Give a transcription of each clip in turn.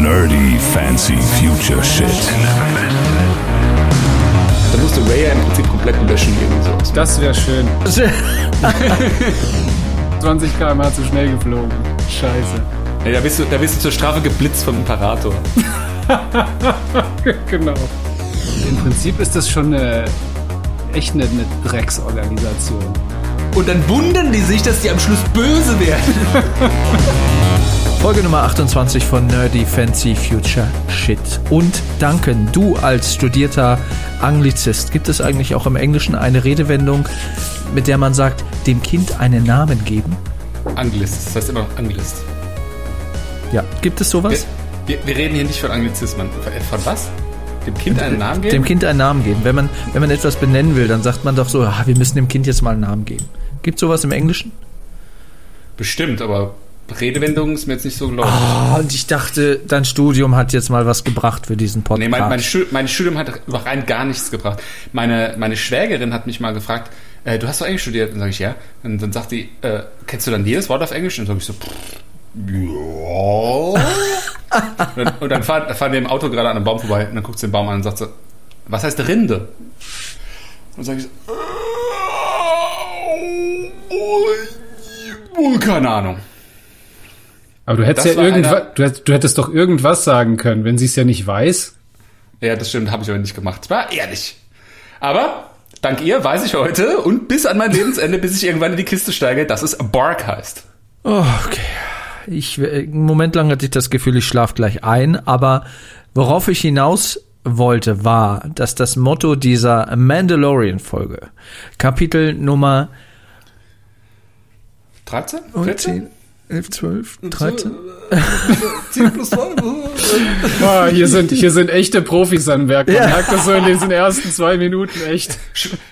Nerdy Fancy Future Shit. Da musste Ray ja im Prinzip komplett löschen irgendwie so. Das wäre schön. 20 km/h zu schnell geflogen. Scheiße. Ja, da, bist du, da bist du zur Strafe geblitzt vom Imperator. genau. Im Prinzip ist das schon eine, echt eine, eine Drecksorganisation. Und dann wundern die sich, dass die am Schluss böse werden. Folge Nummer 28 von Nerdy Fancy Future Shit. Und Duncan, du als studierter Anglizist, gibt es eigentlich auch im Englischen eine Redewendung, mit der man sagt, dem Kind einen Namen geben? Anglist, das heißt immer noch Anglist. Ja, gibt es sowas? Wir, wir, wir reden hier nicht von Anglizismen. Von was? Dem Kind einen Namen geben? Dem Kind einen Namen geben. Wenn man, wenn man etwas benennen will, dann sagt man doch so, ah, wir müssen dem Kind jetzt mal einen Namen geben. Gibt es sowas im Englischen? Bestimmt, aber Redewendung ist mir jetzt nicht so geläufig. Ah, und ich dachte, dein Studium hat jetzt mal was gebracht für diesen Podcast. Nee, mein, mein, mein Studium hat rein gar nichts gebracht. Meine, meine Schwägerin hat mich mal gefragt, äh, du hast doch Englisch studiert? Und sage ich, ja. Und dann sagt die, äh, kennst du dann jedes Wort auf Englisch? Und dann sage ich so, ja. und dann, und dann fahren, fahren wir im Auto gerade an einem Baum vorbei und dann guckt sie den Baum an und sagt so, was heißt Rinde? Und dann sage ich so, oh, keine Ahnung. Aber du hättest ja irgendwas, du, du hättest doch irgendwas sagen können, wenn sie es ja nicht weiß. Ja, das stimmt, habe ich aber nicht gemacht. Es war ehrlich. Aber dank ihr weiß ich heute und bis an mein Lebensende, bis ich irgendwann in die Kiste steige, dass es Bark heißt. Oh, okay. Ich, äh, einen Moment lang hatte ich das Gefühl, ich schlafe gleich ein, aber worauf ich hinaus wollte, war, dass das Motto dieser Mandalorian-Folge, Kapitel Nummer 13? 10, 11, 12, 13, 10 plus 2? Ah, hier sind, hier sind echte Profis am Werk. Man merkt das so in diesen ersten zwei Minuten echt.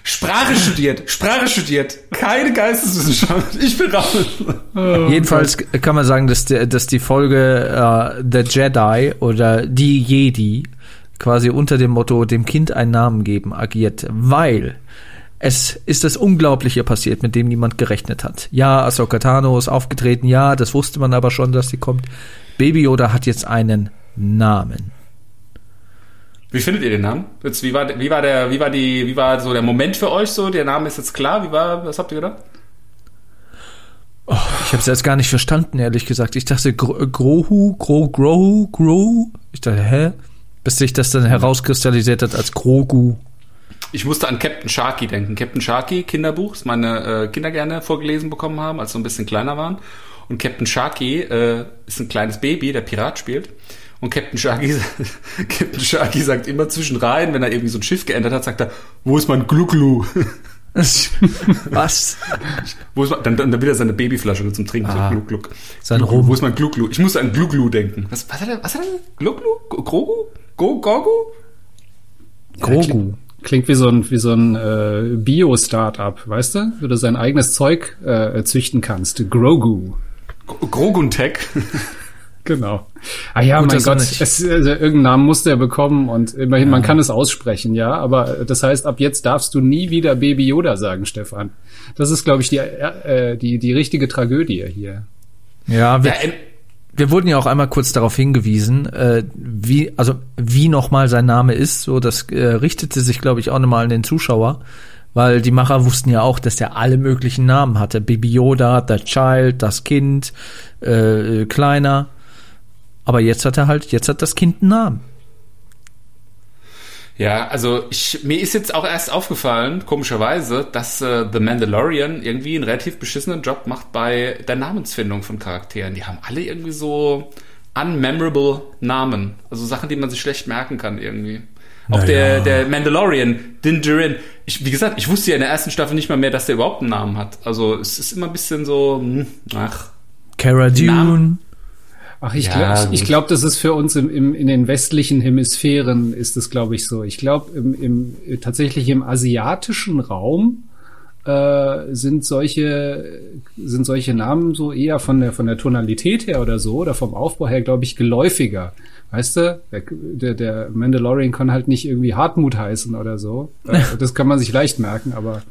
Sprache studiert, Sprache studiert, keine Geisteswissenschaft. Ich bin raus. Jedenfalls kann man sagen, dass, der, dass die Folge äh, The Jedi oder Die Jedi quasi unter dem Motto dem Kind einen Namen geben agiert, weil es ist das Unglaubliche passiert, mit dem niemand gerechnet hat. Ja, Ahsoka Tano ist aufgetreten, ja, das wusste man aber schon, dass sie kommt. Baby Yoda hat jetzt einen Namen. Wie findet ihr den Namen? Jetzt, wie war, wie war der, wie war die, wie war so der Moment für euch so? Der Name ist jetzt klar. Wie war, was habt ihr gedacht? Ich habe es jetzt gar nicht verstanden, ehrlich gesagt. Ich dachte Gro Grohu, Gro Grohu, Grohu. Ich dachte, hä? Bis sich das dann herauskristallisiert hat als Grogu. Ich musste an Captain Sharky denken. Captain Sharky, Kinderbuch, das meine äh, Kinder gerne vorgelesen bekommen haben, als sie so ein bisschen kleiner waren. Und Captain Sharky äh, ist ein kleines Baby, der Pirat spielt. Und Captain Sharky, Captain Sharky sagt immer zwischen rein, wenn er irgendwie so ein Schiff geändert hat, sagt er, wo ist mein Glucklu? Was? Wo ist mein, dann, dann wieder seine Babyflasche zum Trinken, Ah. so Gluck, Gluck. Sein Rum. Wo ist mein Glucklu? Ich musste an Glucklu denken. Was, was hat er, was hat er? Glucklu? Grogu? Go, Gogu? Grogu. Klingt wie so ein, wie so ein äh, Bio-Startup, weißt du? Wo du sein eigenes Zeug äh, züchten kannst. Grogu. Groguntech. Genau. Ah ja, Gut, mein Gott, es, also, irgendeinen Namen musste er bekommen und immerhin, man kann es aussprechen, ja. Aber das heißt, ab jetzt darfst du nie wieder Baby Yoda sagen, Stefan. Das ist, glaube ich, die, äh, die, die richtige Tragödie hier. Ja, wir, Ja, wir wurden ja auch einmal kurz darauf hingewiesen, äh, wie, also wie nochmal sein Name ist. So, das äh, richtete sich, glaube ich, auch nochmal an den Zuschauer, weil die Macher wussten ja auch, dass er alle möglichen Namen hatte. Baby Yoda, The Child, das Kind, äh, Kleiner. Aber jetzt hat er halt, jetzt hat das Kind einen Namen. Ja, also ich, mir ist jetzt auch erst aufgefallen, komischerweise, dass äh, The Mandalorian irgendwie einen relativ beschissenen Job macht bei der Namensfindung von Charakteren. Die haben alle irgendwie so unmemorable Namen. Also Sachen, die man sich schlecht merken kann irgendwie. Auch der, der Mandalorian, Din Djarin. Ich, wie gesagt, ich wusste ja in der ersten Staffel nicht mal mehr, dass der überhaupt einen Namen hat. Also es ist immer ein bisschen so, hm, ach. Cara Dune. Namen. Ach, ich Ja, glaube, gut. ich glaube, das ist für uns im, im, in den westlichen Hemisphären ist es, glaube ich, so. Ich glaube, im, im, tatsächlich im asiatischen Raum äh, sind solche sind solche Namen so eher von der von der Tonalität her oder so oder vom Aufbau her, glaube ich, geläufiger. Weißt du, der, der, der Mandalorian kann halt nicht irgendwie Hartmut heißen oder so. Äh, das kann man sich leicht merken, aber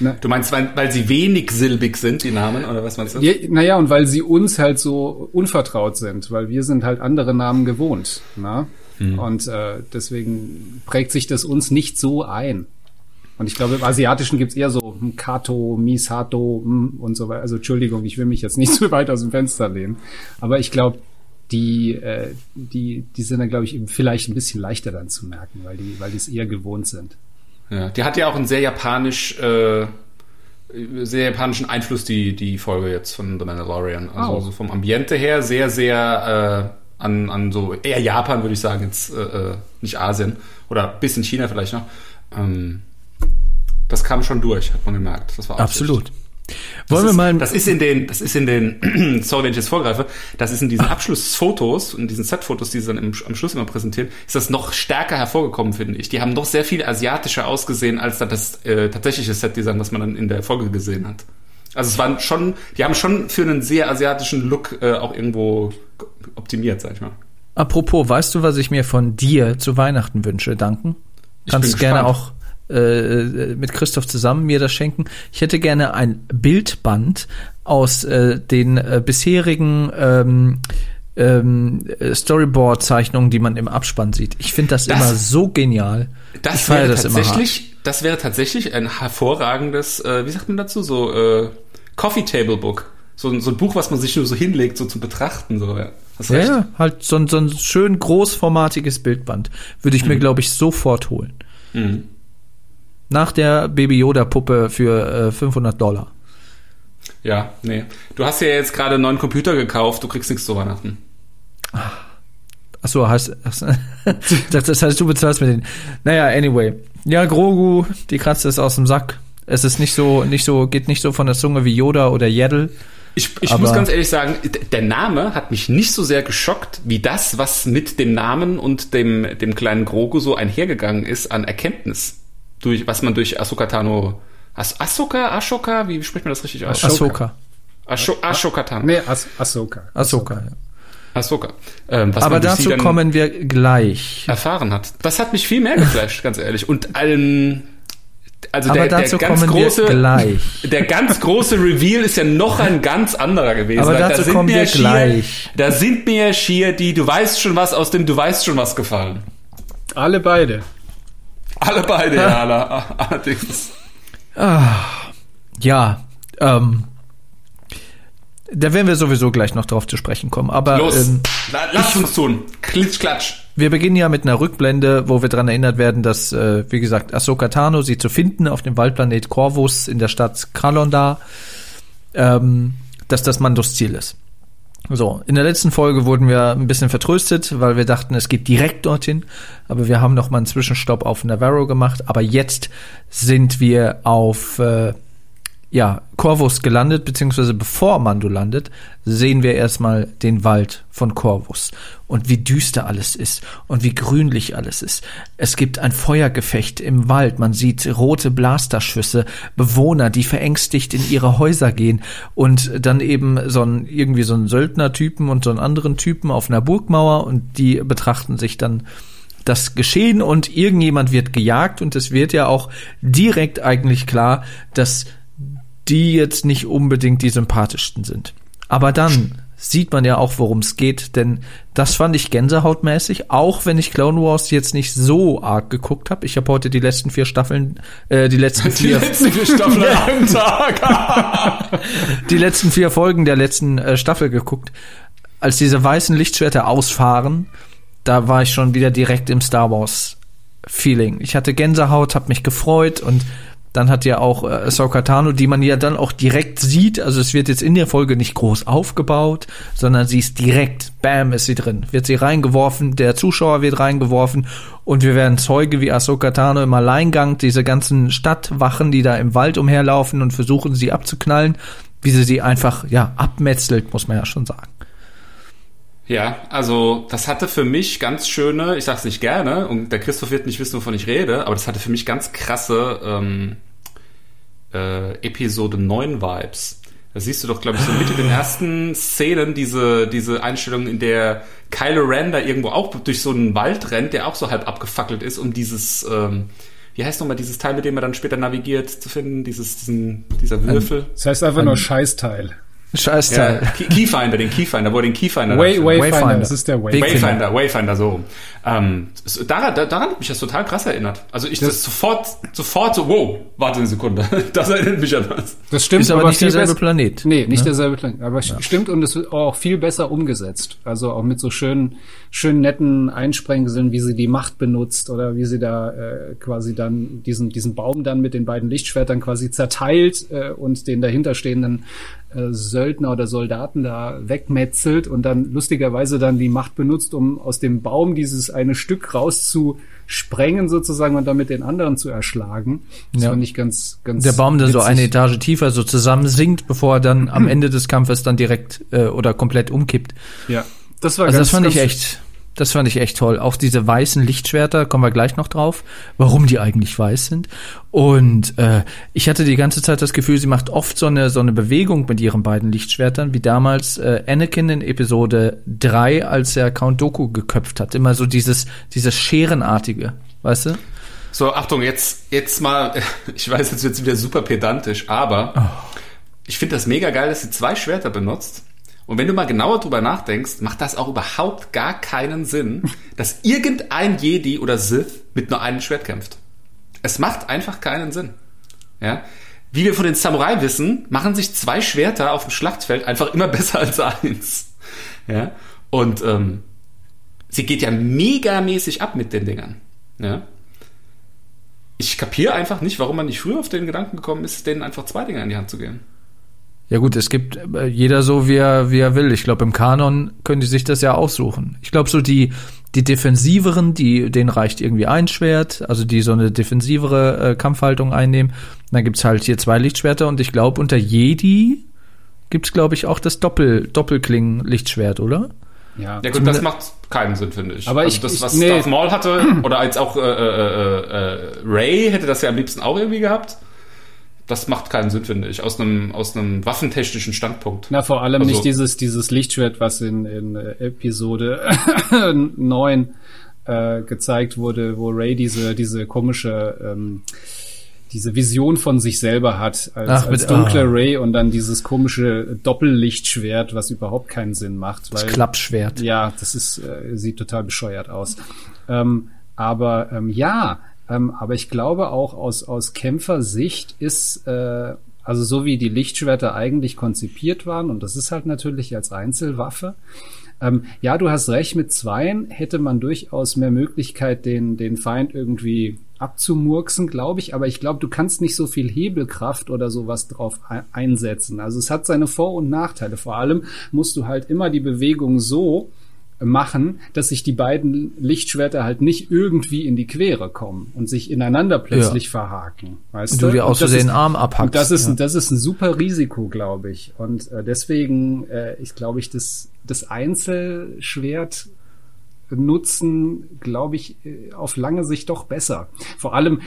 Na, Du meinst, weil, weil sie wenig silbig sind, die Namen, oder was meinst du? ja, naja, und weil sie uns halt so unvertraut sind, weil wir sind halt andere Namen gewohnt. Na? Und äh, deswegen prägt sich das uns nicht so ein. Und ich glaube, im Asiatischen gibt's eher so hm, Kato, Misato hm, und so weiter. Also Entschuldigung, ich will mich jetzt nicht so weit aus dem Fenster lehnen. Aber ich glaube, die, äh, die, die sind dann, glaube ich, eben vielleicht ein bisschen leichter dann zu merken, weil die, weil die es eher gewohnt sind. Ja, die hat ja auch einen sehr japanisch, äh, sehr japanischen Einfluss, die, die Folge jetzt von The Mandalorian. Also Oh. so vom Ambiente her sehr, sehr äh, an, an so eher Japan, würde ich sagen, jetzt äh, äh, nicht Asien. Oder ein bisschen China vielleicht noch. Ähm, das kam schon durch, hat man gemerkt. Das war. Absolut. Das Wollen wir ist, mal Das ist in den, das ist in den, sorry, wenn ich jetzt vorgreife, das ist in diesen Abschlussfotos und diesen Setfotos, die sie dann im, am Schluss immer präsentieren, ist das noch stärker hervorgekommen, finde ich. Die haben noch sehr viel asiatischer ausgesehen als dann das äh, tatsächliche Setdesign, was man dann in der Folge gesehen hat. Also es waren schon, die haben schon für einen sehr asiatischen Look äh, auch irgendwo optimiert, sag ich mal. Apropos, weißt du, was ich mir von dir zu Weihnachten wünsche, danken? Ich Kannst gerne gespannt. auch äh, mit Christoph zusammen mir das schenken. Ich hätte gerne ein Bildband aus äh, den äh, bisherigen ähm, ähm, äh, Storyboard-Zeichnungen, die man im Abspann sieht. Ich finde das, Das- immer so genial. ich Das feier wäre das tatsächlich, das wäre tatsächlich ein hervorragendes, äh, wie sagt man dazu, so äh, Coffee Table Book. So, ein- so ein Buch, was man sich nur so hinlegt, so zum Betrachten. So, ja. Hast Ja, recht. ja, halt so, ein- so ein schön großformatiges Bildband. Würde ich Mhm. mir, glaube ich, sofort holen. Nach der Baby Yoda Puppe für äh, 500 Dollar. Ja, nee. Du hast ja jetzt gerade einen neuen Computer gekauft, du kriegst nichts zu Weihnachten. Ach so, heißt, ach so. das, heißt, du bezahlst mit den. Naja, anyway. Ja, Grogu, die Katze ist aus dem Sack. Es ist nicht so, nicht so, geht nicht so von der Zunge wie Yoda oder Yaddle. Ich, ich muss ganz ehrlich sagen, der Name hat mich nicht so sehr geschockt, wie das, was mit dem Namen und dem, dem kleinen Grogu so einhergegangen ist an Erkenntnis. Durch, was man durch Ahsoka Tano. As Ahsoka? Ashoka? Wie spricht man das richtig aus? Ahsoka. Asho Ashoka Tano. Nee, As Ahsoka. Ahsoka, ja. Ahsoka. Ähm, was Aber dazu kommen wir gleich. erfahren hat. Das hat mich viel mehr geflasht, ganz ehrlich. Und allen. Also Aber der, dazu der ganz kommen wir große, gleich. Der ganz große Reveal ist ja noch ein ganz anderer gewesen. Aber da dazu sind kommen mir wir schier, gleich. Da sind mir schier die Du weißt schon was aus dem Du weißt schon was gefallen. Alle beide. Alle beide, ja, aller- allerdings. Ja, ähm, da werden wir sowieso gleich noch drauf zu sprechen kommen. Aber Los, ähm, la- lass uns tun. Klitsch, klatsch. wir beginnen ja mit einer Rückblende, wo wir daran erinnert werden, dass, äh, wie gesagt, Ahsoka Tano sie zu finden auf dem Waldplanet Corvus in der Stadt Kralondar, ähm, dass das Mandos Ziel ist. So, in der letzten Folge wurden wir ein bisschen vertröstet, weil wir dachten, es geht direkt dorthin. Aber wir haben noch mal einen Zwischenstopp auf Navarro gemacht. Aber jetzt sind wir auf äh, ja, Corvus gelandet, beziehungsweise bevor Mando landet, sehen wir erstmal den Wald von Corvus und wie düster alles ist und wie grünlich alles ist. Es gibt ein Feuergefecht im Wald, man sieht rote Blasterschüsse, Bewohner, die verängstigt in ihre Häuser gehen und dann eben so ein, irgendwie so ein Söldnertypen und so einen anderen Typen auf einer Burgmauer und die betrachten sich dann das Geschehen und irgendjemand wird gejagt und es wird ja auch direkt eigentlich klar, dass die jetzt nicht unbedingt die sympathischsten sind. Aber dann sieht man ja auch, worum es geht, denn das fand ich gänsehautmäßig, auch wenn ich Clone Wars jetzt nicht so arg geguckt habe. Ich habe heute die letzten vier Staffeln, äh, die letzten Die vier, letzten vier Staffeln einem Tag. die letzten vier Folgen der letzten äh, Staffel geguckt. Als diese weißen Lichtschwerter ausfahren, da war ich schon wieder direkt im Star Wars Feeling. Ich hatte Gänsehaut, habe mich gefreut und dann hat ja auch äh, Ahsoka Tano, die man ja dann auch direkt sieht, also es wird jetzt in der Folge nicht groß aufgebaut, sondern sie ist direkt, bam, ist sie drin. Wird sie reingeworfen, der Zuschauer wird reingeworfen und wir werden Zeuge, wie Ahsoka Tano im Alleingang diese ganzen Stadtwachen, die da im Wald umherlaufen und versuchen, sie abzuknallen, wie sie sie einfach, ja, abmetzelt, muss man ja schon sagen. Ja, also das hatte für mich ganz schöne, ich sag's nicht gerne, und der Christoph wird nicht wissen, wovon ich rede, aber das hatte für mich ganz krasse ähm, äh, Episode 9 Vibes. Da siehst du doch, glaube ich, so mit in den ersten Szenen diese, diese Einstellung, in der Kylo Ren da irgendwo auch durch so einen Wald rennt, der auch so halb abgefackelt ist, um dieses, ähm, wie heißt nochmal dieses Teil, mit dem man dann später navigiert, zu finden, dieses, diesen, dieser Würfel. Das heißt einfach nur Scheißteil. Scheißteil. Ja, Key- Keyfinder, den Keyfinder, wo den Keyfinder Way, Wayfinder, Wayfinder. das ist der Wayfinder. Wayfinder, Wayfinder, so. Ähm, daran, da- daran hat mich das total krass erinnert. Also ich das, sofort, sofort so, wow, warte eine Sekunde. Das erinnert mich an was. Das stimmt, Ist aber nicht viel derselbe Planet. Nee, nicht derselbe Planet. Aber stimmt und es wird auch viel besser umgesetzt. Also auch mit so schönen, schönen netten Einsprengseln, wie sie die Macht benutzt oder wie sie da äh, quasi dann diesen, diesen Baum dann mit den beiden Lichtschwertern quasi zerteilt äh, und den dahinterstehenden äh, Söldner oder Soldaten da wegmetzelt und dann lustigerweise dann die Macht benutzt, um aus dem Baum dieses eine Stück rauszusprengen sozusagen und damit den anderen zu erschlagen. Das Ja. fand ich ganz, ganz Der Baum dann so witzig. eine Etage tiefer so zusammen sinkt, bevor er dann am Ende des Kampfes dann direkt äh, oder komplett umkippt. Ja, das war Also ganz, das fand ich ganz- echt, das fand ich echt toll. Auch diese weißen Lichtschwerter, kommen wir gleich noch drauf, warum die eigentlich weiß sind. Und äh, ich hatte die ganze Zeit das Gefühl, sie macht oft so eine so eine Bewegung mit ihren beiden Lichtschwertern, wie damals äh, Anakin in Episode 3, als er Count Dooku geköpft hat. Immer so dieses dieses scherenartige, weißt du? So, Achtung, jetzt, jetzt mal, ich weiß, jetzt wird's wieder super pedantisch, aber ich finde das mega geil, dass sie zwei Schwerter benutzt. Und wenn du mal genauer drüber nachdenkst, macht das auch überhaupt gar keinen Sinn, dass irgendein Jedi oder Sith mit nur einem Schwert kämpft. Es macht einfach keinen Sinn. Ja? Wie wir von den Samurai wissen, machen sich zwei Schwerter auf dem Schlachtfeld einfach immer besser als eins. Ja? Und ähm, sie geht ja megamäßig ab mit den Dingern. Ja? Ich kapiere einfach nicht, warum man nicht früher auf den Gedanken gekommen ist, denen einfach zwei Dinger in die Hand zu geben. Ja gut, es gibt äh, jeder so, wie er, wie er will. Ich glaube, im Kanon können die sich das ja aussuchen. Ich glaube, so die, die defensiveren, die, denen reicht irgendwie ein Schwert, also die so eine defensivere äh, Kampfhaltung einnehmen. Dann gibt's halt hier zwei Lichtschwerter und ich glaube, unter Jedi gibt's glaube ich, auch das Doppel, Doppelklingen-Lichtschwert, oder? Ja, Ja gut, das macht keinen Sinn, finde ich. Aber also ich- das, ich- was nee. Darth Maul hatte, oder als auch äh, äh, äh, Ray hätte das ja am liebsten auch irgendwie gehabt. Das macht keinen Sinn, finde ich, aus einem aus einem waffentechnischen Standpunkt. Na, vor allem Also- nicht dieses, dieses Lichtschwert, was in, in äh, Episode 9 äh, gezeigt wurde, wo Ray diese, diese komische, ähm, diese Vision von sich selber hat, als, Ach, als mit- dunkler ah. Ray und dann dieses komische Doppellichtschwert, was überhaupt keinen Sinn macht. Das weil- Klappschwert. Ja, das ist, äh, sieht total bescheuert aus. Ähm, aber ähm, ja, ähm, aber ich glaube auch aus, aus Kämpfersicht ist, äh, also so wie die Lichtschwerter eigentlich konzipiert waren, und das ist halt natürlich als Einzelwaffe, ähm, ja, du hast recht, mit Zweien hätte man durchaus mehr Möglichkeit, den, den Feind irgendwie abzumurksen, glaube ich, aber ich glaube, du kannst nicht so viel Hebelkraft oder sowas drauf ei- einsetzen. Also es hat seine Vor- und Nachteile. Vor allem musst du halt immer die Bewegung so machen, dass sich die beiden Lichtschwerter halt nicht irgendwie in die Quere kommen und sich ineinander plötzlich verhaken. Weißt Und du? du dir auch so den ist- Arm abhackst. und das ist, ja. das ist ein super Risiko, glaube ich. Und äh, deswegen äh, ist, glaube ich, das, das Einzelschwert nutzen, glaube ich, äh, auf lange Sicht doch besser. Vor allem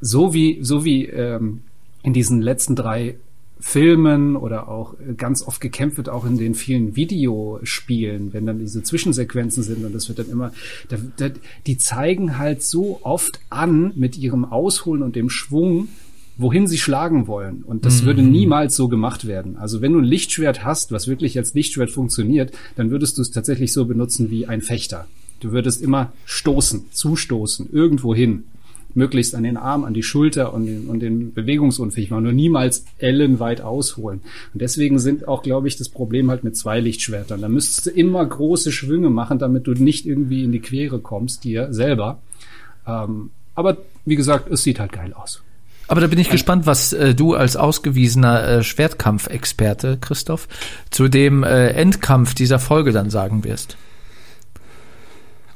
so wie, so wie ähm, in diesen letzten drei Filmen oder auch äh, ganz oft gekämpft wird, auch in den vielen Videospielen, wenn dann diese Zwischensequenzen sind und das wird dann immer, da, da, die zeigen halt so oft an mit ihrem Ausholen und dem Schwung, wohin sie schlagen wollen. Und das würde niemals so gemacht werden. Also wenn du ein Lichtschwert hast, was wirklich als Lichtschwert funktioniert, dann würdest du es tatsächlich so benutzen wie ein Fechter. Du würdest immer stoßen, zustoßen, irgendwo hin. Möglichst an den Arm, an die Schulter und den, und den bewegungsunfähig machen, nur niemals ellenweit ausholen. Und deswegen sind auch, glaube ich, das Problem halt mit zwei Lichtschwertern. Da müsstest du immer große Schwünge machen, damit du nicht irgendwie in die Quere kommst, dir selber. Ähm, aber wie gesagt, es sieht halt geil aus. Aber da bin ich gespannt, was äh, du als ausgewiesener äh, Schwertkampfexperte, Christoph, zu dem äh, Endkampf dieser Folge dann sagen wirst.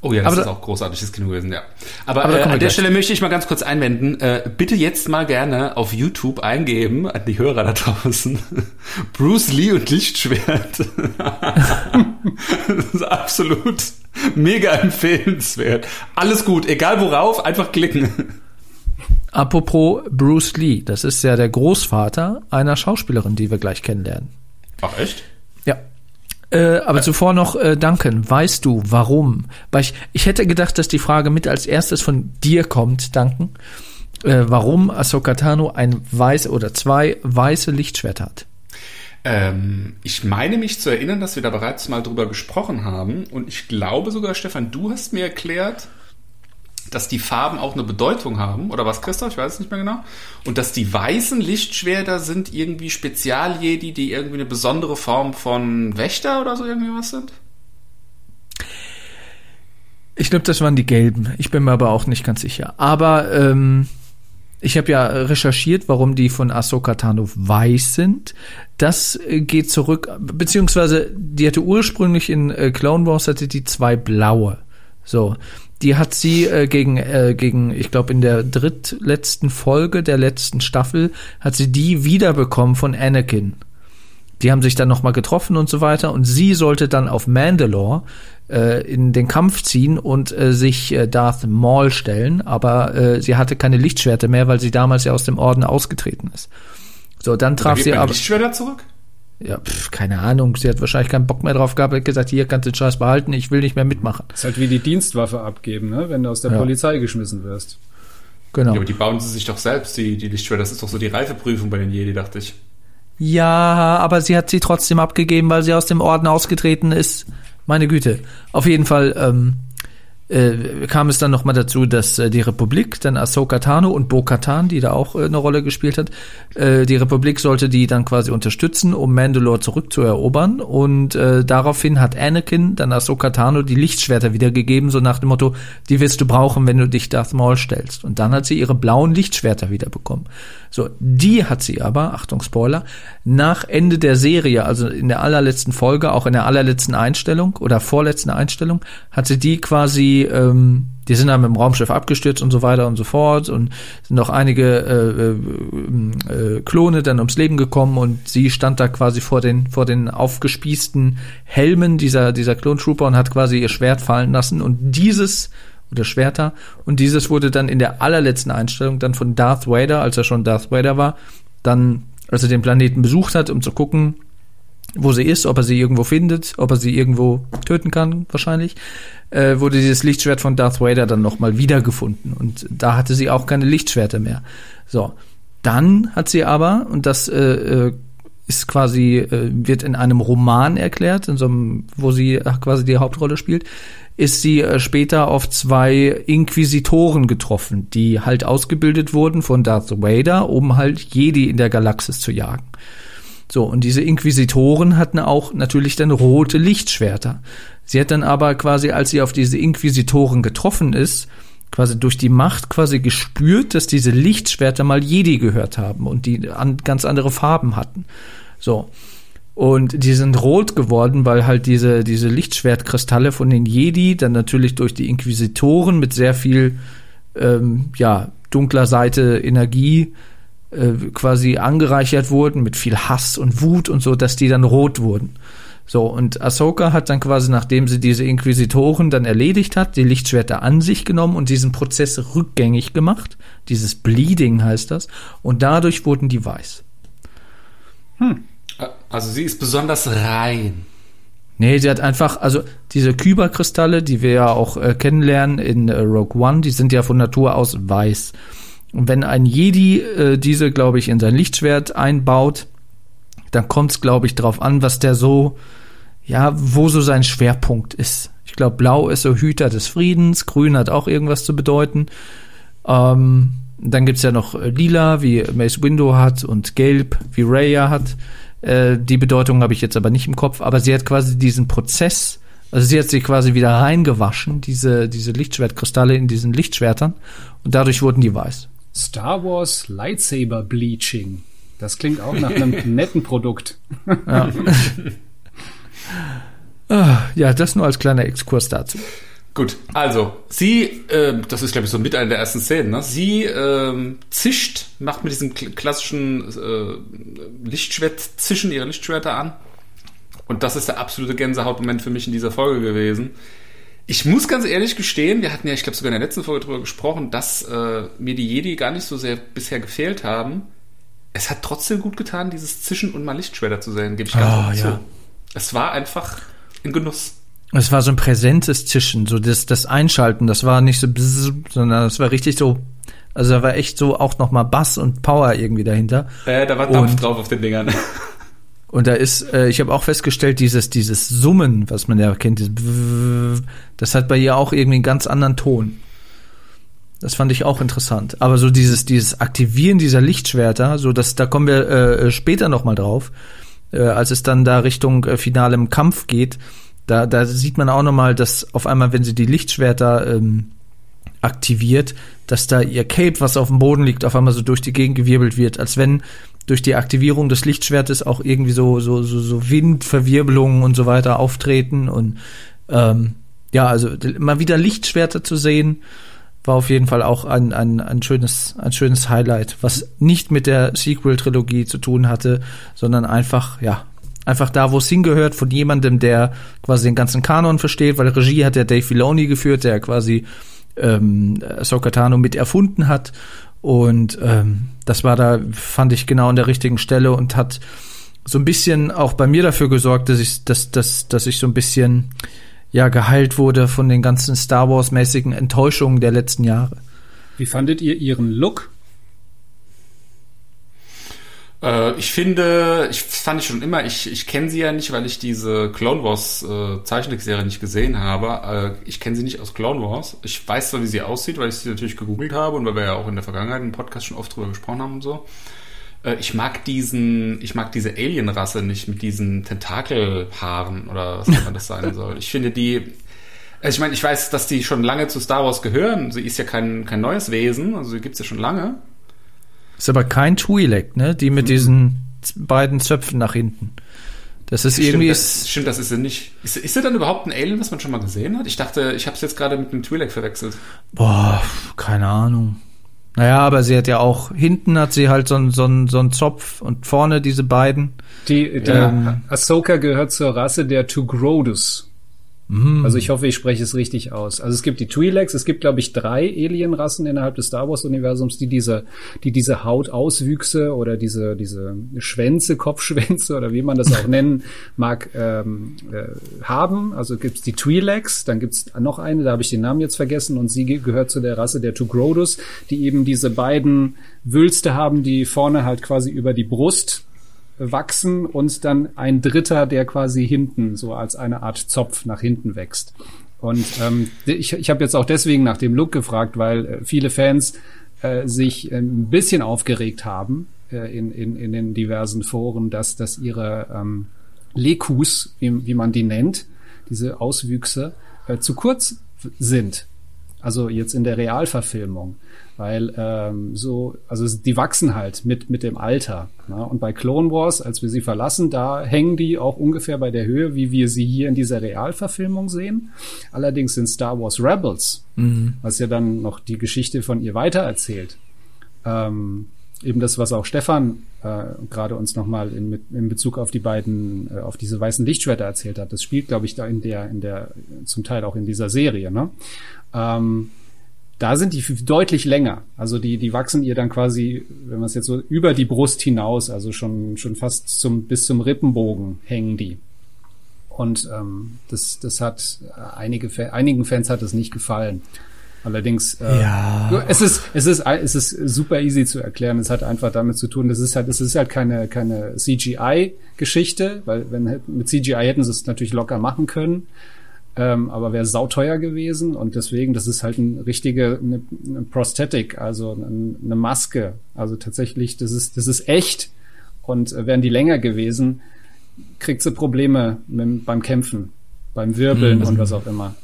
Oh ja, das Aber ist da- auch großartiges Kino gewesen, ja. Aber, Aber äh, an der gleich. Stelle möchte ich mal ganz kurz einwenden, äh, bitte jetzt mal gerne auf YouTube eingeben, an die Hörer da draußen, Bruce Lee und Lichtschwert. das ist absolut mega empfehlenswert. Alles gut, egal worauf, einfach klicken. Apropos Bruce Lee, das ist ja der Großvater einer Schauspielerin, die wir gleich kennenlernen. Ach echt? Ja. Äh, aber zuvor noch äh, Duncan, weißt du, warum? Weil ich, ich hätte gedacht, dass die Frage mit als erstes von dir kommt, Duncan. äh, warum Ahsoka Tano ein weiß oder zwei weiße Lichtschwerter hat. Ähm, ich meine mich zu erinnern, dass wir da bereits mal drüber gesprochen haben. Und ich glaube sogar, Stefan, du hast mir erklärt, dass die Farben auch eine Bedeutung haben. Oder was, Christoph? Ich weiß es nicht mehr genau. Und dass die weißen Lichtschwerter sind irgendwie Spezialjedi, die irgendwie eine besondere Form von Wächter oder so irgendwie was sind? Ich glaube, das waren die gelben. Ich bin mir aber auch nicht ganz sicher. Aber ähm, ich habe ja recherchiert, warum die von Ahsoka Tano weiß sind. Das äh, geht zurück, beziehungsweise die hatte ursprünglich in äh, Clone Wars hatte die zwei blaue. So, die hat sie äh, gegen äh, gegen ich glaube in der drittletzten Folge der letzten Staffel hat sie die wiederbekommen von Anakin. Die haben sich dann noch mal getroffen und so weiter und sie sollte dann auf Mandalore äh, in den Kampf ziehen und äh, sich äh, Darth Maul stellen, aber äh, sie hatte keine Lichtschwerter mehr, weil sie damals ja aus dem Orden ausgetreten ist. So, dann traf sie aber Lichtschwerter zurück? Ja, pf, keine Ahnung. Sie hat wahrscheinlich keinen Bock mehr drauf gehabt. Hat gesagt, hier kannst du den Scheiß behalten. Ich will nicht mehr mitmachen. Das ist halt wie die Dienstwaffe abgeben, ne? wenn du aus der Ja. Polizei geschmissen wirst. Genau. Ja, aber die bauen sie sich doch selbst, die, die Lichtschwerter. Das ist doch so die Reifeprüfung bei den Jedi, dachte ich. Ja, aber sie hat sie trotzdem abgegeben, weil sie aus dem Orden ausgetreten ist. Meine Güte. Auf jeden Fall ähm, äh, kam es dann noch mal dazu, dass äh, die Republik, dann Ahsoka Tano und Bo-Katan, die da auch äh, eine Rolle gespielt hat, äh, die Republik sollte die dann quasi unterstützen, um Mandalore zurückzuerobern. Und äh, daraufhin hat Anakin dann Ahsoka Tano die Lichtschwerter wiedergegeben, so nach dem Motto, die wirst du brauchen, wenn du dich Darth Maul stellst. Und dann hat sie ihre blauen Lichtschwerter wiederbekommen. So, die hat sie aber, Achtung Spoiler, nach Ende der Serie, also in der allerletzten Folge, auch in der allerletzten Einstellung oder vorletzten Einstellung, hat sie die quasi, ähm, die sind dann mit dem Raumschiff abgestürzt und so weiter und so fort und sind noch einige äh, äh, äh, Klone dann ums Leben gekommen und sie stand da quasi vor den vor den aufgespießten Helmen dieser dieser Klontrooper und hat quasi ihr Schwert fallen lassen und dieses oder Schwerter. Und dieses wurde dann in der allerletzten Einstellung dann von Darth Vader, als er schon Darth Vader war, dann, als er den Planeten besucht hat, um zu gucken, wo sie ist, ob er sie irgendwo findet, ob er sie irgendwo töten kann, wahrscheinlich, äh, wurde dieses Lichtschwert von Darth Vader dann nochmal wiedergefunden. Und da hatte sie auch keine Lichtschwerter mehr. So. Dann hat sie aber, und das äh, äh, ist quasi, äh, wird in einem Roman erklärt, in so einem, wo sie äh, quasi die Hauptrolle spielt, ist sie äh, später auf zwei Inquisitoren getroffen, die halt ausgebildet wurden von Darth Vader, um halt Jedi in der Galaxis zu jagen. So, und diese Inquisitoren hatten auch natürlich dann rote Lichtschwerter. Sie hat dann aber quasi, als sie auf diese Inquisitoren getroffen ist, quasi durch die Macht quasi gespürt, dass diese Lichtschwerter mal Jedi gehört haben und die an, ganz andere Farben hatten. So. Und die sind rot geworden, weil halt diese, diese Lichtschwertkristalle von den Jedi dann natürlich durch die Inquisitoren mit sehr viel, ähm, ja, dunkler Seite Energie äh, quasi angereichert wurden, mit viel Hass und Wut und so, dass die dann rot wurden. So, und Ahsoka hat dann quasi, nachdem sie diese Inquisitoren dann erledigt hat, die Lichtschwerter an sich genommen und diesen Prozess rückgängig gemacht. Dieses Bleeding heißt das. Und dadurch wurden die weiß. Also sie ist besonders rein. Nee, sie hat einfach, also diese Kyberkristalle, die wir ja auch äh, kennenlernen in äh, Rogue One, die sind ja von Natur aus weiß. Und wenn ein Jedi äh, diese, glaube ich, in sein Lichtschwert einbaut, dann kommt es, glaube ich, drauf an, was der so, ja, wo so sein Schwerpunkt ist. Ich glaube, blau ist so Hüter des Friedens, grün hat auch irgendwas zu bedeuten. Ähm, dann gibt's ja noch äh, lila, wie Mace Window hat, und gelb, wie Raya hat. Äh, die Bedeutung habe ich jetzt aber nicht im Kopf, aber sie hat quasi diesen Prozess, also sie hat sich quasi wieder reingewaschen, diese, diese Lichtschwertkristalle in diesen Lichtschwertern, und dadurch wurden die weiß. Star Wars Lightsaber Bleaching. Das klingt auch nach einem netten Produkt. Ja. Ah, ja, das nur als kleiner Exkurs dazu. Gut, also sie, äh, das ist glaube ich so mit einer der ersten Szenen, ne? sie ähm, zischt, macht mit diesem kl- klassischen äh, Lichtschwert, zischen ihre Lichtschwerter an. Und das ist der absolute Gänsehautmoment für mich in dieser Folge gewesen. Ich muss ganz ehrlich gestehen, wir hatten ja, ich glaube sogar in der letzten Folge darüber gesprochen, dass äh, mir die Jedi gar nicht so sehr bisher gefehlt haben. Es hat trotzdem gut getan, dieses Zischen und mal Lichtschwerter zu sehen, gebe ich ganz Ah, ja. zu. Es war einfach ein Genuss. Es war so ein präsentes Zischen, so das, das Einschalten, das war nicht so bzz, sondern es war richtig so Also da war echt so auch nochmal Bass und Power irgendwie dahinter. Äh, da war Dampf drauf auf den Dingern. Und da ist, äh, ich habe auch festgestellt, dieses, dieses Summen, was man ja kennt, dieses das hat bei ihr auch irgendwie einen ganz anderen Ton. Das fand ich auch interessant. Aber so dieses, dieses Aktivieren dieser Lichtschwerter, so dass, da kommen wir äh, später nochmal drauf, äh, als es dann da Richtung äh, finalem Kampf geht, da, da sieht man auch nochmal, dass auf einmal, wenn sie die Lichtschwerter ähm, aktiviert, dass da ihr Cape, was auf dem Boden liegt, auf einmal so durch die Gegend gewirbelt wird, als wenn durch die Aktivierung des Lichtschwertes auch irgendwie so, so, so, so Windverwirbelungen und so weiter auftreten und ähm, ja, also mal wieder Lichtschwerter zu sehen, war auf jeden Fall auch ein, ein, ein, schönes, ein schönes Highlight, was nicht mit der Sequel-Trilogie zu tun hatte, sondern einfach, ja, einfach da, wo es hingehört, von jemandem, der quasi den ganzen Kanon versteht, weil Regie hat der Dave Filoni geführt, der quasi ähm, Sokatano mit erfunden hat und ähm, das war da, fand ich genau an der richtigen Stelle und hat so ein bisschen auch bei mir dafür gesorgt, dass ich, dass, dass, dass ich so ein bisschen ja geheilt wurde von den ganzen Star Wars-mäßigen Enttäuschungen der letzten Jahre. Wie fandet ihr ihren Look? Äh, ich finde, ich fand ich schon immer, ich, ich kenne sie ja nicht, weil ich diese Clone Wars äh, Zeichentrickserie nicht gesehen habe. Äh, ich kenne sie nicht aus Clone Wars. Ich weiß zwar, wie sie aussieht, weil ich sie natürlich gegoogelt habe und weil wir ja auch in der Vergangenheit im Podcast schon oft drüber gesprochen haben und so. Äh, ich mag diesen, ich mag diese Alien-Rasse nicht mit diesen Tentakelhaaren oder was immer das sein soll. Ich finde die, also ich meine, ich weiß, dass die schon lange zu Star Wars gehören. Sie ist ja kein, kein neues Wesen, also sie gibt's ja schon lange. Ist aber kein Twi'lek, ne? Die mit mhm. diesen beiden Zöpfen nach hinten. Das ist stimmt, irgendwie. Das, stimmt, das ist sie nicht. Ist, ist er dann überhaupt ein Alien, was man schon mal gesehen hat? Ich dachte, ich habe es jetzt gerade mit einem Twi'lek verwechselt. Boah, keine Ahnung. Naja, aber sie hat ja auch, hinten hat sie halt so einen so so einen Zopf und vorne diese beiden. Die, der ähm, Ahsoka gehört zur Rasse der Tugrodus. Mm. Also ich hoffe, ich spreche es richtig aus. Also es gibt die Twi'leks, es gibt glaube ich drei Alienrassen innerhalb des Star Wars Universums, die diese, die diese Hautauswüchse oder diese diese Schwänze, Kopfschwänze oder wie man das auch nennen mag, ähm, äh, haben. Also gibt's die Twi'leks, dann gibt's noch eine, da habe ich den Namen jetzt vergessen und sie gehört zu der Rasse der Tugrodus, die eben diese beiden Wülste haben, die vorne halt quasi über die Brust wachsen und dann ein Dritter, der quasi hinten so als eine Art Zopf nach hinten wächst. Und ähm, ich, ich habe jetzt auch deswegen nach dem Look gefragt, weil äh, viele Fans äh, sich äh, ein bisschen aufgeregt haben äh, in, in, in den diversen Foren, dass, dass ihre ähm, Lekus, wie, wie man die nennt, diese Auswüchse, äh, zu kurz sind. Also jetzt in der Realverfilmung weil ähm, so, also die wachsen halt mit mit dem Alter. Ne? Und bei Clone Wars, als wir sie verlassen, da hängen die auch ungefähr bei der Höhe, wie wir sie hier in dieser Realverfilmung sehen. Allerdings sind Star Wars Rebels, mhm. was ja dann noch die Geschichte von ihr weitererzählt. Ähm, eben das, was auch Stefan äh, gerade uns nochmal in, in Bezug auf die beiden, äh, auf diese weißen Lichtschwerter erzählt hat. Das spielt, glaube ich, da in der, in der, zum Teil auch in dieser Serie. Ne? Ähm, da sind die deutlich länger. Also die, die wachsen ihr dann quasi, wenn man es jetzt so über die Brust hinaus, also schon, schon fast zum, bis zum Rippenbogen hängen die. Und ähm, das, das hat einige, einigen Fans hat es nicht gefallen. Allerdings, äh, ja. es ist, es ist, es ist super easy zu erklären. Es hat einfach damit zu tun, das ist halt, es ist halt keine, keine CGI-Geschichte, weil wenn mit CGI hätten sie es natürlich locker machen können. Ähm, aber wäre sauteuer gewesen und deswegen, das ist halt eine richtige eine, eine Prosthetic, also eine, eine, Maske. Also tatsächlich, das ist, das ist echt. Und äh, wären die länger gewesen, kriegt sie Probleme mit, beim Kämpfen, beim Wirbeln mhm. und was auch immer.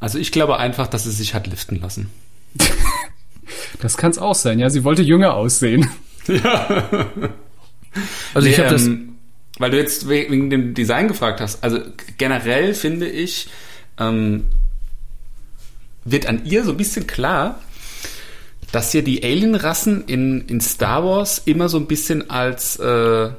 Also ich glaube einfach, dass sie sich hat liften lassen. das kann es auch sein, ja. Sie wollte jünger aussehen. Ja. Also nee, ich habe das, ähm, weil du jetzt wegen dem Design gefragt hast. Also generell finde ich, ähm, wird an ihr so ein bisschen klar, dass hier die Alien-Rassen in, in Star Wars immer so ein bisschen als äh,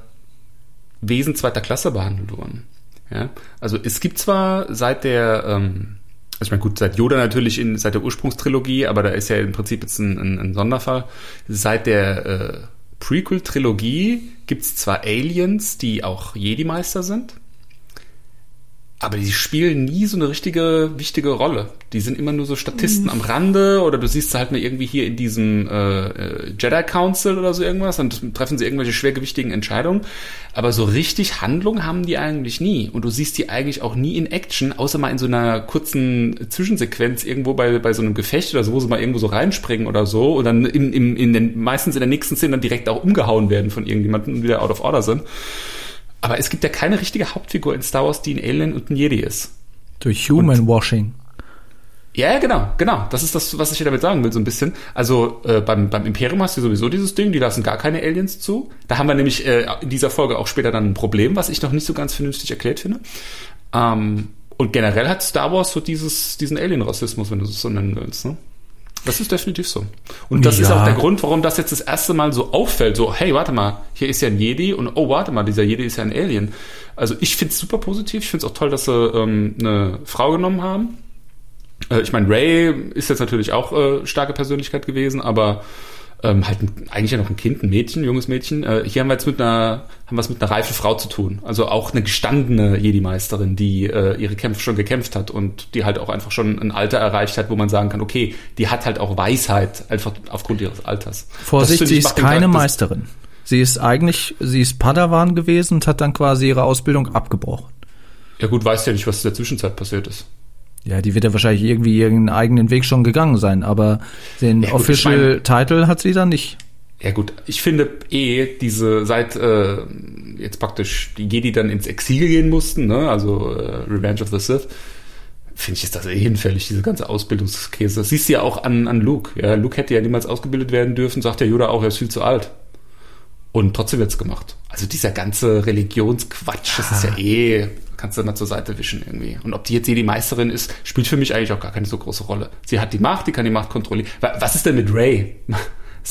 Wesen zweiter Klasse behandelt wurden. Ja? Also es gibt zwar seit der, ähm, ich meine gut, seit Yoda natürlich in, seit der Ursprungstrilogie, aber da ist ja im Prinzip jetzt ein, ein, ein Sonderfall, seit der äh, Prequel-Trilogie gibt es zwar Aliens, die auch Jedi-Meister sind, aber die spielen nie so eine richtige wichtige Rolle. Die sind immer nur so Statisten am Rande oder du siehst sie halt mal irgendwie hier in diesem äh, äh, Jedi Council oder so irgendwas, dann treffen sie irgendwelche schwergewichtigen Entscheidungen. Aber so richtig Handlung haben die eigentlich nie. Und du siehst die eigentlich auch nie in Action, außer mal in so einer kurzen Zwischensequenz irgendwo bei, bei so einem Gefecht oder so, wo sie mal irgendwo so reinspringen oder so und dann in, in, in den, meistens in der nächsten Szene dann direkt auch umgehauen werden von irgendjemandem und wieder out of order sind. Aber es gibt ja keine richtige Hauptfigur in Star Wars, die ein Alien und ein Jedi ist. Durch Human Washing. Ja, genau, genau. Das ist das, was ich hier damit sagen will, so ein bisschen. Also äh, beim, beim Imperium hast du sowieso dieses Ding, die lassen gar keine Aliens zu. Da haben wir nämlich äh, in dieser Folge auch später dann ein Problem, was ich noch nicht so ganz vernünftig erklärt finde. Ähm, und generell hat Star Wars so dieses, diesen Alien-Rassismus, wenn du es so nennen willst. Ne? Das ist definitiv so. Und das Ja. ist auch der Grund, warum das jetzt das erste Mal so auffällt. So, hey, warte mal, hier ist ja ein Jedi und oh, warte mal, dieser Jedi ist ja ein Alien. Also ich finde es super positiv. Ich finde es auch toll, dass sie ähm, eine Frau genommen haben. Äh, ich meine, Ray ist jetzt natürlich auch äh, starke Persönlichkeit gewesen, aber ähm, halt ein, eigentlich ja noch ein Kind, ein Mädchen, ein junges Mädchen. Äh, hier haben wir jetzt mit einer, haben wir es mit einer reifen Frau zu tun. Also auch eine gestandene Jedi-Meisterin, die äh, ihre Kämpfe schon gekämpft hat und die halt auch einfach schon ein Alter erreicht hat, wo man sagen kann, okay, die hat halt auch Weisheit, einfach aufgrund ihres Alters. Vorsicht, sie ist keine Meisterin. Sie ist eigentlich, sie ist Padawan gewesen und hat dann quasi ihre Ausbildung abgebrochen. Ja gut, weißt ja nicht, was in der Zwischenzeit passiert ist. Ja, die wird ja wahrscheinlich irgendwie ihren eigenen Weg schon gegangen sein, aber den Ja, gut, ich Official meine- Title hat sie dann nicht. Ja gut, ich finde eh diese seit äh, jetzt praktisch die Jedi dann ins Exil gehen mussten, ne? also äh, Revenge of the Sith, finde ich ist das eh hinfällig, diese ganze Ausbildungskäse. Das siehst du ja auch an, an Luke. Ja, Luke hätte ja niemals ausgebildet werden dürfen, sagt der Yoda auch, er ist viel zu alt. Und trotzdem wird's gemacht. Also dieser ganze Religionsquatsch, das ist ja eh, kannst du mal zur Seite wischen irgendwie. Und ob die jetzt Jedi Meisterin ist, spielt für mich eigentlich auch gar keine so große Rolle. Sie hat die Macht, die kann die Macht kontrollieren. Wa- Was ist denn mit Ray?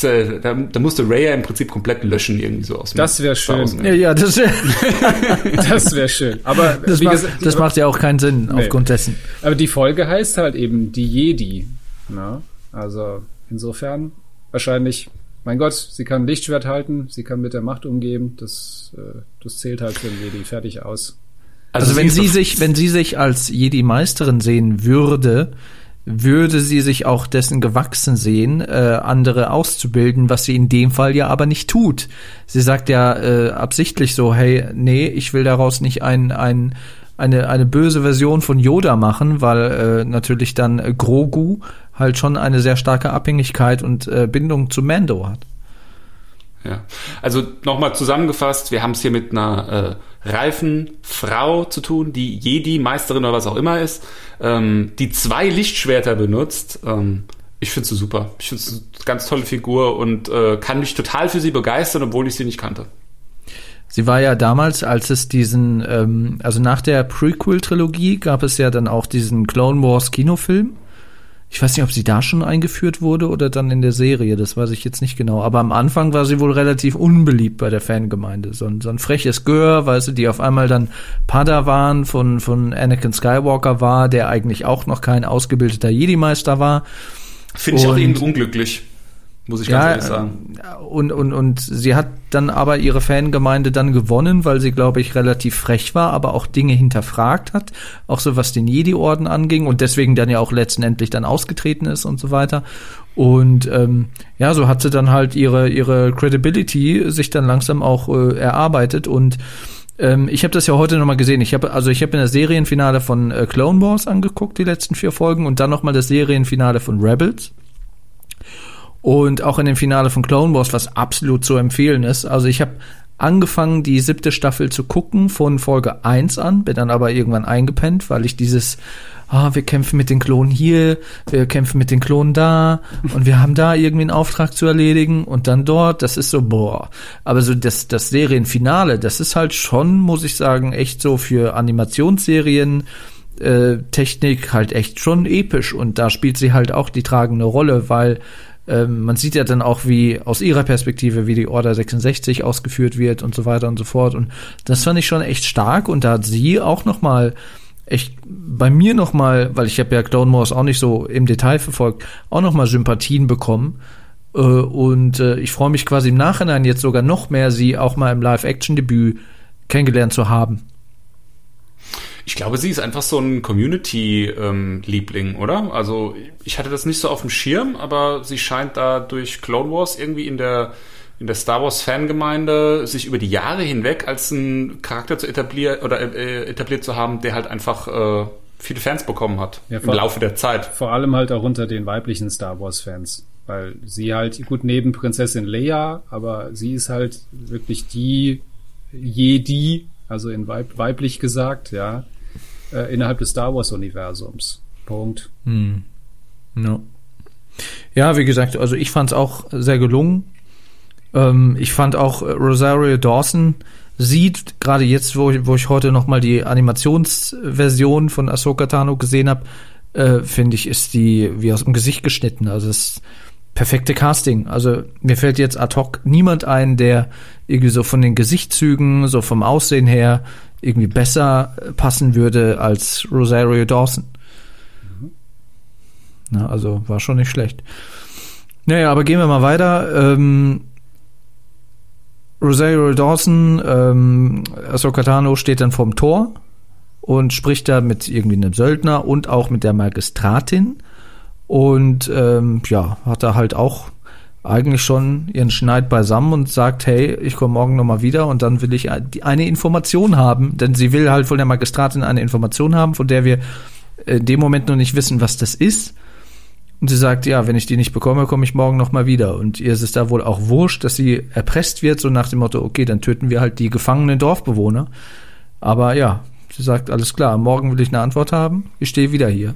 Da, da musste Ray ja im Prinzip komplett löschen, irgendwie so aus dem Das wär schön. Ja, ne? ja, das, Das wäre schön. Aber das, wie macht, gesagt, das macht ja auch keinen Sinn Nee. aufgrund dessen. Aber die Folge heißt halt eben die Jedi. Na? Also insofern wahrscheinlich, mein Gott, sie kann Lichtschwert halten, sie kann mit der Macht umgehen. Das, äh, das zählt halt für den Jedi. Fertig aus. Also, wenn ist sie doch- sich, wenn sie sich als Jedi-Meisterin sehen würde, würde sie sich auch dessen gewachsen sehen, äh, andere auszubilden, was sie in dem Fall ja aber nicht tut. Sie sagt ja äh, absichtlich so, hey, nee, ich will daraus nicht ein, ein, eine, eine böse Version von Yoda machen, weil äh, natürlich dann äh, Grogu halt schon eine sehr starke Abhängigkeit und äh, Bindung zu Mando hat. Ja. Also nochmal zusammengefasst, wir haben es hier mit einer äh, reifen Frau zu tun, die Jedi-Meisterin oder was auch immer ist, ähm, die zwei Lichtschwerter benutzt. Ähm, ich finde sie super. Ich finde sie eine ganz tolle Figur und äh, kann mich total für sie begeistern, obwohl ich sie nicht kannte. Sie war ja damals, als es diesen, ähm, also nach der Prequel-Trilogie gab es ja dann auch diesen Clone Wars Kinofilm. Ich weiß nicht, ob sie da schon eingeführt wurde oder dann in der Serie, das weiß ich jetzt nicht genau. Aber am Anfang war sie wohl relativ unbeliebt bei der Fangemeinde. So ein, so ein freches Gör, weißt du, die auf einmal dann Padawan von, von Anakin Skywalker war, der eigentlich auch noch kein ausgebildeter Jedi-Meister war. Finde ich auch irgendwie unglücklich, muss ich ganz Ja, ehrlich sagen. äh, und, und, und sie hat dann aber ihre Fangemeinde dann gewonnen, weil sie, glaube ich, relativ frech war, aber auch Dinge hinterfragt hat, auch so was den Jedi-Orden anging und deswegen dann ja auch letztendlich dann ausgetreten ist und so weiter. Und ähm, ja, so hat sie dann halt ihre, ihre Credibility sich dann langsam auch äh, erarbeitet und ähm, ich habe das ja heute nochmal gesehen. Ich habe also ich habe mir das Serienfinale von äh, Clone Wars angeguckt, die letzten vier Folgen, und dann nochmal das Serienfinale von Rebels. Und auch in dem Finale von Clone Wars, was absolut zu empfehlen ist. Also ich habe angefangen, die siebte Staffel zu gucken von Folge 1 an, bin dann aber irgendwann eingepennt, weil ich dieses, ah, wir kämpfen mit den Klonen hier, wir kämpfen mit den Klonen da und wir haben da irgendwie einen Auftrag zu erledigen und dann dort, das ist so, boah. Aber so das, das Serienfinale, das ist halt schon, muss ich sagen, echt so für Animationsserien, äh, Technik halt echt schon episch und da spielt sie halt auch die tragende Rolle, weil ähm, man sieht ja dann auch, wie aus ihrer Perspektive, wie die Order 66 ausgeführt wird und so weiter und so fort. Und das fand ich schon echt stark. Und da hat sie auch noch mal echt bei mir noch mal, weil ich habe ja Clone Wars auch nicht so im Detail verfolgt, auch noch mal Sympathien bekommen. Äh, und äh, ich freue mich quasi im Nachhinein jetzt sogar noch mehr, sie auch mal im Live-Action-Debüt kennengelernt zu haben. Ich glaube, sie ist einfach so ein Community-Liebling, oder? Also ich hatte das nicht so auf dem Schirm, aber sie scheint da durch Clone Wars irgendwie in der in der Star Wars Fangemeinde sich über die Jahre hinweg als ein Charakter zu etablieren oder äh, etabliert zu haben, der halt einfach äh, viele Fans bekommen hat Ja, im Laufe der Zeit. Vor allem halt auch unter den weiblichen Star Wars Fans. Weil sie halt, gut, neben Prinzessin Leia, aber sie ist halt wirklich die Jedi, also in weib weiblich gesagt, ja, äh, innerhalb des Star Wars Universums. Punkt. Ja. ja, wie gesagt, also ich fand es auch sehr gelungen. Ähm, ich fand auch äh, Rosario Dawson sieht, gerade jetzt, wo ich, wo ich heute noch mal die Animationsversion von Ahsoka Tano gesehen habe, äh, finde ich, ist die wie aus dem Gesicht geschnitten. Also das perfekte Casting. Also mir fällt jetzt ad hoc niemand ein, der irgendwie so von den Gesichtszügen, so vom Aussehen her irgendwie besser passen würde als Rosario Dawson. Ja, also war schon nicht schlecht. Naja, aber gehen wir mal weiter. Ähm, Rosario Dawson, ähm, Ahsoka Tano steht dann vorm Tor und spricht da mit irgendwie einem Söldner und auch mit der Magistratin. Und ähm, ja, hat da halt auch eigentlich schon ihren Schneid beisammen und sagt, hey, ich komme morgen nochmal wieder und dann will ich eine Information haben, denn sie will halt von der Magistratin eine Information haben, von der wir in dem Moment noch nicht wissen, was das ist. Und sie sagt, ja, wenn ich die nicht bekomme, komme ich morgen nochmal wieder. Und ihr ist es da wohl auch wurscht, dass sie erpresst wird, so nach dem Motto, okay, dann töten wir halt die gefangenen Dorfbewohner. Aber ja, sie sagt, alles klar, morgen will ich eine Antwort haben, ich stehe wieder hier.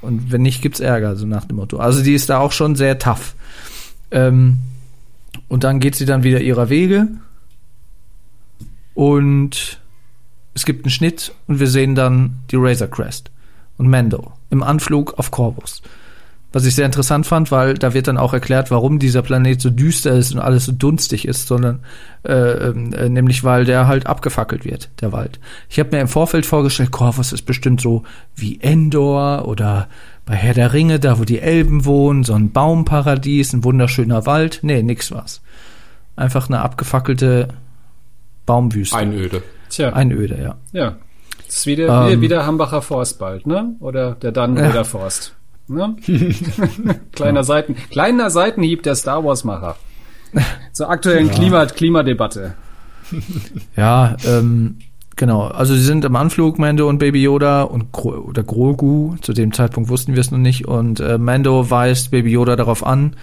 Und wenn nicht, gibt's Ärger, so nach dem Motto. Also die ist da auch schon sehr tough. Ähm, und dann geht sie dann wieder ihrer Wege. Und es gibt einen Schnitt und wir sehen dann die Razor Crest und Mando im Anflug auf Corvus. Was ich sehr interessant fand, weil da wird dann auch erklärt, warum dieser Planet so düster ist und alles so dunstig ist, sondern äh, äh, nämlich weil der halt abgefackelt wird, der Wald. Ich habe mir im Vorfeld vorgestellt, Corvus ist bestimmt so wie Endor oder bei Herr der Ringe, da wo die Elben wohnen, so ein Baumparadies, ein wunderschöner Wald. Nee, nix war's. Einfach eine abgefackelte Baumwüste. Einöde. Tja, Einöde. ja. ja. Das ist wieder, Ähm. wieder Hambacher Forst bald, ne? Oder der Dannenröder Forst. Ne? kleiner Seiten, kleiner Seitenhieb der Star Wars Macher. Zur aktuellen Klima, Klimadebatte. Ja, ähm, genau. Also sie sind im Anflug, Mando und Baby Yoda und Gro oder Grogu. Zu dem Zeitpunkt wussten wir es noch nicht. Und äh, Mando weist Baby Yoda darauf an,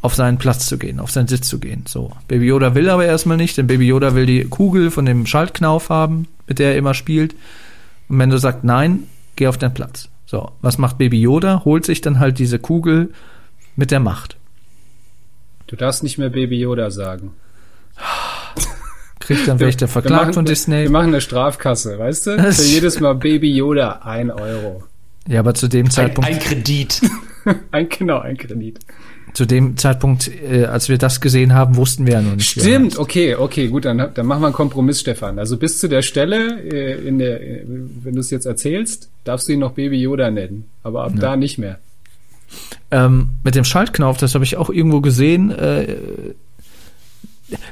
auf seinen Platz zu gehen, auf seinen Sitz zu gehen. So. Baby Yoda will aber erstmal nicht, denn Baby Yoda will die Kugel von dem Schaltknauf haben, mit der er immer spielt. Und Mando sagt, nein, geh auf deinen Platz. So, was macht Baby Yoda? Holt sich dann halt diese Kugel mit der Macht. Du darfst nicht mehr Baby Yoda sagen. Kriegt dann welcher Wir verklagt machen- von Disney. Wir machen eine Strafkasse, weißt du? Für jedes Mal Baby Yoda ein Euro. Ja, aber zu dem Ein, Zeitpunkt ein Kredit. Ein, genau, ein Kredit. Zu dem Zeitpunkt, äh, als wir das gesehen haben, wussten wir ja noch nicht. Stimmt, okay, okay, gut, dann, dann machen wir einen Kompromiss, Stefan. Also bis zu der Stelle, äh, in der, äh, wenn du es jetzt erzählst, darfst du ihn noch Baby Yoda nennen. Aber ab da nicht mehr. Ähm, mit dem Schaltknauf, das habe ich auch irgendwo gesehen. Äh,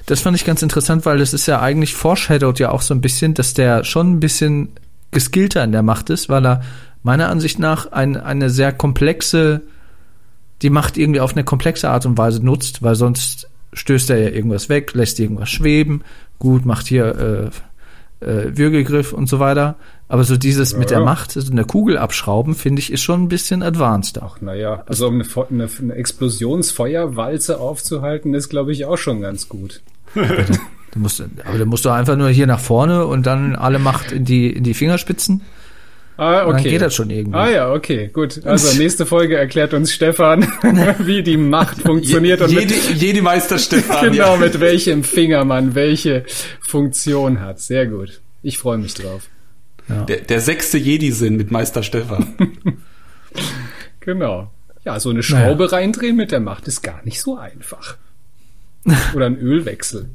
das fand ich ganz interessant, weil das ist ja eigentlich foreshadowed ja auch so ein bisschen, dass der schon ein bisschen geskillter in der Macht ist, weil er meiner Ansicht nach ein, eine sehr komplexe, die Macht irgendwie auf eine komplexe Art und Weise nutzt, weil sonst stößt er ja irgendwas weg, lässt irgendwas schweben, gut, macht hier äh, äh, Würgegriff und so weiter. Aber so dieses mit der ja. Macht, so eine Kugel abschrauben, finde ich, ist schon ein bisschen advanced auch. Naja, also um eine, eine, eine Explosionsfeuerwalze aufzuhalten, ist, glaube ich, auch schon ganz gut. Du musst, aber du musst doch einfach nur hier nach vorne und dann alle Macht in die, in die Fingerspitzen. Ah, Und okay. Dann geht das schon irgendwie. Ah ja, okay, gut. Also nächste Folge erklärt uns Stefan, wie die Macht funktioniert und Jedi, mit, Jedi Meister Stefan. genau ja. mit welchem Finger man welche Funktion hat. Sehr gut. Ich freue mich drauf. Der, der sechste Jedi-Sinn mit Meister Stefan. Genau. Ja, so eine Schraube reindrehen mit der Macht ist gar nicht so einfach. Oder ein Ölwechsel.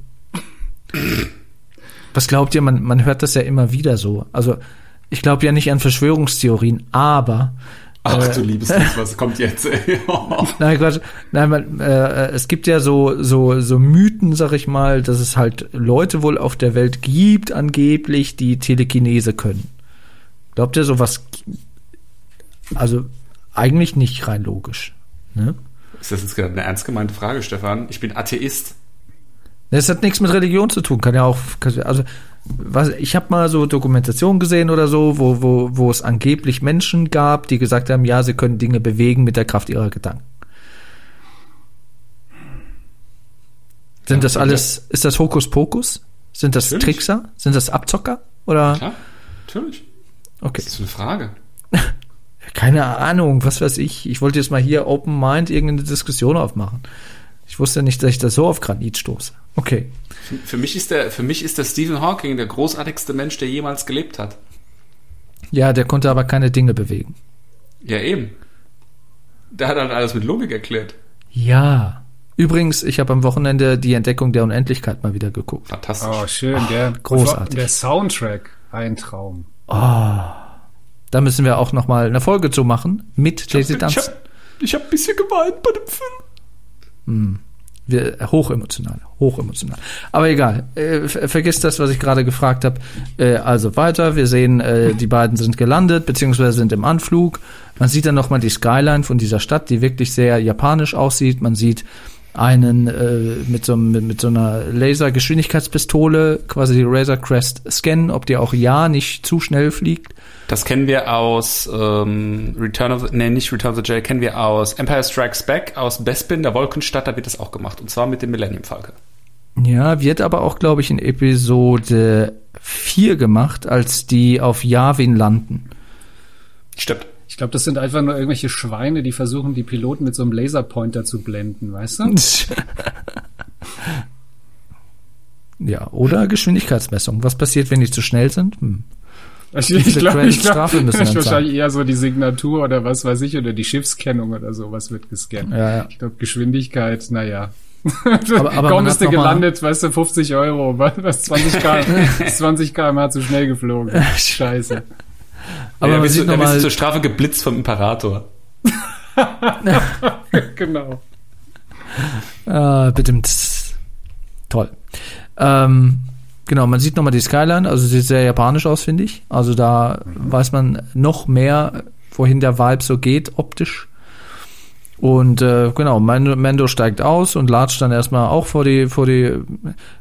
Was glaubt ihr? Man, man hört das ja immer wieder so. Also ich glaube ja nicht an Verschwörungstheorien, aber Ach du liebes Lied, was kommt jetzt? Nein, Quatsch. Nein, man, äh, es gibt ja so, so, so Mythen, sag ich mal, dass es halt Leute wohl auf der Welt gibt, angeblich, die Telekinese können. Glaubt ihr sowas? Also eigentlich nicht rein logisch. Ne? Ist das jetzt gerade eine ernst gemeinte Frage, Stefan? Ich bin Atheist. Das hat nichts mit Religion zu tun, kann ja auch, also was, ich habe mal so Dokumentation gesehen oder so, wo, wo, wo es angeblich Menschen gab, die gesagt haben, ja, sie können Dinge bewegen mit der Kraft ihrer Gedanken. Sind das alles, ist das Hokuspokus? Sind das Natürlich. Trickser? Sind das Abzocker? Oder? Klar, natürlich. Okay. Das ist eine Frage. Keine Ahnung, was weiß ich. Ich wollte jetzt mal hier Open Mind irgendeine Diskussion aufmachen. Ich wusste nicht, dass ich da so auf Granit stoße. Okay. Für, mich ist der, für mich ist der Stephen Hawking der großartigste Mensch, der jemals gelebt hat. Ja, der konnte aber keine Dinge bewegen. Ja, eben. Der hat halt alles mit Logik erklärt. Ja. Übrigens, ich habe am Wochenende die Entdeckung der Unendlichkeit mal wieder geguckt. Fantastisch. Oh, schön. Der, großartig. Der Soundtrack, ein Traum. Da müssen wir auch noch mal eine Folge zu machen mit Daisy ich Dunstan. hab, ich hab ein bisschen geweint bei dem Film. Wir, hochemotional, hochemotional. Aber egal, äh, ver- vergiss das, was ich gerade gefragt habe. Äh, also weiter, wir sehen, äh, die beiden sind gelandet, beziehungsweise sind im Anflug. Man sieht dann nochmal die Skyline von dieser Stadt, die wirklich sehr japanisch aussieht. Man sieht einen äh, mit, so, mit, mit so einer Lasergeschwindigkeitspistole quasi die Razor Crest scannen, ob die auch ja nicht zu schnell fliegt. Das kennen wir aus ähm, Return of the, nee, nicht Return of the Jedi, kennen wir aus Empire Strikes Back, aus Bespin, der Wolkenstadt, da wird das auch gemacht. Und zwar mit dem Millennium Falcon. Ja, wird aber auch, glaube ich, in Episode 4 gemacht, als die auf Yavin landen. Stimmt. Ich glaube, das sind einfach nur irgendwelche Schweine, die versuchen, die Piloten mit so einem Laserpointer zu blenden, weißt du? Ja, oder Geschwindigkeitsmessung. Was passiert, wenn die zu schnell sind? Hm. Ich, viele ich glaube, ich glaub, Strafe müssen dann wahrscheinlich eher so die Signatur oder was weiß ich, oder die Schiffskennung oder sowas wird gescannt. Ja, ja. Ich glaube, Geschwindigkeit, naja. Aber- aber Kaum ist noch mal- gelandet, weißt du, 50 Euro, was, was 20 km, 20 km zu schnell geflogen. Scheiße. Aber ja, man bist sieht du, bist du zur Strafe geblitzt vom Imperator. genau. äh, bitte, toll. Ähm, genau, man sieht nochmal die Skyline, also sieht sehr japanisch aus, finde ich. Also da weiß man noch mehr, wohin der Vibe so geht, optisch. Und äh, genau, Mando steigt aus und latscht dann erstmal auch vor die, vor die,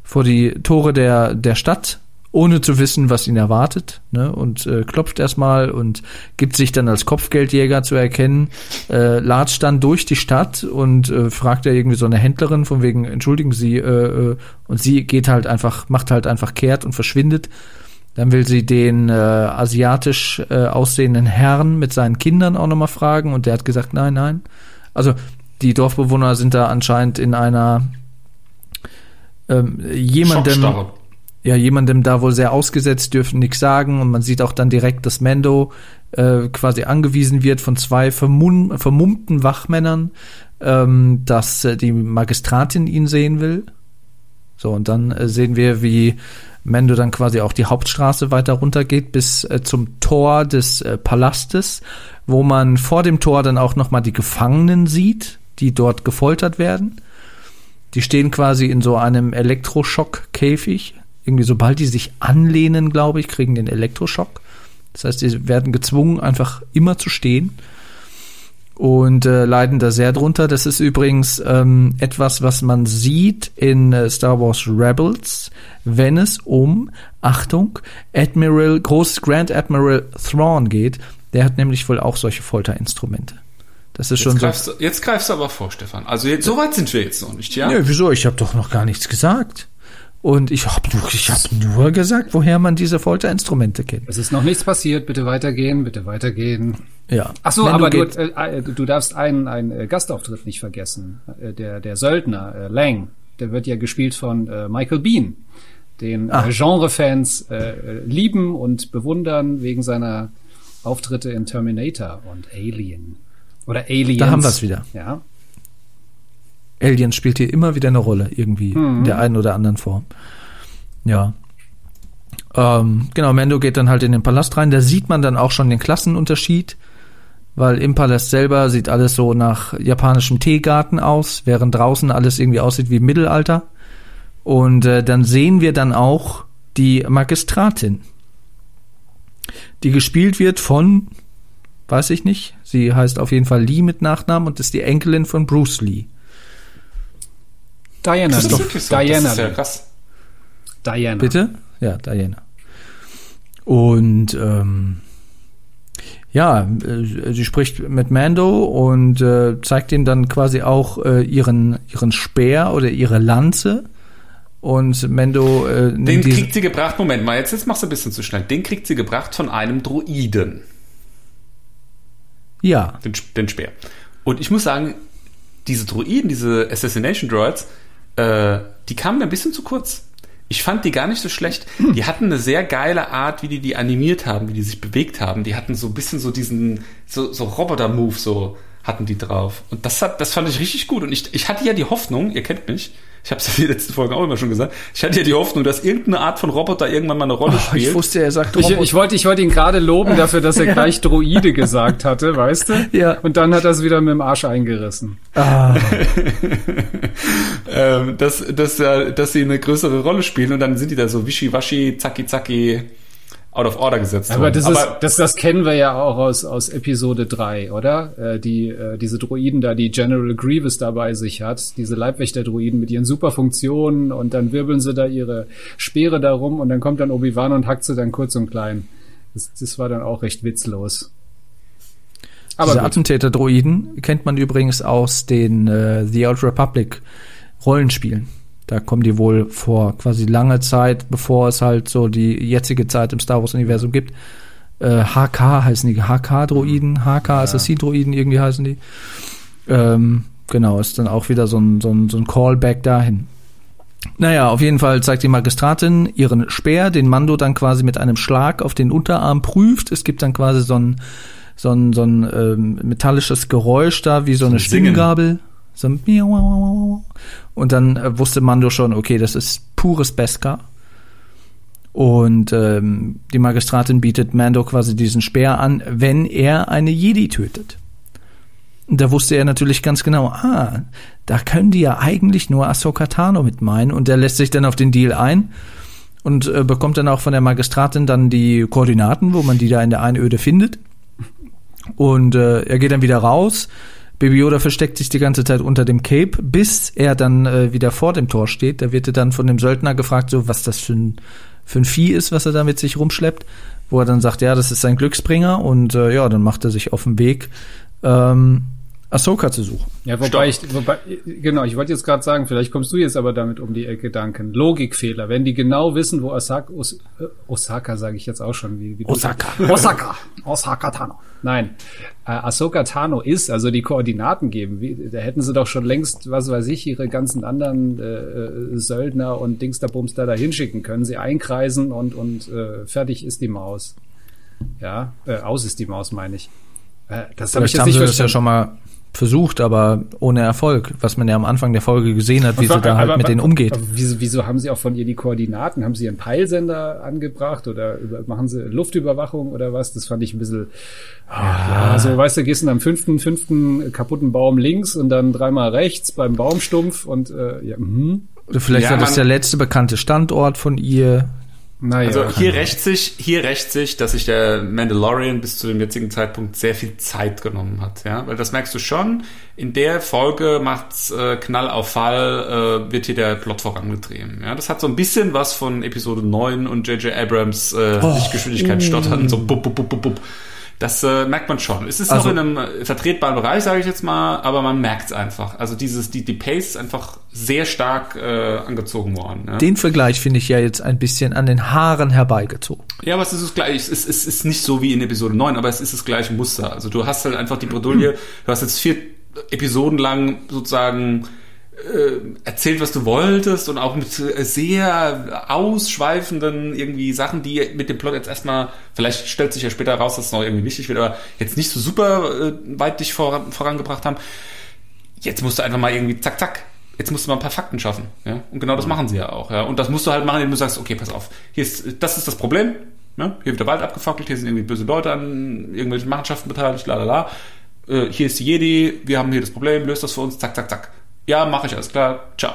vor die Tore der, der Stadt, ohne zu wissen, was ihn erwartet, ne? Und äh, klopft erstmal und gibt sich dann als Kopfgeldjäger zu erkennen, äh, latscht dann durch die Stadt und äh, fragt er irgendwie so eine Händlerin von wegen, entschuldigen Sie, äh, äh, und sie geht halt einfach, macht halt einfach kehrt und verschwindet. Dann will sie den äh, asiatisch äh, aussehenden Herrn mit seinen Kindern auch nochmal fragen und der hat gesagt, nein, nein. Also die Dorfbewohner sind da anscheinend in einer ähm, jemandem, Schockstarre. Ja, jemandem da wohl sehr ausgesetzt, dürfen nichts sagen und man sieht auch dann direkt, dass Mendo äh, quasi angewiesen wird von zwei vermum vermummten Wachmännern, ähm, dass äh, die Magistratin ihn sehen will. So, und dann äh, sehen wir, wie Mendo dann quasi auch die Hauptstraße weiter runtergeht bis äh, zum Tor des äh, Palastes, wo man vor dem Tor dann auch nochmal die Gefangenen sieht, die dort gefoltert werden. Die stehen quasi in so einem Elektroschock-Käfig. Irgendwie sobald die sich anlehnen, glaube ich, kriegen den Elektroschock. Das heißt, die werden gezwungen, einfach immer zu stehen und äh, leiden da sehr drunter. Das ist übrigens ähm, etwas, was man sieht in äh, Star Wars Rebels, wenn es um, Achtung, Admiral, groß Grand Admiral Thrawn geht. Der hat nämlich wohl auch solche Folterinstrumente. Das ist Jetzt schon so. greifst, du, jetzt greifst du aber vor, Stefan. Also jetzt, so weit sind wir jetzt noch nicht, ja? Nö, wieso? Ich habe doch noch gar nichts gesagt. Und ich habe nur, ich hab nur gesagt, woher man diese Folterinstrumente kennt. Es ist noch nichts passiert, bitte weitergehen, bitte weitergehen. Ja. Ach so, Wenn aber du, geht- äh, äh, du darfst einen, einen äh, Gastauftritt nicht vergessen. Äh, der, der Söldner, äh, Lang, der wird ja gespielt von äh, Michael Bean, den Ah. Genrefans lieben und bewundern wegen seiner Auftritte in Terminator und Alien. Oder Aliens. Da haben wir's wieder. Ja. Alien spielt hier immer wieder eine Rolle, irgendwie, in der einen oder anderen Form. Ja. Ähm, genau, Mando geht dann halt in den Palast rein. Da sieht man dann auch schon den Klassenunterschied, weil im Palast selber sieht alles so nach japanischem Teegarten aus, während draußen alles irgendwie aussieht wie Mittelalter. Und äh, dann sehen wir dann auch die Magistratin. die gespielt wird von, weiß ich nicht, sie heißt auf jeden Fall Lee mit Nachnamen und ist die Enkelin von Bruce Lee. Diana. Das ist wirklich so. Diana. Das ist ja krass. Diana. Bitte? Ja, Diana. Und ähm, ja, äh, sie spricht mit Mando und äh, zeigt ihm dann quasi auch äh, ihren ihren Speer oder ihre Lanze. Und Mando äh, Den kriegt sie gebracht, Moment mal, jetzt, jetzt machst du ein bisschen zu schnell. Den kriegt sie gebracht von einem Droiden, ja, den, den Speer. Und ich muss sagen, diese Droiden, diese Assassination Droids, äh, die kamen mir ein bisschen zu kurz. Ich fand die gar nicht so schlecht. Die hatten eine sehr geile Art, wie die die animiert haben, wie die sich bewegt haben. Die hatten so ein bisschen so diesen, so, so Roboter-Move, so hatten die drauf. Und das hat, das fand ich richtig gut. Und ich, ich hatte ja die Hoffnung, ihr kennt mich, ich habe es in den letzten Folgen auch immer schon gesagt, ich hatte ja die Hoffnung, dass irgendeine Art von Roboter irgendwann mal eine Rolle oh, spielt. ich wusste, er sagt Ich, Roboter. ich, wollte, ich wollte ihn gerade loben dafür, dass er gleich Droide gesagt hatte, weißt du? Ja. Und dann hat er es wieder mit dem Arsch eingerissen. ah, ähm, dass, dass, äh, dass sie eine größere Rolle spielen und dann sind die da so wischiwaschi, zacki zacki out of order gesetzt Aber das, ist, das, das kennen wir ja auch aus, aus Episode 3, oder? Äh, die, äh, diese Droiden da, die General Grievous da bei sich hat, diese Leibwächter-Droiden mit ihren Superfunktionen und dann wirbeln sie da ihre Speere da rum und dann kommt dann Obi-Wan und hackt sie dann kurz und klein. Das, das war dann auch recht witzlos. Aber diese. Attentäter-Droiden kennt man übrigens aus den äh, The Old Republic Rollenspielen. Da kommen die wohl vor quasi lange Zeit, bevor es halt so die jetzige Zeit im Star Wars Universum gibt. Äh, HK heißen die, HK-Droiden, HK-Assassin-Droiden irgendwie heißen die. Ähm, genau, ist dann auch wieder so ein, so ein, so ein Callback dahin. Naja, auf jeden Fall zeigt die Magistratin ihren Speer, den Mando dann quasi mit einem Schlag auf den Unterarm prüft. Es gibt dann quasi so ein, so ein, so ein ähm, metallisches Geräusch da, wie so eine ein Singen. Stimmgabel. So. Und dann äh, wusste Mando schon, okay, das ist pures Beskar. Und ähm, die Magistratin bietet Mando quasi diesen Speer an, wenn er eine Jedi tötet. Und da wusste er natürlich ganz genau, ah, da können die ja eigentlich nur Ahsoka Tano mit meinen. Und der lässt sich dann auf den Deal ein und äh, bekommt dann auch von der Magistratin dann die Koordinaten, wo man die da in der Einöde findet. Und äh, er geht dann wieder raus. Baby Yoda versteckt sich die ganze Zeit unter dem Cape, bis er dann äh, wieder vor dem Tor steht. Da wird er dann von dem Söldner gefragt, so was das für ein, für ein Vieh ist, was er da mit sich rumschleppt. Wo er dann sagt, ja, das ist sein Glücksbringer. Und äh, ja, dann macht er sich auf den Weg, ähm, Ahsoka zu suchen. Ja, wobei ich, wobei, genau, ich wollte jetzt gerade sagen, vielleicht kommst du jetzt aber damit um die Ecke, Duncan. Logikfehler. Wenn die genau wissen, wo Osaka, Os, äh, Osaka sage ich jetzt auch schon, wie, wie Osaka. Osaka. Osaka Tano. Nein. Äh, Ahsoka Tano ist, also die Koordinaten geben. Wie, da hätten sie doch schon längst, was weiß ich, ihre ganzen anderen äh, äh, Söldner und Dingsterbums da dahin schicken können. Sie einkreisen und, und äh, fertig ist die Maus. Ja, äh, aus ist die Maus, meine ich. Äh, das habe ich jetzt haben nicht sie das ja verstanden. schon mal versucht, aber ohne Erfolg, was man ja am Anfang der Folge gesehen hat, wie sie da halt mit denen umgeht. Wieso, wieso haben sie auch von ihr die Koordinaten? Haben sie ihren Peilsender angebracht oder über, machen sie Luftüberwachung oder was? Das fand ich ein bisschen, ja, so weißt du, gehst du am fünften, fünften kaputten Baum links und dann dreimal rechts beim Baumstumpf und äh, ja, mhm. Oder vielleicht Ja, war das der letzte bekannte Standort von ihr. Naja. Also hier rächt sich, hier rächt sich, dass sich der Mandalorian bis zu dem jetzigen Zeitpunkt sehr viel Zeit genommen hat, ja, weil das merkst du schon. In der Folge macht's äh, Knall auf Fall, äh, wird hier der Plot vorangetrieben. Ja, das hat so ein bisschen was von Episode 9 und J.J. Abrams äh, Lichtgeschwindigkeit stottern, so bup, bup, bup, bup, bup. Das äh, merkt man schon. Es ist Also- noch in einem äh, vertretbaren Bereich, sage ich jetzt mal, aber man merkt's einfach. Also dieses, die, die Pace ist einfach sehr stark äh, angezogen worden. Ja? Den Vergleich finde ich ja jetzt ein bisschen an den Haaren herbeigezogen. Ja, aber es ist das gleiche. Es ist, es ist nicht so wie in Episode 9, aber es ist das gleiche Muster. Also du hast halt einfach die Bredouille, du hast jetzt vier Episoden lang sozusagen erzählt, was du wolltest und auch mit äh, sehr ausschweifenden irgendwie Sachen, die mit dem Plot jetzt erstmal, vielleicht stellt sich ja später raus, dass es noch irgendwie wichtig wird, aber jetzt nicht so super äh, weit dich vor, vorangebracht haben. Jetzt musst du einfach mal irgendwie zack, zack. Jetzt musst du mal ein paar Fakten schaffen. Ja? Und genau das machen sie ja auch. Ja? Und das musst du halt machen, indem du sagst, okay, pass auf, hier ist, das ist das Problem. Ne? Hier wird der Wald abgefackelt, hier sind irgendwie böse Leute an irgendwelchen Machenschaften beteiligt, la la la. Äh, hier ist die Jedi, wir haben hier das Problem, löst das für uns, zack, zack, zack. Ja, mache ich, alles klar, ciao.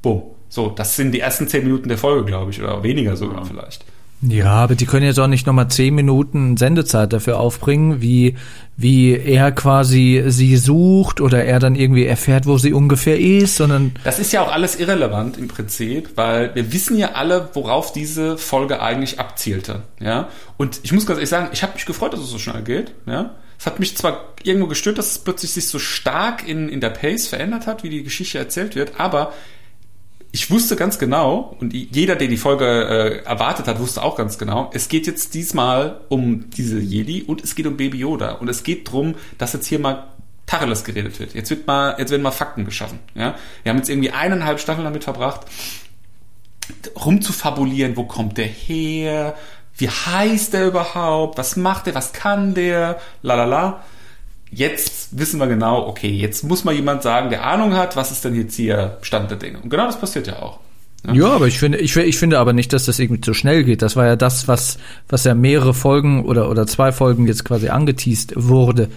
Boom. So, das sind die ersten zehn Minuten der Folge, glaube ich, oder weniger sogar vielleicht. Ja, aber die können jetzt auch nicht nochmal zehn Minuten Sendezeit dafür aufbringen, wie, wie er quasi sie sucht oder er dann irgendwie erfährt, wo sie ungefähr ist, sondern. Das ist ja auch alles irrelevant im Prinzip, weil wir wissen ja alle, worauf diese Folge eigentlich abzielte. Ja. Und ich muss ganz ehrlich sagen, ich habe mich gefreut, dass es so schnell geht. Ja. Es hat mich zwar irgendwo gestört, dass es plötzlich sich so stark in, in der Pace verändert hat, wie die Geschichte erzählt wird, aber ich wusste ganz genau, und jeder, der die Folge äh, erwartet hat, wusste auch ganz genau, es geht jetzt diesmal um diese Jedi und es geht um Baby Yoda. Und es geht drum, dass jetzt hier mal Tacheles geredet wird. Jetzt wird mal, jetzt werden mal Fakten geschaffen. Ja? Wir haben jetzt irgendwie eineinhalb Staffeln damit verbracht, rumzufabulieren, wo kommt der her, wie heißt der überhaupt, was macht der, was kann der, la la la jetzt wissen wir genau, okay, jetzt muss mal jemand sagen, der Ahnung hat, was ist denn jetzt hier Stand der Dinge. Und genau das passiert ja auch. Ja, ja aber ich finde, ich, ich finde aber nicht, dass das irgendwie zu schnell geht. Das war ja das, was, was ja mehrere Folgen oder, oder zwei Folgen jetzt quasi angeteased wurde.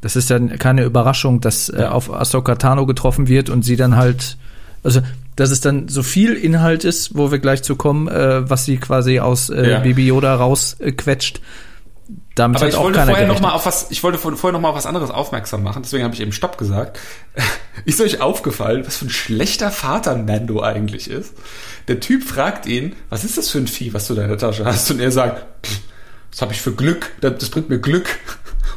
Das ist ja keine Überraschung, dass äh, auf Ahsoka Tano getroffen wird und sie dann halt, also dass es dann so viel Inhalt ist, wo wir gleich zu kommen, äh, was sie quasi aus äh, ja. Baby Yoda rausquetscht. Äh, damit Aber ich wollte vorher noch mal auf was, ich wollte vorher noch mal auf was anderes aufmerksam machen, deswegen habe ich eben Stopp gesagt. Ist euch aufgefallen, was für ein schlechter Vater Mando eigentlich ist? Der Typ fragt ihn, was ist das für ein Vieh, was du in deiner Tasche hast? Und er sagt, das habe ich für Glück, das bringt mir Glück.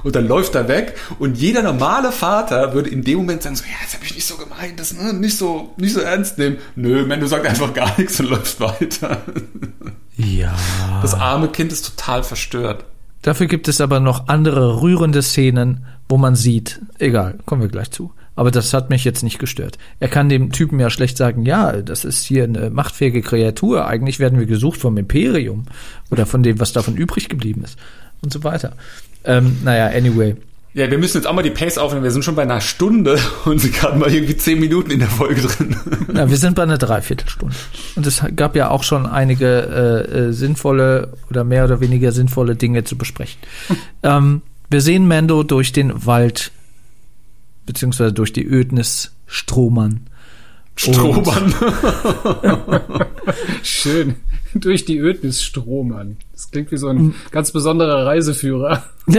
Und dann läuft er weg und jeder normale Vater würde in dem Moment sagen so, ja, das habe ich nicht so gemeint, das ne, nicht so nicht so ernst nehmen. Nö, Mando sagt einfach gar nichts und läuft weiter. Ja. Das arme Kind ist total verstört. Dafür gibt es aber noch andere rührende Szenen, wo man sieht, egal, kommen wir gleich zu. Aber das hat mich jetzt nicht gestört. Er kann dem Typen ja schlecht sagen, ja, das ist hier eine machtfähige Kreatur. Eigentlich werden wir gesucht vom Imperium oder von dem, was davon übrig geblieben ist und so weiter. Ähm, naja, anyway. Ja, wir müssen jetzt auch mal die Pace aufnehmen. Wir sind schon bei einer Stunde und sind gerade mal irgendwie zehn Minuten in der Folge drin. Ja, wir sind bei einer Dreiviertelstunde. Und es gab ja auch schon einige äh, äh, sinnvolle oder mehr oder weniger sinnvolle Dinge zu besprechen. ähm, wir sehen Mando durch den Wald beziehungsweise durch die Ödnis stromern. Stromern. Schön. Durch die Ödnis stromern. Das klingt wie so ein ganz besonderer Reiseführer.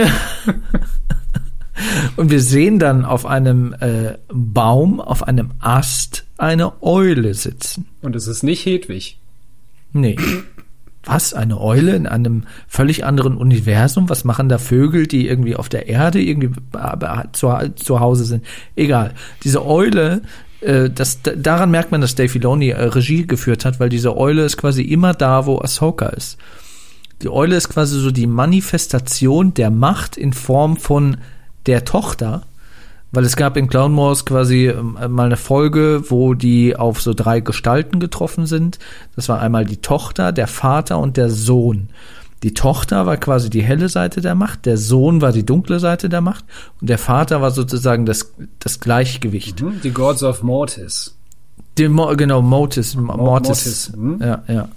Und wir sehen dann auf einem äh, Baum, auf einem Ast, eine Eule sitzen. Und es ist nicht Hedwig. Nee. Was? Eine Eule in einem völlig anderen Universum? Was machen da Vögel, die irgendwie auf der Erde irgendwie zu, zu Hause sind? Egal. Diese Eule, das, daran merkt man, dass Dave Filoni äh, Regie geführt hat, weil diese Eule ist quasi immer da, wo Ahsoka ist. Die Eule ist quasi so die Manifestation der Macht in Form von der Tochter, weil es gab in Clown Wars quasi ähm, mal eine Folge, wo die auf so drei Gestalten getroffen sind. Das war einmal die Tochter, der Vater und der Sohn. Die Tochter war quasi die helle Seite der Macht, der Sohn war die dunkle Seite der Macht und der Vater war sozusagen das, das Gleichgewicht. Mhm, die Gods of Mortis. Die, genau, Mortis. Mortis. Mortis. Mhm. Ja, ja.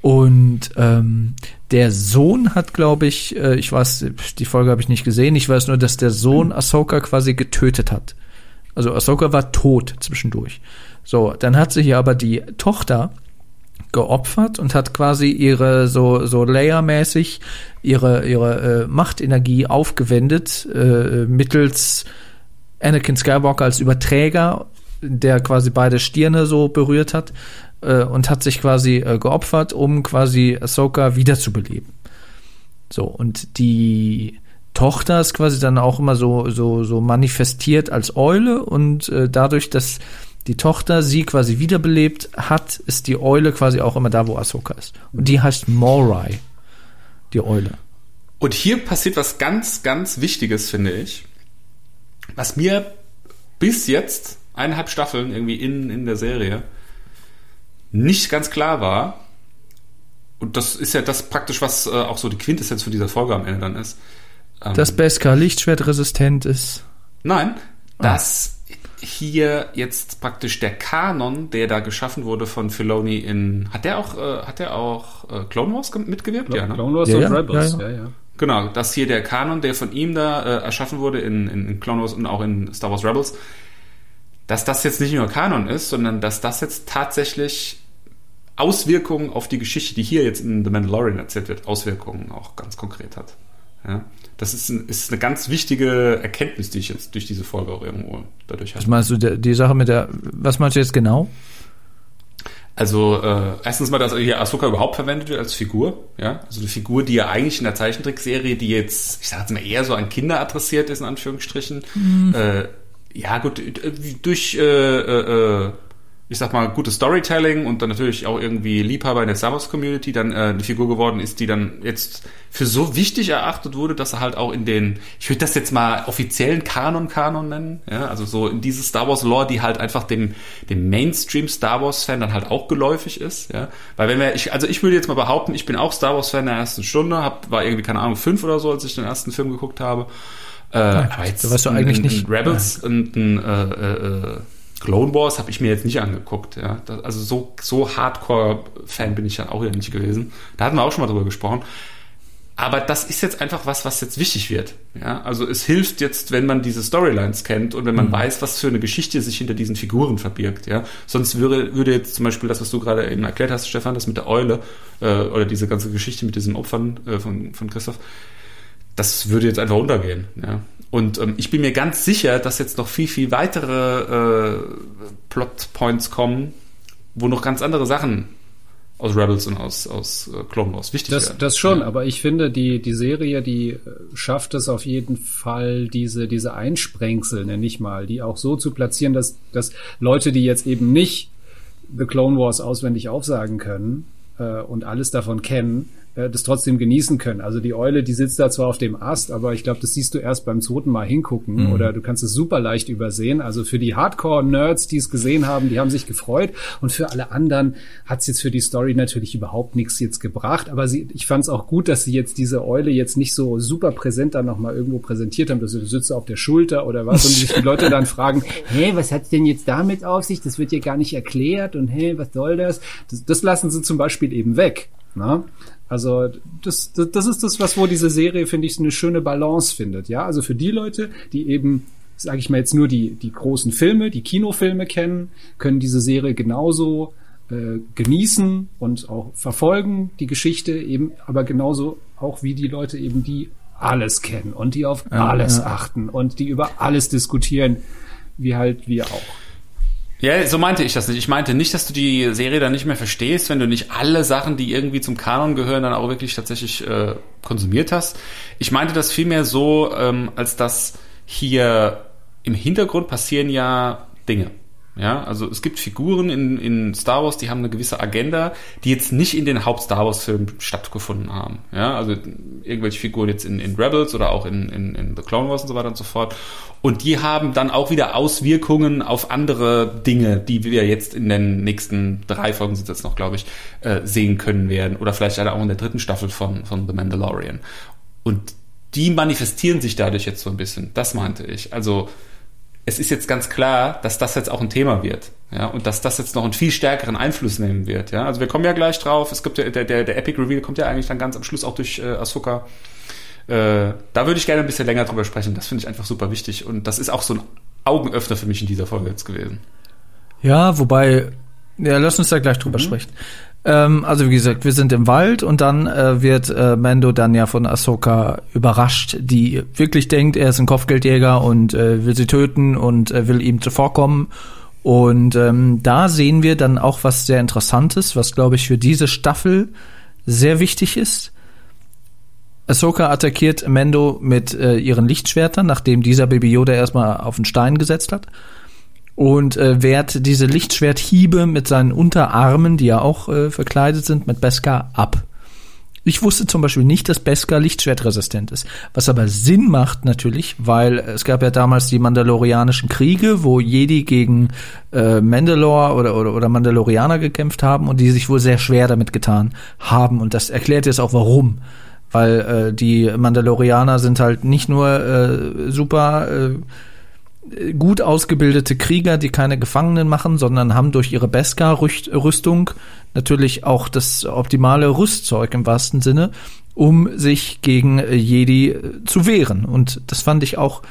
Und ähm, der Sohn hat, glaube ich, äh, ich weiß, die Folge habe ich nicht gesehen, ich weiß nur, dass der Sohn Ahsoka quasi getötet hat. Also Ahsoka war tot zwischendurch. So, dann hat sich aber die Tochter geopfert und hat quasi ihre so so layermäßig ihre ihre äh, Machtenergie aufgewendet äh, mittels Anakin Skywalker als Überträger, der quasi beide Stirne so berührt hat äh, und hat sich quasi äh, geopfert, um quasi Ahsoka wiederzubeleben. So, und die Tochter ist quasi dann auch immer so, so, so manifestiert als Eule und äh, dadurch, dass die Tochter sie quasi wiederbelebt hat, ist die Eule quasi auch immer da, wo Ahsoka ist. Und die heißt Morai, die Eule. Und hier passiert was ganz, ganz Wichtiges, finde ich, was mir bis jetzt eineinhalb Staffeln irgendwie in, in der Serie nicht ganz klar war, und das ist ja das praktisch, was äh, auch so die Quintessenz von dieser Folge am Ende dann ist. Ähm, dass Beskar lichtschwertresistent ist. Nein, ah. dass hier jetzt praktisch der Kanon, der da geschaffen wurde von Filoni in. Hat der auch, äh, hat der auch äh, Clone Wars mitgewirkt? ja, ne? Clone Wars ja, und ja, Rebels, ja, ja. ja, Genau, dass hier der Kanon, der von ihm da äh, erschaffen wurde in, in, in Clone Wars und auch in Star Wars Rebels, dass das jetzt nicht nur Kanon ist, sondern dass das jetzt tatsächlich Auswirkungen auf die Geschichte, die hier jetzt in The Mandalorian erzählt wird, Auswirkungen auch ganz konkret hat. Ja? Das ist, ein, ist eine ganz wichtige Erkenntnis, die ich jetzt durch diese Folge auch irgendwo dadurch habe. Was meinst du, die Sache mit der, was meinst du jetzt genau? Also äh, erstens mal, dass hier Ahsoka überhaupt verwendet wird als Figur, ja, also eine Figur, die ja eigentlich in der Zeichentrickserie, die jetzt, ich sag jetzt mal eher so an Kinder adressiert ist in Anführungsstrichen, mhm. äh, ja gut durch äh, äh, äh ich sag mal, gutes Storytelling und dann natürlich auch irgendwie Liebhaber in der Star Wars Community dann äh, eine Figur geworden ist, die dann jetzt für so wichtig erachtet wurde, dass er halt auch in den, ich würde das jetzt mal offiziellen Kanon-Kanon nennen, ja, also so in diese Star Wars Lore, die halt einfach dem, dem Mainstream Star Wars Fan dann halt auch geläufig ist, ja, weil wenn wir, ich, also ich würde jetzt mal behaupten, ich bin auch Star Wars Fan der ersten Stunde, hab, war irgendwie, keine Ahnung, fünf oder so, als ich den ersten Film geguckt habe, äh, ja, aber jetzt, weißt du eigentlich ein, nicht. Rebels ja. und ein, äh, äh, äh Clone Wars habe ich mir jetzt nicht angeguckt. Ja. Das, also so, so Hardcore-Fan bin ich ja auch wieder nicht gewesen. Da hatten wir auch schon mal drüber gesprochen. Aber das ist jetzt einfach was, was jetzt wichtig wird. Ja, also es hilft jetzt, wenn man diese Storylines kennt und wenn man mhm. weiß, was für eine Geschichte sich hinter diesen Figuren verbirgt. Ja, sonst würde, würde jetzt zum Beispiel das, was du gerade eben erklärt hast, Stefan, das mit der Eule äh, oder diese ganze Geschichte mit diesen Opfern äh, von, von Christoph, das würde jetzt einfach untergehen. Ja, und ähm, ich bin mir ganz sicher, dass jetzt noch viel, viel weitere äh, Plotpoints kommen, wo noch ganz andere Sachen aus Rebels und aus, aus äh, Clone Wars wichtig das, werden. Das schon, ja. aber ich finde, die, die Serie, die äh, schafft es auf jeden Fall, diese, diese Einsprengsel, nenne ich mal, die auch so zu platzieren, dass, dass Leute, die jetzt eben nicht The Clone Wars auswendig aufsagen können äh, und alles davon kennen, äh, das trotzdem genießen können. Also die Eule, die sitzt da zwar auf dem Ast, aber ich glaube, das siehst du erst beim zweiten Mal hingucken mhm. oder du kannst es super leicht übersehen. Also für die Hardcore-Nerds, die es gesehen haben, die haben sich gefreut und für alle anderen hat es jetzt für die Story natürlich überhaupt nichts jetzt gebracht. Aber sie, ich fand es auch gut, dass sie jetzt diese Eule jetzt nicht so super präsent dann nochmal irgendwo präsentiert haben, dass sie sitzt auf der Schulter oder was und sich die Leute dann fragen, hä, was hat's denn jetzt damit auf sich? Das wird ja gar nicht erklärt und hä, was soll das? Das, das lassen sie zum Beispiel eben weg. Na? Also das, das, das ist das, was wo diese Serie, finde ich, eine schöne Balance findet. Ja, also für die Leute, die eben, sage ich mal jetzt nur die, die großen Filme, die Kinofilme kennen, können diese Serie genauso äh, genießen und auch verfolgen, die Geschichte eben, aber genauso auch wie die Leute eben, die alles kennen und die auf ja, alles ja. achten und die über alles diskutieren, wie halt wir auch. Ja, so meinte ich das nicht. Ich meinte nicht, dass du die Serie dann nicht mehr verstehst, wenn du nicht alle Sachen, die irgendwie zum Kanon gehören, dann auch wirklich tatsächlich äh, konsumiert hast. Ich meinte das vielmehr so, ähm, als dass hier im Hintergrund passieren ja Dinge. Ja, also es gibt Figuren in, in Star Wars, die haben eine gewisse Agenda, die jetzt nicht in den Haupt-Star Wars-Filmen stattgefunden haben. Ja, also irgendwelche Figuren jetzt in, in Rebels oder auch in, in, in The Clone Wars und so weiter und so fort. Und die haben dann auch wieder Auswirkungen auf andere Dinge, die wir jetzt in den nächsten drei Folgen sind jetzt noch, glaube ich, äh, sehen können werden. Oder vielleicht auch in der dritten Staffel von, von The Mandalorian. Und die manifestieren sich dadurch jetzt so ein bisschen. Das meinte ich. Also es ist jetzt ganz klar, dass das jetzt auch ein Thema wird. Ja, und dass das jetzt noch einen viel stärkeren Einfluss nehmen wird. Ja, also wir kommen ja gleich drauf. Es gibt ja, der, der, der Epic Reveal kommt ja eigentlich dann ganz am Schluss auch durch äh, Ahsoka. Äh, da würde ich gerne ein bisschen länger drüber sprechen. Das finde ich einfach super wichtig. Und das ist auch so ein Augenöffner für mich in dieser Folge jetzt gewesen. Ja, wobei, ja, lass uns da gleich drüber mhm. sprechen. Ähm, also wie gesagt, wir sind im Wald und dann äh, wird äh, Mando dann ja von Ahsoka überrascht, die wirklich denkt, er ist ein Kopfgeldjäger und äh, will sie töten und äh, will ihm zuvorkommen. Und ähm, da sehen wir dann auch was sehr Interessantes, was glaube ich für diese Staffel sehr wichtig ist. Ahsoka attackiert Mando mit äh, ihren Lichtschwertern, nachdem dieser Baby Yoda erstmal auf den Stein gesetzt hat und äh, wehrt diese Lichtschwerthiebe mit seinen Unterarmen, die ja auch äh, verkleidet sind, mit Beskar ab. Ich wusste zum Beispiel nicht, dass Beskar lichtschwertresistent ist. Was aber Sinn macht natürlich, weil es gab ja damals die Mandalorianischen Kriege, wo Jedi gegen äh, Mandalore oder, oder, oder Mandalorianer gekämpft haben und die sich wohl sehr schwer damit getan haben. Und das erklärt jetzt auch warum. Weil äh, die Mandalorianer sind halt nicht nur äh, super äh, gut ausgebildete Krieger, die keine Gefangenen machen, sondern haben durch ihre Beskar-Rüstung natürlich auch das optimale Rüstzeug im wahrsten Sinne, um sich gegen Jedi äh, zu wehren. Und das fand ich auch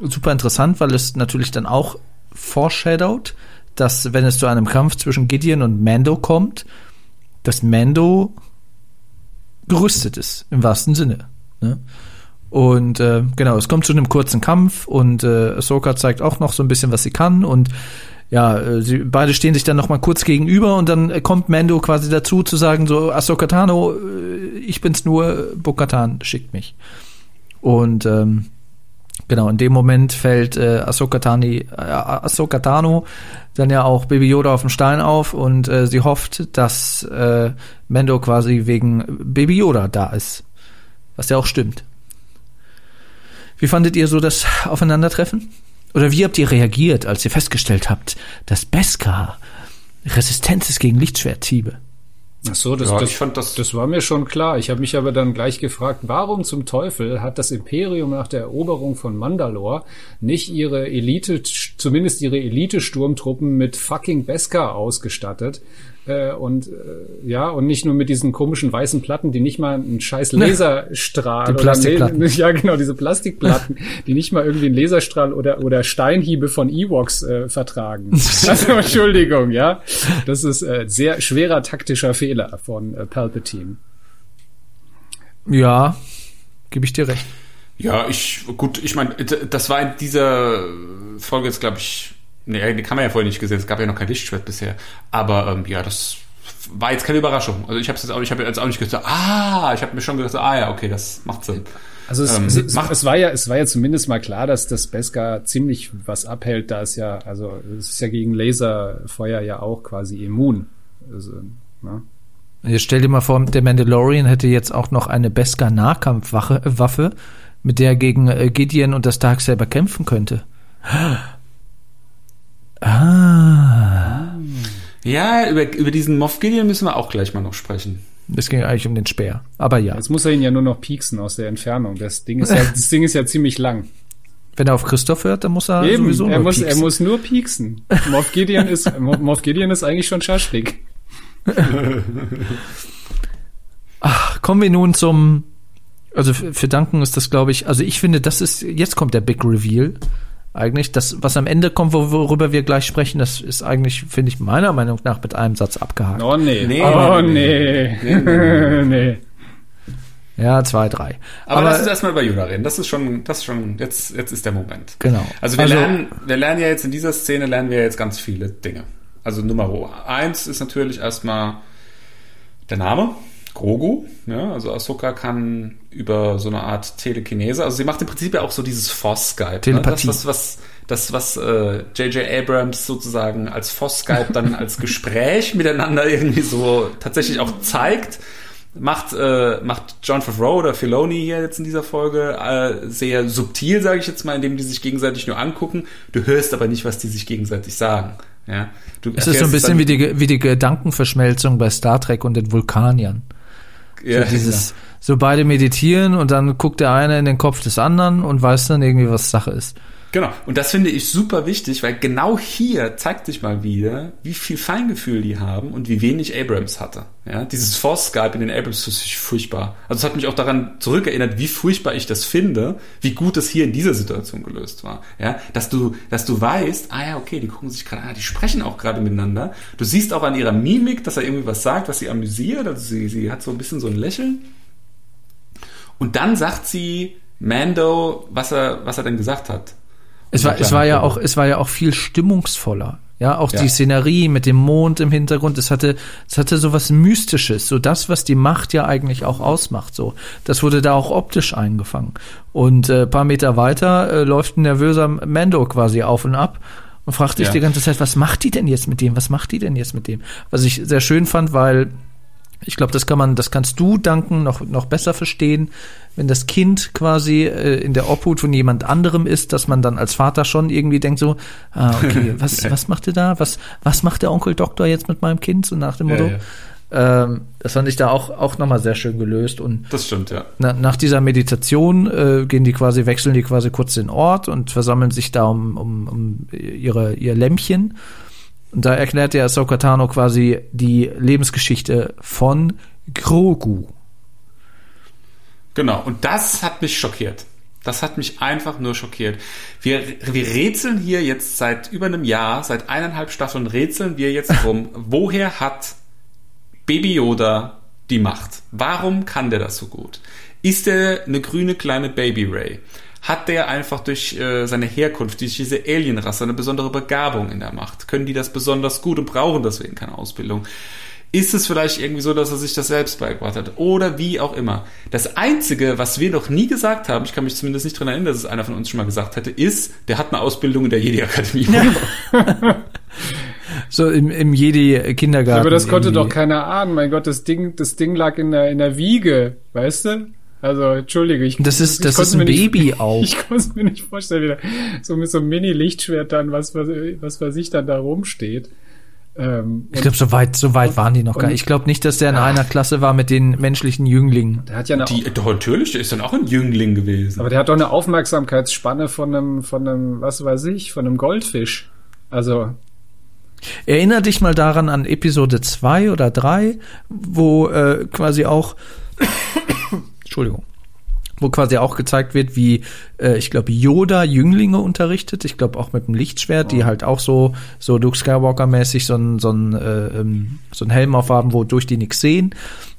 super interessant, weil es natürlich dann auch foreshadowed, dass wenn es zu einem Kampf zwischen Gideon und Mando kommt, dass Mando gerüstet ist, im wahrsten Sinne. Ne? Und äh, genau, es kommt zu einem kurzen Kampf und äh, Ahsoka zeigt auch noch so ein bisschen, was sie kann und ja, äh, sie beide stehen sich dann noch mal kurz gegenüber und dann äh, kommt Mando quasi dazu zu sagen so Ahsoka Tano, äh, ich bin's nur, Bo-Katan schickt mich. Und ähm, genau, in dem Moment fällt äh, Ahsoka, Tani, äh, Ahsoka Tano dann ja auch Baby Yoda auf dem Stein auf und äh, sie hofft, dass äh, Mando quasi wegen Baby Yoda da ist. Was ja auch stimmt. Wie fandet ihr so das Aufeinandertreffen? Oder wie habt ihr reagiert, als ihr festgestellt habt, dass Beskar Resistenz ist gegen Lichtschwerthiebe? Ach so, das, Ja, das, ich fand das- das war mir schon klar. Ich habe mich aber dann gleich gefragt, warum zum Teufel hat das Imperium nach der Eroberung von Mandalore nicht ihre Elite, zumindest ihre Elite-Sturmtruppen mit fucking Beskar ausgestattet? Äh, und äh, ja, und nicht nur mit diesen komischen weißen Platten, die nicht mal einen scheiß Laserstrahl Die oder Plastikplatten. Le- ja genau diese Plastikplatten, die nicht mal irgendwie einen Laserstrahl oder oder Steinhiebe von Ewoks äh, vertragen. Also Entschuldigung, ja, das ist äh, sehr schwerer taktischer Fehler von äh, Palpatine. Ja, gebe ich dir recht. Ja, ich, gut, ich meine, das war in dieser Folge jetzt, glaube ich, nee, die kann man ja vorher nicht gesehen, es gab ja noch kein Lichtschwert bisher. Aber ähm, ja, das war jetzt keine Überraschung. Also ich habe jetzt auch, ich habe jetzt auch nicht gesagt, ah, ich habe mir schon gedacht, ah ja, okay, das macht Sinn. Also es, Ähm, es, es, macht- es war ja, es war ja zumindest mal klar, dass das Beskar ziemlich was abhält, da es ja, also es ist ja gegen Laserfeuer ja auch quasi immun. Also, ne? Jetzt stell dir mal vor, der Mandalorian hätte jetzt auch noch eine Beskar Nahkampfwaffe, äh, Waffe, mit der er gegen äh, Gideon und das Darksaber kämpfen könnte. Ah, Ja, über, über diesen Moff Gideon müssen wir auch gleich mal noch sprechen. es ging eigentlich um den Speer. Aber ja, Jetzt muss er ihn ja nur noch pieksen aus der Entfernung. Das Ding ist ja, das Ding ist ja ziemlich lang. wenn er auf Christoph hört, dann muss er Eben, sowieso er nur muss, er pieksen. muss nur pieksen. Moff Gideon ist, Mo- Moff Gideon ist eigentlich schon Schaschlik. Kommen wir nun zum, also für, für Duncan ist das, glaube ich, also ich finde, das ist, jetzt kommt der Big Reveal. Eigentlich, das, was am Ende kommt, wo- worüber wir gleich sprechen, das ist eigentlich, finde ich, meiner Meinung nach mit einem Satz abgehakt. Oh nee. Nee, oh nee, nee. nee. Ja, zwei, drei. Aber, lass uns erstmal über Yoda reden. Das ist schon, das ist schon, jetzt, jetzt ist der Moment. Genau. Also wir Also- lernen, wir lernen ja jetzt in dieser Szene lernen wir jetzt ganz viele Dinge. Also Nummer eins ist natürlich erstmal der Name. Grogu, ja, also Ahsoka kann über so eine Art Telekinese, also sie macht im Prinzip ja auch so dieses Force-Skype. Telepathie. Ne? Das, was, was, das, was äh, J.J. Abrams sozusagen als Force-Skype dann als Gespräch miteinander irgendwie so tatsächlich auch zeigt, macht, äh, macht John Favreau oder Filoni hier jetzt in dieser Folge äh, sehr subtil, sage ich jetzt mal, indem die sich gegenseitig nur angucken. Du hörst aber nicht, was die sich gegenseitig sagen. Ja, du Es ist so ein bisschen wie die, wie die Gedankenverschmelzung bei Star Trek und den Vulkaniern. Ja, so dieses, so beide meditieren und dann guckt der eine in den Kopf des anderen und weiß dann irgendwie, was Sache ist. Genau. Und das finde ich super wichtig, weil genau hier zeigt sich mal wieder, wie viel Feingefühl die haben und wie wenig Abrams hatte. Ja, dieses Force Skype in den Abrams das ist furchtbar. Also es hat mich auch daran zurückerinnert, wie furchtbar ich das finde, wie gut es hier in dieser Situation gelöst war. Ja, dass du, dass du weißt, ah ja, okay, die gucken sich gerade an, die sprechen auch gerade miteinander. Du siehst auch an ihrer Mimik, dass er irgendwie was sagt, was sie amüsiert. Also sie, sie hat so ein bisschen so ein Lächeln. Und dann sagt sie Mando, was er, was er denn gesagt hat. Es war, Ja, es war ja auch, es war ja auch viel stimmungsvoller. Ja, auch Ja. die Szenerie mit dem Mond im Hintergrund, es hatte, es hatte so was Mystisches, so das, was die Macht ja eigentlich auch ausmacht, so. Das wurde da auch optisch eingefangen. Und äh, paar Meter weiter äh, läuft ein nervöser Mando quasi auf und ab und fragt sich Ja. die ganze Zeit, was macht die denn jetzt mit dem? Was macht die denn jetzt mit dem? Was ich sehr schön fand, weil ich glaube, das kann man, das kannst du danken noch noch besser verstehen, wenn das Kind quasi äh, in der Obhut von jemand anderem ist, dass man dann als Vater schon irgendwie denkt so, ah, okay, was was macht ihr da? Was was macht der Onkel Doktor jetzt mit meinem Kind so nach dem Ja, Motto? ja. Ähm, das fand ich da auch auch noch mal sehr schön gelöst und Das stimmt, ja. na, nach dieser Meditation äh, gehen die quasi, wechseln die quasi kurz den Ort und versammeln sich da um, um, um ihre, ihr Lämpchen. Und da erklärt der Ahsoka Tano quasi die Lebensgeschichte von Grogu. Genau, und das hat mich schockiert. Das hat mich einfach nur schockiert. Wir, wir rätseln hier jetzt seit über einem Jahr, seit eineinhalb Staffeln rätseln wir jetzt drum, woher hat Baby Yoda die Macht? Warum kann der das so gut? Ist er eine grüne kleine Baby Ray? Hat der einfach durch äh, seine Herkunft, durch diese Alienrasse eine besondere Begabung in der Macht? Können die das besonders gut und brauchen deswegen keine Ausbildung? Ist es vielleicht irgendwie so, dass er sich das selbst beigebracht hat? Oder wie auch immer. Das Einzige, was wir noch nie gesagt haben, ich kann mich zumindest nicht dran erinnern, dass es einer von uns schon mal gesagt hätte, ist, der hat eine Ausbildung in der Jedi-Akademie. Ja. so im, im Jedi-Kindergarten. Aber das konnte irgendwie. doch keiner ahnen. Mein Gott, das Ding, das Ding lag in der, in der Wiege, weißt du? Also, entschuldige, ich. Das ist, das ist ein Baby nicht, auch. Ich konnte es mir nicht vorstellen, wieder so mit so einem Mini-Lichtschwert dann, was, was, was für sich dann da rumsteht. Ähm, ich glaube, so weit, so weit und, waren die noch gar nicht. Ich glaube nicht, dass der in ach, einer Klasse war mit den menschlichen Jünglingen. Der hat ja eine die, doch, natürlich, der ist dann auch ein Jüngling gewesen. Aber der hat doch eine Aufmerksamkeitsspanne von einem, von einem, was weiß ich, von einem Goldfisch. Also. Erinner dich mal daran an Episode 2 oder 3, wo äh, quasi auch Entschuldigung wo quasi auch gezeigt wird, wie äh, ich glaube Yoda Jünglinge unterrichtet. Ich glaube auch mit dem Lichtschwert, die halt auch so so Luke Skywalker mäßig so ein so ein äh, ähm, so ein Helm aufhaben, wodurch die nichts sehen.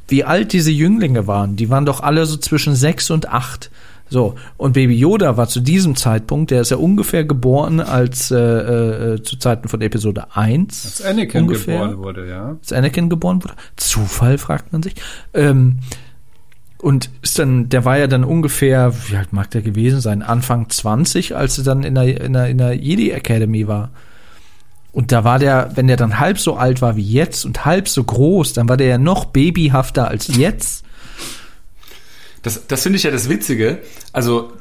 Wie alt diese Jünglinge waren, die waren doch alle so zwischen sechs und acht. So, und Baby Yoda war zu diesem Zeitpunkt, der ist ja ungefähr geboren als äh, äh, zu Zeiten von Episode 1. Als Anakin ungefähr, geboren wurde, ja. Als Anakin geboren wurde. Zufall, fragt man sich. Ähm, und ist dann, der war ja dann ungefähr, wie alt mag der gewesen sein, Anfang 20, als er dann in der, in der, in der Jedi Academy war. Und da war der, wenn der dann halb so alt war wie jetzt und halb so groß, dann war der ja noch babyhafter als jetzt. Das, das finde ich ja das Witzige. Also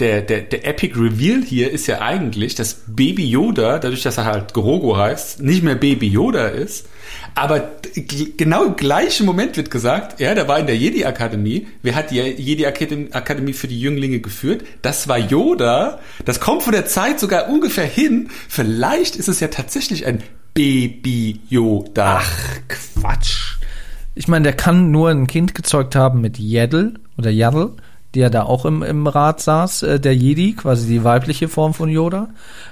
der, der, der Epic Reveal hier ist ja eigentlich, dass Baby Yoda, dadurch, dass er halt Grogu heißt, nicht mehr Baby Yoda ist, aber genau im gleichen Moment wird gesagt, ja, der war in der Jedi-Akademie. Wer hat die Jedi-Akademie für die Jünglinge geführt? Das war Yoda. Das kommt von der Zeit sogar ungefähr hin. Vielleicht ist es ja tatsächlich ein Baby Yoda. Ach, Quatsch. Ich meine, der kann nur ein Kind gezeugt haben mit Yaddle oder Yaddle die ja da auch im, im Rat saß, äh, der Jedi, quasi die weibliche Form von Yoda.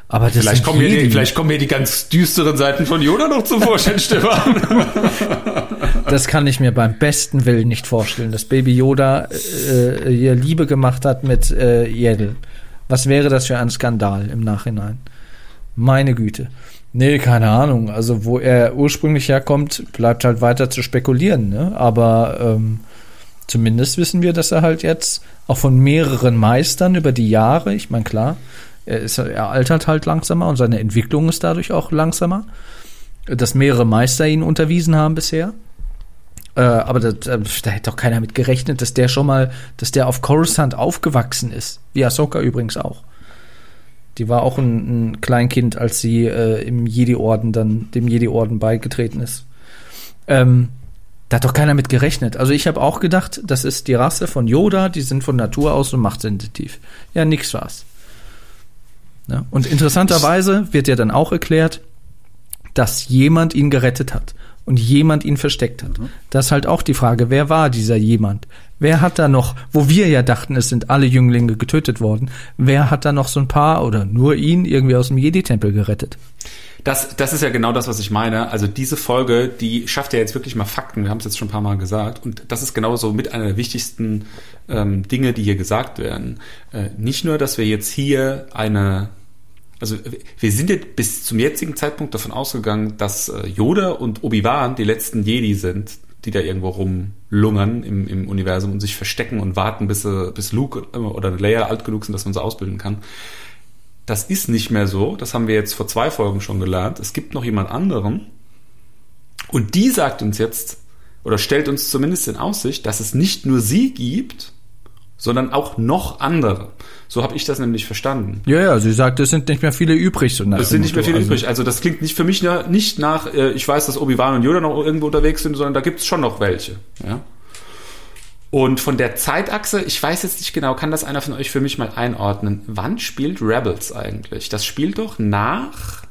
Aber das vielleicht, kommen Jedi. die, vielleicht kommen mir die ganz düsteren Seiten von Yoda noch zum Vorschein, Stefan. das kann ich mir beim besten Willen nicht vorstellen, dass Baby Yoda äh, ihr Liebe gemacht hat mit äh, Yaddle. Was wäre das für ein Skandal im Nachhinein? Meine Güte. Nee, keine Ahnung. Also wo er ursprünglich herkommt, bleibt halt weiter zu spekulieren. Ne? Aber ähm, Zumindest wissen wir, dass er halt jetzt auch von mehreren Meistern über die Jahre, ich meine klar, er, ist, er altert halt langsamer und seine Entwicklung ist dadurch auch langsamer, dass mehrere Meister ihn unterwiesen haben bisher. Äh, aber da, da, hätte doch keiner mit gerechnet, dass der schon mal, dass der auf Coruscant aufgewachsen ist. Wie Ahsoka übrigens auch. Die war auch ein, ein Kleinkind, als sie äh, im Jedi-Orden dann, dem Jedi-Orden beigetreten ist. Ähm, da hat doch keiner mit gerechnet. Also ich habe auch gedacht, das ist die Rasse von Yoda, die sind von Natur aus so machtsensitiv. Ja, nix war's. Ja, und interessanterweise wird ja dann auch erklärt, dass jemand ihn gerettet hat und jemand ihn versteckt hat. Mhm. Das ist halt auch die Frage, wer war dieser jemand? Wer hat da noch, wo wir ja dachten, es sind alle Jünglinge getötet worden, wer hat da noch so ein paar oder nur ihn irgendwie aus dem Jedi-Tempel gerettet? Das, das ist ja genau das, was ich meine. Also diese Folge, die schafft ja jetzt wirklich mal Fakten. Wir haben es jetzt schon ein paar Mal gesagt. Und das ist genauso mit einer der wichtigsten ähm, Dinge, die hier gesagt werden. Äh, nicht nur, dass wir jetzt hier eine also wir sind jetzt bis zum jetzigen Zeitpunkt davon ausgegangen, dass äh, Yoda und Obi-Wan die letzten Jedi sind, die da irgendwo rumlungern im, im Universum und sich verstecken und warten, bis, äh, bis Luke oder Leia alt genug sind, dass man sie ausbilden kann. Das ist nicht mehr so. Das haben wir jetzt vor zwei Folgen schon gelernt. Es gibt noch jemand anderen. Und die sagt uns jetzt, oder stellt uns zumindest in Aussicht, dass es nicht nur sie gibt, sondern auch noch andere. So habe ich das nämlich verstanden. Ja, ja, sie sagt, es sind nicht mehr viele übrig. So es sind nicht mehr viele also. übrig. Also das klingt nicht für mich nicht nach, äh, ich weiß, dass Obi-Wan und Yoda noch irgendwo unterwegs sind, sondern da gibt es schon noch welche. Ja? Und von der Zeitachse, ich weiß jetzt nicht genau, kann das einer von euch für mich mal einordnen? Wann spielt Rebels eigentlich? Das spielt doch nach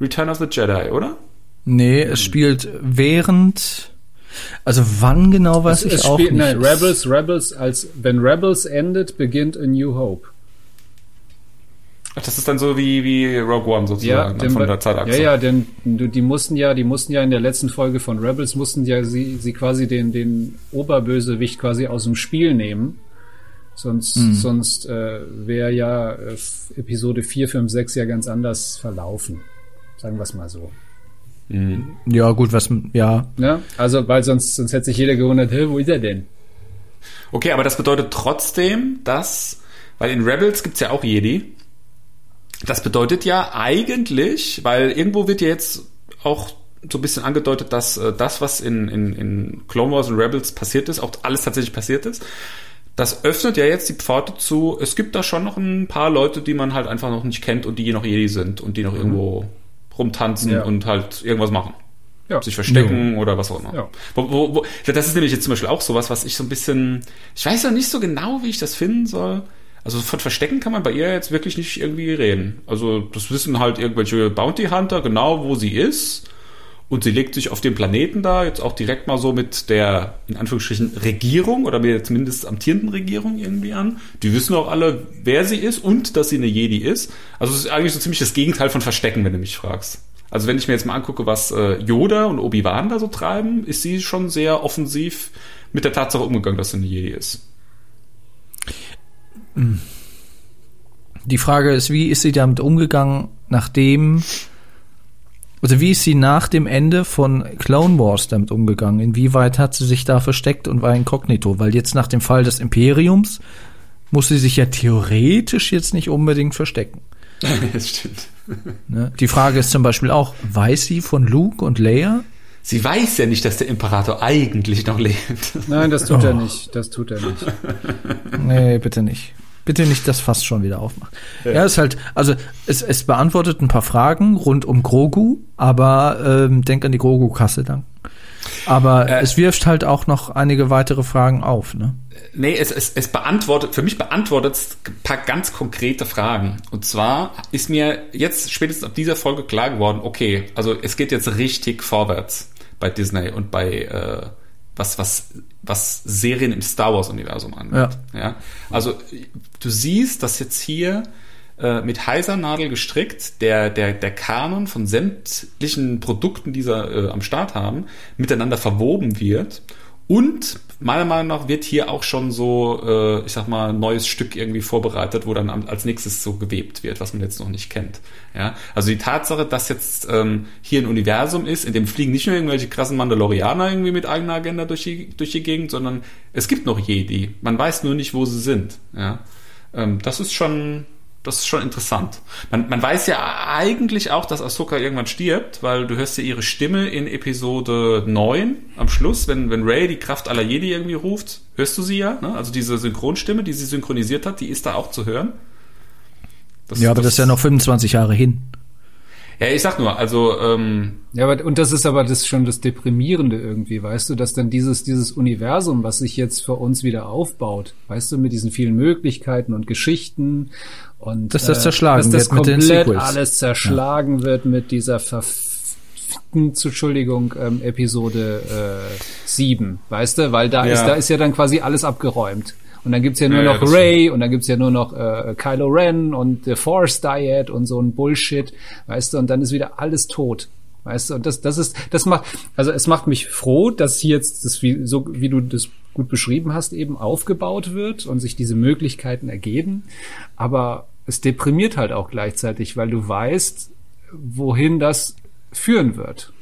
Return of the Jedi, oder? Nee, es spielt während. Also wann genau weiß es, ich es auch spielt, nicht. Nein, Rebels, Rebels, als wenn Rebels endet, beginnt A New Hope. Ach, das ist dann so wie, wie Rogue One sozusagen denn, von der Zeitachse. Ja, ja, denn die mussten ja, die mussten ja in der letzten Folge von Rebels mussten ja sie, sie quasi den, den Oberbösewicht quasi aus dem Spiel nehmen. Sonst, sonst äh, wäre ja äh, Episode 4, 5, 6 ja ganz anders verlaufen. Sagen wir es mal so. Ja, gut, was, ja. Ne? Also, weil sonst, sonst hätte sich jeder gewundert, wo ist er denn? Okay, aber das bedeutet trotzdem, dass, weil in Rebels gibt's ja auch Jedi. Das bedeutet ja eigentlich, weil irgendwo wird ja jetzt auch so ein bisschen angedeutet, dass äh, das, was in, in, in Clone Wars und Rebels passiert ist, auch alles tatsächlich passiert ist. Das öffnet ja jetzt die Pforte zu, es gibt da schon noch ein paar Leute, die man halt einfach noch nicht kennt und die noch Jedi sind und die noch irgendwo rumtanzen Ja. und halt irgendwas machen Ja. sich verstecken oder was auch immer. Ja. Wo, wo, wo, das ist nämlich jetzt zum Beispiel auch sowas, was ich so ein bisschen, ich weiß ja nicht so genau, wie ich das finden soll. Also von Verstecken kann man bei ihr jetzt wirklich nicht irgendwie reden. Also das wissen halt irgendwelche Bounty Hunter genau, wo sie ist. Und sie legt sich auf dem Planeten da jetzt auch direkt mal so mit der, in Anführungsstrichen, Regierung oder mit der zumindest amtierenden Regierung irgendwie an. Die wissen auch alle, wer sie ist und dass sie eine Jedi ist. Also es ist eigentlich so ziemlich das Gegenteil von Verstecken, wenn du mich fragst. Also wenn ich mir jetzt mal angucke, was äh, Yoda und Obi-Wan da so treiben, ist sie schon sehr offensiv mit der Tatsache umgegangen, dass sie eine Jedi ist. Die Frage ist, wie ist sie damit umgegangen, nachdem, also wie ist sie nach dem Ende von Clone Wars damit umgegangen? Inwieweit hat sie sich da versteckt und war inkognito? Weil jetzt nach dem Fall des Imperiums muss sie sich ja theoretisch jetzt nicht unbedingt verstecken. das stimmt. Ne? Die Frage ist zum Beispiel auch, weiß sie von Luke und Leia? Sie weiß ja nicht, dass der Imperator eigentlich noch lebt. Nein, das tut er Oh. nicht. Das tut er nicht. Nee, bitte nicht. Bitte nicht das Fass schon wieder aufmachen. Ja, ist halt, also es, es beantwortet ein paar Fragen rund um Grogu, aber ähm, denk an die Grogu-Kasse dann. Aber Äh. es wirft halt auch noch einige weitere Fragen auf, ne? Nee, es, es, es beantwortet, für mich beantwortet es ein paar ganz konkrete Fragen. Und zwar ist mir jetzt spätestens ab dieser Folge klar geworden, okay, also es geht jetzt richtig vorwärts bei Disney und bei äh, was, was, was Serien im Star Wars-Universum angeht. Ja. Also du siehst, dass jetzt hier äh, mit heiser Nadel gestrickt der, der, der Kanon von sämtlichen Produkten, die sie äh, am Start haben, miteinander verwoben wird. Und meiner Meinung nach wird hier auch schon so, äh, ich sag mal, ein neues Stück irgendwie vorbereitet, wo dann als nächstes so gewebt wird, was man jetzt noch nicht kennt. Ja, also die Tatsache, dass jetzt ähm, hier ein Universum ist, in dem fliegen nicht nur irgendwelche krassen Mandalorianer irgendwie mit eigener Agenda durch die, durch die Gegend, sondern es gibt noch Jedi. Man weiß nur nicht, wo sie sind. Ja, ähm, das ist schon, das ist schon interessant. Man, man weiß ja eigentlich auch, dass Ahsoka irgendwann stirbt, weil du hörst ja ihre Stimme in Episode 9 am Schluss, wenn, wenn Ray die Kraft aller Jedi irgendwie ruft, hörst du sie ja, ne? Also diese Synchronstimme, die sie synchronisiert hat, die ist da auch zu hören. ja, aber das ist ja noch 25 Jahre hin. Ja, ich sag nur, also, ähm, Ja, aber, und das ist aber das schon das Deprimierende irgendwie, weißt du, dass dann dieses, dieses Universum, was sich jetzt für uns wieder aufbaut, weißt du, mit diesen vielen Möglichkeiten und Geschichten und Dass das zerschlagen dass das wird mit den komplett Sequels. alles zerschlagen wird mit dieser verfickten, Entschuldigung, ähm, Episode äh, 7, weißt du, weil da Ja. ist, da ist ja dann quasi alles abgeräumt. Und dann gibt's ja nur Ja, noch Ray und dann gibt's ja nur noch äh, Kylo Ren und The Force Diet und so ein Bullshit, weißt du, und dann ist wieder alles tot. Weißt du, und das, das ist, das macht, also es macht mich froh, dass hier jetzt das, wie, so wie du das gut beschrieben hast, eben aufgebaut wird und sich diese Möglichkeiten ergeben. Aber es deprimiert halt auch gleichzeitig, weil du weißt, wohin das führen wird.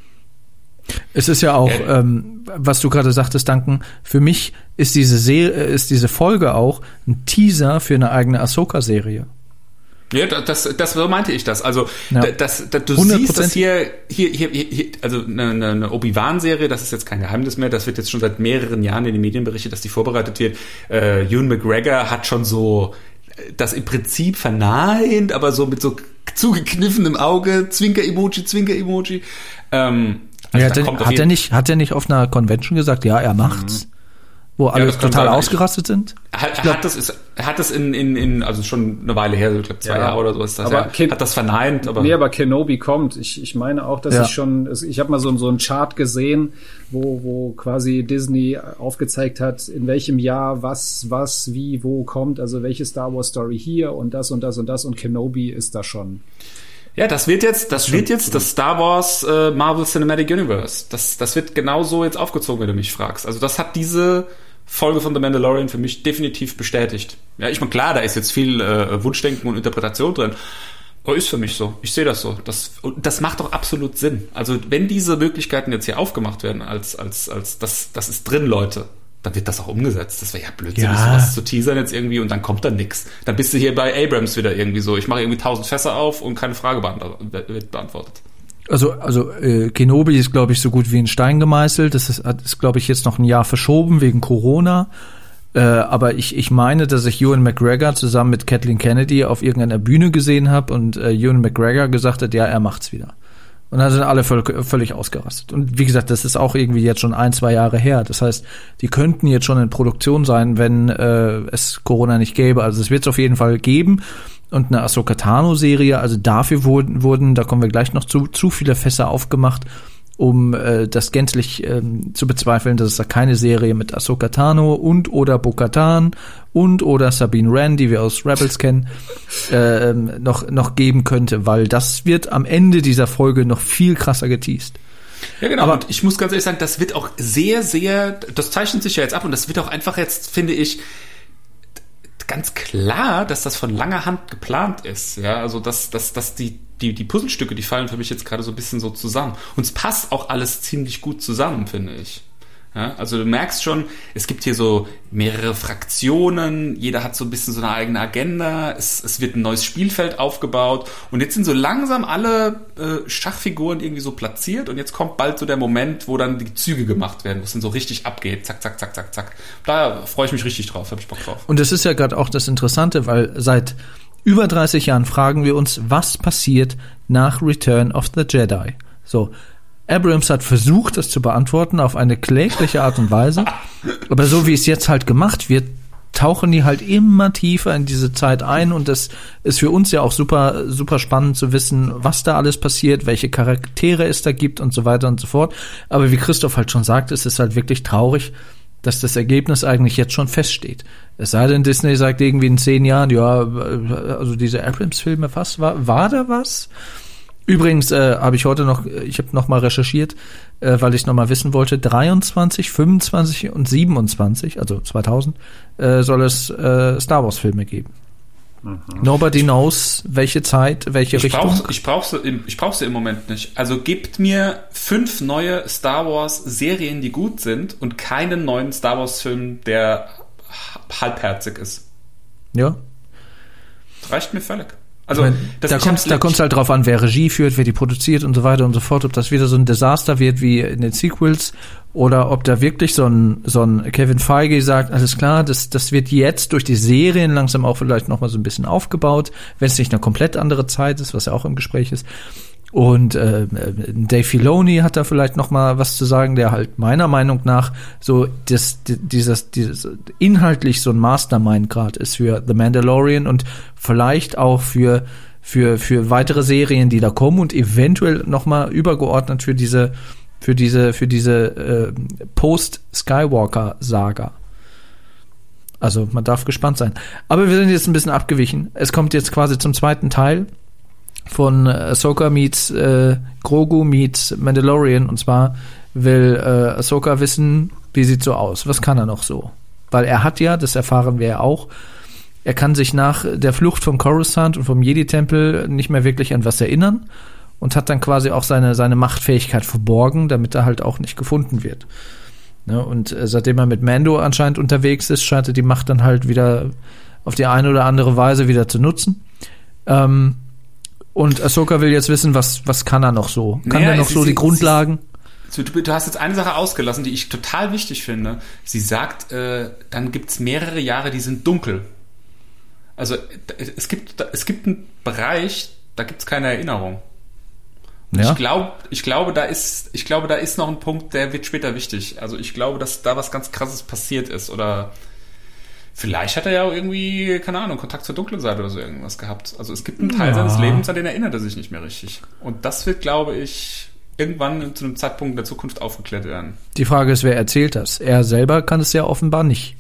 Es ist ja auch, ähm, was du gerade sagtest, Danken, für mich ist diese Serie, ist diese Folge auch ein Teaser für eine eigene Ahsoka-Serie. Ja, da- das, das so meinte ich das. Also Ja. da- das, da, du 100%. siehst, dass hier, hier, hier, hier also eine, eine, eine Obi-Wan-Serie, das ist jetzt kein Geheimnis mehr, das wird jetzt schon seit mehreren Jahren in den Medien berichtet, dass die vorbereitet wird. Äh, Ewan McGregor hat schon so äh, das im Prinzip verneint, aber so mit so zugekniffenem Auge, Zwinker-Emoji, Zwinker-Emoji. Ähm, also Ja, hat, er, hat, er nicht, hat er nicht auf einer Convention gesagt, ja, er macht's? wo alle das kann total sein. ausgerastet sind? Er, Ich er glaub- hat das, ist, hat das in, in, in, also schon eine Weile her, ich glaube zwei Ja. Jahre oder so ist das. Aber er Ken- hat das verneint, aber. nee, aber Kenobi kommt. Ich, ich meine auch, dass Ja. ich schon, ich habe mal so, so einen Chart gesehen, wo, wo quasi Disney aufgezeigt hat, in welchem Jahr was, was, wie, wo kommt, also welche Star Wars Story hier und das und das und das und Kenobi ist da schon. Ja, das wird jetzt, das wird jetzt das Star Wars äh, Marvel Cinematic Universe. Das, das wird genau so jetzt aufgezogen, wenn du mich fragst. Also das hat diese Folge von The Mandalorian für mich definitiv bestätigt. Ja, ich meine, klar, da ist jetzt viel äh, Wunschdenken und Interpretation drin. Aber ist für mich so. Ich sehe das so. Das, das macht doch absolut Sinn. Also wenn diese Möglichkeiten jetzt hier aufgemacht werden als, als, als das, das ist drin, Leute, dann wird das auch umgesetzt. Das wäre ja blödsinnig, Ja. sowas zu teasern jetzt irgendwie und dann kommt da nix. Dann bist du hier bei Abrams wieder irgendwie so. Ich mache irgendwie tausend Fässer auf und keine Frage wird beantwortet. Also, also äh, Kenobi ist, glaube ich, so gut wie in Stein gemeißelt. Das ist, ist glaube ich, jetzt noch ein Jahr verschoben wegen Corona. Äh, aber ich, ich meine, dass ich Ewan McGregor zusammen mit Kathleen Kennedy auf irgendeiner Bühne gesehen habe und äh, Ewan McGregor gesagt hat, ja, er macht's wieder. Und dann sind alle völlig, ausgerastet. Und wie gesagt, das ist auch irgendwie jetzt schon ein, zwei Jahre her. Das heißt, die könnten jetzt schon in Produktion sein, wenn äh, es Corona nicht gäbe. Also es wird es auf jeden Fall geben. Und eine Ahsoka Tano-Serie, also dafür wurden, wurden, da kommen wir gleich noch zu, zu viele Fässer aufgemacht, um äh, das gänzlich ähm, zu bezweifeln, dass es da keine Serie mit Ahsoka Tano und oder Bo-Katan und oder Sabine Wren, die wir aus Rebels kennen, äh, ähm, noch, noch geben könnte, weil das wird am Ende dieser Folge noch viel krasser geteased. Ja, genau. Aber- und ich muss ganz ehrlich sagen, das wird auch sehr, sehr, das zeichnet sich ja jetzt ab und das wird auch einfach jetzt, finde ich, ganz klar, dass das von langer Hand geplant ist. Ja, also dass, dass, dass die, die, die Puzzlestücke, die fallen für mich jetzt gerade so ein bisschen so zusammen. Und es passt auch alles ziemlich gut zusammen, finde ich. Ja, also du merkst schon, es gibt hier so mehrere Fraktionen, jeder hat so ein bisschen so eine eigene Agenda, es, es wird ein neues Spielfeld aufgebaut und jetzt sind so langsam alle äh, Schachfiguren irgendwie so platziert und jetzt kommt bald so der Moment, wo dann die Züge gemacht werden, wo es dann so richtig abgeht, zack, zack, zack, zack, zack. Da freue ich mich richtig drauf, habe ich Bock drauf. Und das ist ja gerade auch das Interessante, weil seit über 30 Jahren fragen wir uns, was passiert nach Return of the Jedi. So, Abrams hat versucht, das zu beantworten auf eine klägliche Art und Weise, aber so wie es jetzt halt gemacht wird, tauchen die halt immer tiefer in diese Zeit ein und das ist für uns ja auch super super spannend zu wissen, was da alles passiert, welche Charaktere es da gibt und so weiter und so fort. Aber wie Christoph halt schon sagt, es ist halt wirklich traurig, dass das Ergebnis eigentlich jetzt schon feststeht. Es sei denn, Disney sagt irgendwie in zehn Jahren, ja, also diese Abrams-Filme, was war, war da was? Übrigens äh, habe ich heute noch, ich habe noch mal recherchiert, äh, weil ich noch mal wissen wollte, 23, 25 und 27, also 2000, äh, soll es äh, Star Wars Filme geben. Nobody knows, welche Zeit, welche Ich Richtung. brauche ich brauch sie, im- ich brauch sie im Moment nicht. Also gebt mir fünf neue Star Wars Serien, die gut sind und keinen neuen Star Wars Film, der halbherzig ist. ja. Reicht mir völlig. Also Ich meine, das- da kommt da kommt's halt drauf an, wer Regie führt, wer die produziert und so weiter und so fort, ob das wieder so ein Desaster wird wie in den Sequels oder ob da wirklich so ein so ein Kevin Feige sagt, alles klar, das das wird jetzt durch die Serien langsam auch vielleicht noch mal so ein bisschen aufgebaut, wenn es nicht eine komplett andere Zeit ist, was ja auch im Gespräch ist. Und äh, Dave Filoni hat da vielleicht noch mal was zu sagen, der halt meiner Meinung nach so das, di- dieses, dieses inhaltlich so ein Mastermind gerade ist für The Mandalorian und vielleicht auch für für für weitere Serien, die da kommen und eventuell noch mal übergeordnet für diese für diese für diese äh, Post Skywalker Saga. Also man darf gespannt sein. Aber wir sind jetzt ein bisschen abgewichen. Es kommt jetzt quasi zum zweiten Teil von Ahsoka meets äh, Grogu meets Mandalorian und zwar will äh, Ahsoka wissen, wie sieht so aus, was kann er noch so? Weil er hat ja, das erfahren wir ja auch, er kann sich nach der Flucht vom Coruscant und vom Jedi-Tempel nicht mehr wirklich an was erinnern und hat dann quasi auch seine, seine Machtfähigkeit verborgen, damit er halt auch nicht gefunden wird. Ne, und äh, seitdem er mit Mando anscheinend unterwegs ist, scheint er die Macht dann halt wieder auf die eine oder andere Weise wieder zu nutzen. Ähm, und Ahsoka will jetzt wissen, was, was kann er noch so? Kann Naja, er noch sie- so sie- die Grundlagen? So, Du, hast jetzt eine Sache ausgelassen, die ich total wichtig finde. Sie sagt, äh, dann gibt's mehrere Jahre, die sind dunkel. Also es gibt, es gibt einen Bereich, da gibt's keine Erinnerung. Ja? Ich glaube, ich glaube, da ist, ich glaube, da ist noch ein Punkt, der wird später wichtig. Also ich glaube, dass da was ganz krasses passiert ist oder vielleicht hat er ja auch irgendwie, keine Ahnung, Kontakt zur dunklen Seite oder so irgendwas gehabt. Also es gibt einen Teil Ja. seines Lebens, an den erinnert er sich nicht mehr richtig. Und das wird, glaube ich, irgendwann zu einem Zeitpunkt in der Zukunft aufgeklärt werden. Die Frage ist, wer erzählt das? Er selber kann es ja offenbar nicht.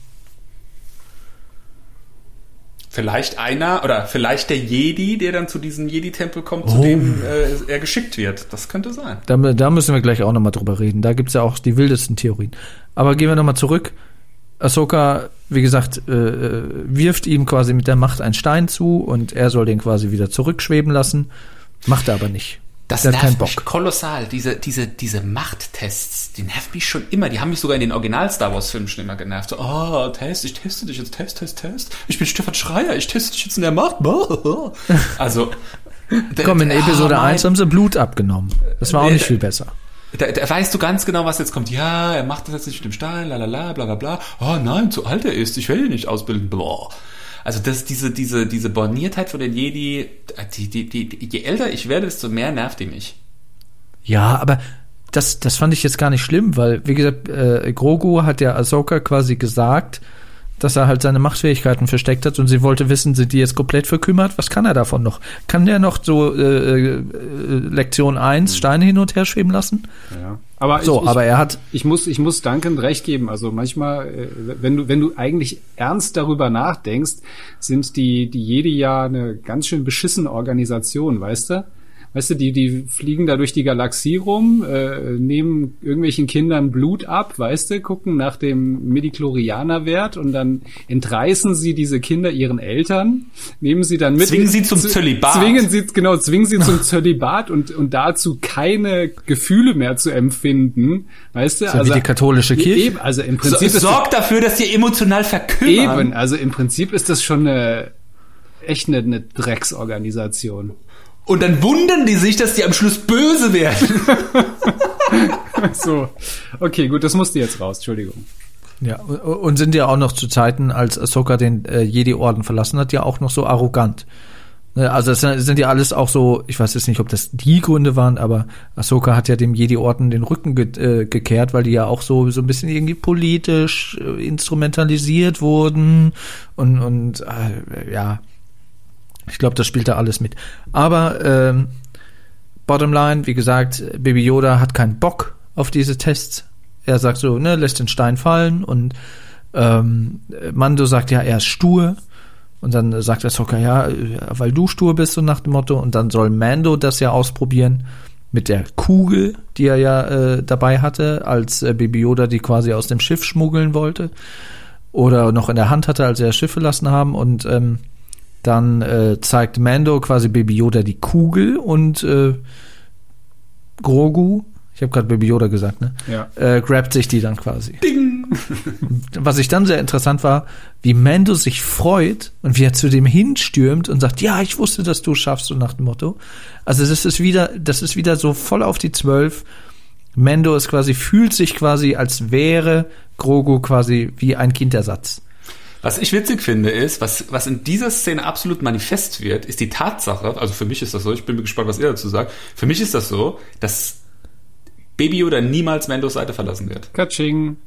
Vielleicht einer oder vielleicht der Jedi, der dann zu diesem Jedi-Tempel kommt, zu Oh. dem äh, er geschickt wird. Das könnte sein. Da, da müssen wir gleich auch nochmal drüber reden. Da gibt's ja auch die wildesten Theorien. Aber gehen wir nochmal zurück. Ahsoka, wie gesagt, äh, äh, wirft ihm quasi mit der Macht einen Stein zu und er soll den quasi wieder zurückschweben lassen. Macht er aber nicht. Das Der hat nervt mich Bock. kolossal. Diese, diese, diese Machttests, die nervt mich schon immer. Die haben mich sogar in den Original-Star Wars-Filmen schon immer genervt. So, oh, Test, ich teste dich jetzt, Test, Test, Test. Ich bin Stefan Schreier, ich teste dich jetzt in der Macht. Also. Komm, in Episode ah, 1 haben sie Blut abgenommen. Das war auch Nee, nicht viel besser. Da, da weißt du ganz genau, was jetzt kommt. Ja, er macht das jetzt nicht mit dem Stein, la la la, bla bla bla. Oh nein, zu alt er ist, ich will ihn nicht ausbilden. Blah. Also das, diese, diese, diese Borniertheit von den Jedi, die, die, die, je älter ich werde, desto mehr nervt die mich. Ja, aber das, das fand ich jetzt gar nicht schlimm, weil, wie gesagt, äh, Grogu hat ja Ahsoka quasi gesagt, dass er halt seine Machtfähigkeiten versteckt hat und sie wollte wissen, sind die jetzt komplett verkümmert? Was kann er davon noch? Kann der noch so äh, äh, Lektion 1 Steine hin und her schweben lassen? Ja. Aber So, ich, aber er hat ich muss, ich muss Duncan recht geben. Also manchmal, äh, wenn du, wenn du eigentlich ernst darüber nachdenkst, sind die, die jede Jahr eine ganz schön beschissene Organisation, weißt du? Weißt du, die, die fliegen da durch die Galaxie rum, äh, nehmen irgendwelchen Kindern Blut ab, weißt du, gucken nach dem Midichlorianer-Wert und dann entreißen sie diese Kinder ihren Eltern, nehmen sie dann mit. Zwingen sie zum zu- Zölibat. Zwingen sie, genau, zwingen sie zum Zölibat und, und dazu keine Gefühle mehr zu empfinden, weißt du? So wie die katholische Kirche. Eben, also im So, Prinzip ist sorgt dafür, dass sie emotional verkümmern. Eben, also im Prinzip ist das schon eine echt eine, eine Drecksorganisation. Und dann wundern die sich, dass die am Schluss böse werden. So, okay, gut, das musste jetzt raus, Entschuldigung. Ja, und- sind ja auch noch zu Zeiten, als Ahsoka den äh, Jedi-Orden verlassen hat, ja auch noch so arrogant. Ne, Also es sind sind ja alles auch so, ich weiß jetzt nicht, ob das die Gründe waren, aber Ahsoka hat ja dem Jedi-Orden den Rücken ge äh, gekehrt, weil die ja auch so so ein bisschen irgendwie politisch äh, instrumentalisiert wurden und und äh, ja, ich glaube, das spielt da alles mit. Aber ähm, Bottom line, wie gesagt, Baby Yoda hat keinen Bock auf diese Tests. Er sagt so, ne, lässt den Stein fallen und ähm, Mando sagt ja, er ist stur. Und dann sagt Ahsoka, ja, äh, weil du stur bist, so nach dem Motto. Und dann soll Mando das ja ausprobieren mit der Kugel, die er ja äh, dabei hatte, als äh, Baby Yoda die quasi aus dem Schiff schmuggeln wollte. Oder noch in der Hand hatte, als er das Schiff verlassen haben. Und ähm, dann äh, zeigt Mando quasi Baby Yoda die Kugel und äh, Grogu, ich habe gerade Baby Yoda gesagt, ne? Ja. Äh, grabt sich die dann quasi. Was ich dann sehr interessant war, wie Mando sich freut und wie er zu dem hinstürmt und sagt, ja, ich wusste, dass du es schaffst, so nach dem Motto. Also das ist wieder, das ist wieder so voll auf die Zwölf. Mando ist quasi, fühlt sich quasi, als wäre Grogu quasi wie ein Kindersatz. Was ich witzig finde, ist, was, was in dieser Szene absolut manifest wird, ist die Tatsache, also für mich ist das so, ich bin gespannt, was ihr dazu sagt, für mich ist das so, dass Baby Yoda niemals Mandos Seite verlassen wird. Katsching.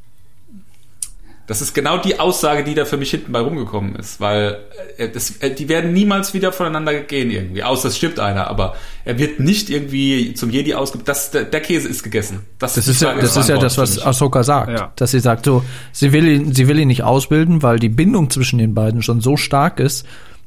Das ist genau die Aussage, die da für mich hinten bei rumgekommen ist, weil äh, das, äh, die werden niemals wieder voneinander gehen irgendwie, außer es stirbt einer, aber er wird nicht irgendwie zum Jedi ausge... Das, der, der Käse ist gegessen. Das die ist ja, das ist ja das, was. Ahsoka sagt. Ja. Dass sie sagt so, sie will ihn, sie will ihn nicht ausbilden, weil die Bindung zwischen den beiden schon so stark ist,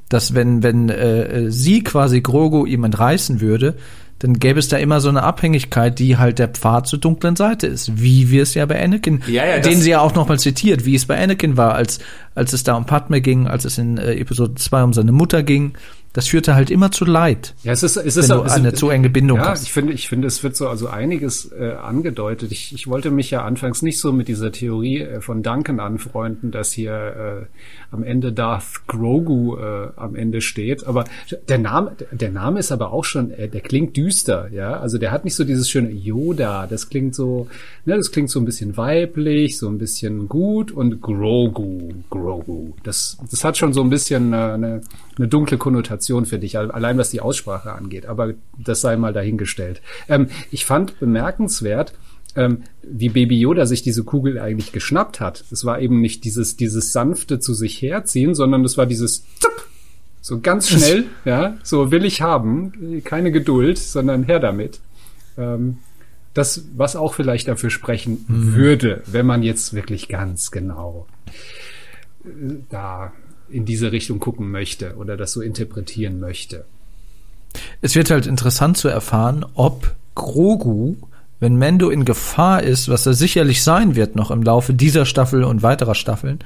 dass wenn, wenn äh, sie quasi Grogu ihm entreißen würde, dann gäbe es da immer so eine Abhängigkeit, die halt der Pfad zur dunklen Seite ist. Wie wir es ja bei Anakin, Ja, ja, den sie ja auch nochmal zitiert, wie es bei Anakin war, als, als es da um Padme ging, als es in äh, Episode 2 um seine Mutter ging. Das führte halt immer zu Leid, Ja, es ist, es wenn ist du auch- es- eine zu enge Bindung ja, hast. ich finde, ich finde, es wird so also einiges äh, angedeutet. Ich, ich wollte mich ja anfangs nicht so mit dieser Theorie äh, von Duncan anfreunden, dass hier äh, am Ende Darth Grogu äh, am Ende steht. Aber der Name, der Name ist aber auch schon, äh, der klingt düster, ja. Also der hat nicht so dieses schöne Yoda. Das klingt so, ne, das klingt so ein bisschen weiblich, so ein bisschen gut und Grogu, Grogu. Das, das hat schon so ein bisschen äh, eine, eine dunkle Konnotation. Interpretation für dich, allein was die Aussprache angeht. Aber das sei mal dahingestellt. Ähm, ich fand bemerkenswert, ähm, wie Baby Yoda sich diese Kugel eigentlich geschnappt hat. Es war eben nicht dieses, dieses sanfte zu sich herziehen, sondern es war dieses Zup, so ganz schnell, ja, so will ich haben, keine Geduld, sondern her damit. Ähm, das, was auch vielleicht dafür sprechen mhm. würde, wenn man jetzt wirklich ganz genau äh, da in diese Richtung gucken möchte oder das so interpretieren möchte. Es wird halt interessant zu erfahren, ob Grogu wenn Mendo in Gefahr ist, was er sicherlich sein wird noch im Laufe dieser Staffel und weiterer Staffeln,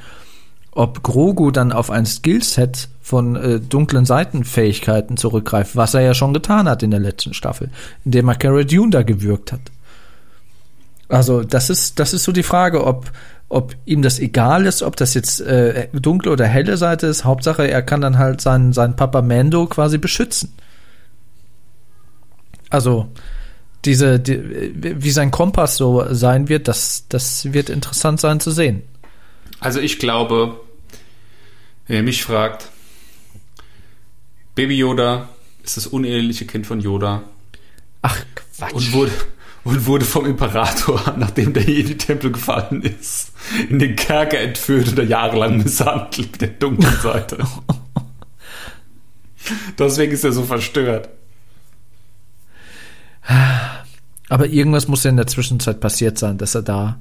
ob Grogu dann auf ein Skillset von äh, dunklen Seitenfähigkeiten zurückgreift, was er ja schon getan hat in der letzten Staffel, indem er Cara Dune da gewürgt hat. Also das ist das ist so die Frage, ob ob ihm das egal ist, ob das jetzt äh, dunkle oder helle Seite ist. Hauptsache, er kann dann halt seinen seinen Papa Mando quasi beschützen. Also diese, die, wie sein Kompass so sein wird, das, das wird interessant sein zu sehen. Also ich glaube, wenn ihr mich fragt, Baby Yoda ist das uneheliche Kind von Yoda. Ach, Quatsch. Und wurde, und wurde vom Imperator, nachdem der Jedi-Tempel gefallen ist, in den Kerker entführt oder jahrelang misshandelt mit der dunklen Seite. Deswegen ist er so verstört. Aber irgendwas muss ja in der Zwischenzeit passiert sein, dass er da,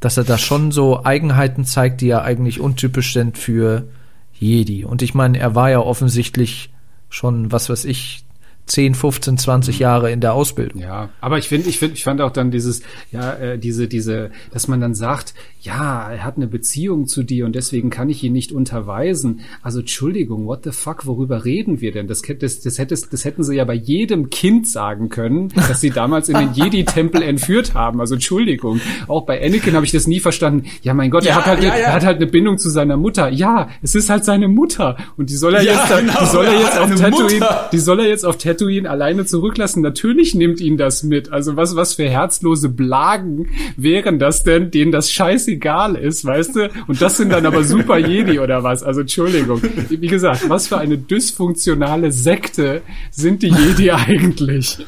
dass er da schon so Eigenheiten zeigt, die ja eigentlich untypisch sind für Jedi. Und ich meine, er war ja offensichtlich schon, was weiß ich, 10, 15, 20 Jahre in der Ausbildung. Ja, aber ich finde, ich finde, ich fand auch dann dieses, ja, äh, diese, diese, dass man dann sagt, ja, er hat eine Beziehung zu dir und deswegen kann ich ihn nicht unterweisen. Also Entschuldigung, what the fuck, worüber reden wir denn? Das, das, das, hättest, das hätten sie ja bei jedem Kind sagen können, dass sie damals in den Jedi-Tempel entführt haben. Also Entschuldigung. Auch bei Anakin habe ich das nie verstanden. Ja, mein Gott, ja, er hat halt, ja, ja. er hat halt eine Bindung zu seiner Mutter. Ja, es ist halt seine Mutter und die soll er ja, jetzt, genau, die soll er jetzt auf Tatooine, die soll er jetzt auf Tatooine alleine zurücklassen. Natürlich nimmt ihn das mit. Also was, was für herzlose Blagen wären das denn, denen das scheiße scheißegal ist, weißt du? Und das sind dann aber Super Jedi oder was? Also Entschuldigung. Wie gesagt, was für eine dysfunktionale Sekte sind die Jedi eigentlich?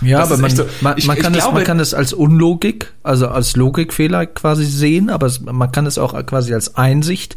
Ja, das aber man, so. man, ich, man, kann es, man kann es als Unlogik, also als Logikfehler quasi sehen, aber es, man kann es auch quasi als Einsicht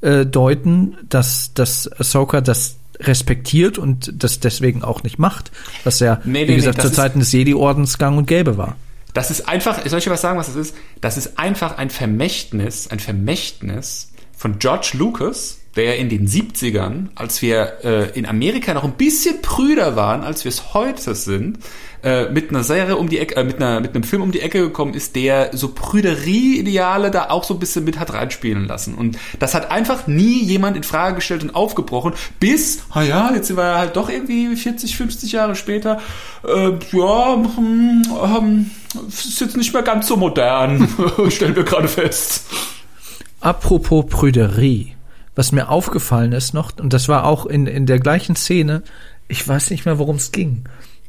äh, deuten, dass, dass Ahsoka das respektiert und das deswegen auch nicht macht, was ja, nee, wie nee, gesagt, nee, zu Zeiten des Jedi-Ordens gang und gäbe war. Das ist einfach, soll ich dir was sagen, was das ist? Das ist einfach ein Vermächtnis, ein Vermächtnis von George Lucas, der in den 70ern, als wir äh, in Amerika noch ein bisschen prüder waren, als wir es heute sind, äh, mit einer Serie um die Ecke, äh, mit, einer, mit einem Film um die Ecke gekommen ist, der so Prüderie-Ideale da auch so ein bisschen mit hat reinspielen lassen. Und das hat einfach nie jemand in Frage gestellt und aufgebrochen, bis, ah ja, jetzt sind wir halt doch irgendwie 40, 50 Jahre später, äh, ja, hm, ähm, ist jetzt nicht mehr ganz so modern, stellen wir gerade fest. Apropos Prüderie, was mir aufgefallen ist noch, und das war auch in, in der gleichen Szene, ich weiß nicht mehr, worum es ging.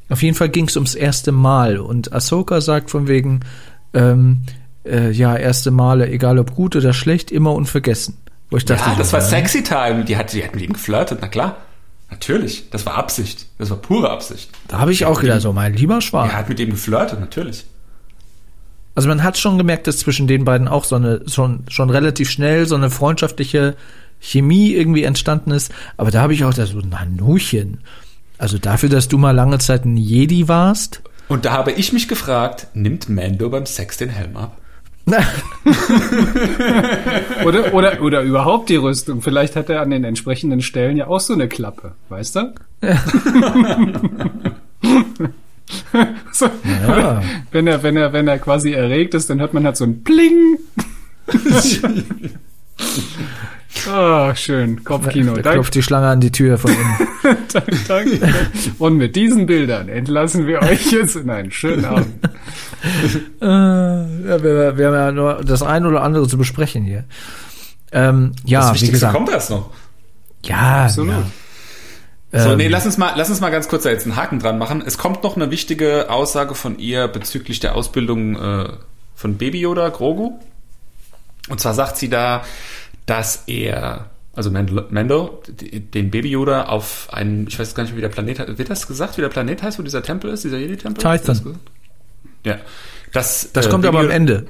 Auf jeden Fall ging es ums erste Mal und Ahsoka sagt von wegen, ähm, äh, ja, erste Male, egal ob gut oder schlecht, immer unvergessen. Wo ich dachte, ja, das war Sexy Time. Die hat, die hat mit ihm geflirtet, na klar. Natürlich, das war Absicht. Das war pure Absicht. Da habe ich auch gedacht, so mein lieber Schwan. Er hat mit ihm geflirtet, natürlich. Also man hat schon gemerkt, dass zwischen den beiden auch so eine schon schon relativ schnell so eine freundschaftliche Chemie irgendwie entstanden ist. Aber da habe ich auch das so Nanuchen. Also dafür, dass du mal lange Zeit ein Jedi warst. Und da habe ich mich gefragt, nimmt Mando beim Sex den Helm ab? oder, oder, oder überhaupt die Rüstung. Vielleicht hat er an den entsprechenden Stellen ja auch so eine Klappe, weißt du? so, ja. Wenn er, wenn er, wenn er quasi erregt ist, dann hört man halt so ein Pling. Ah, oh, schön. Kopfkino. Da klopft die Schlange an die Tür von innen. Danke. Und mit diesen Bildern entlassen wir euch jetzt in einen schönen Abend. äh, ja, wir, wir, haben ja nur das eine oder andere zu besprechen hier. Ähm, ja, das wie gesagt. kommt erst noch. Ja, Absolut. Ja. So, nee, ähm, lass uns mal, lass uns mal ganz kurz da jetzt einen Haken dran machen. Es kommt noch eine wichtige Aussage von ihr bezüglich der Ausbildung äh, von Baby Yoda, Grogu. Und zwar sagt sie da, dass er also Mando, Mando den Baby Yoda auf einen, ich weiß gar nicht mehr, wie der Planet heißt. Wird das gesagt, wie der Planet heißt, wo dieser Tempel ist, dieser Jedi-Tempel? Tython. Ja. Das, Das äh, kommt aber Baby am Ende.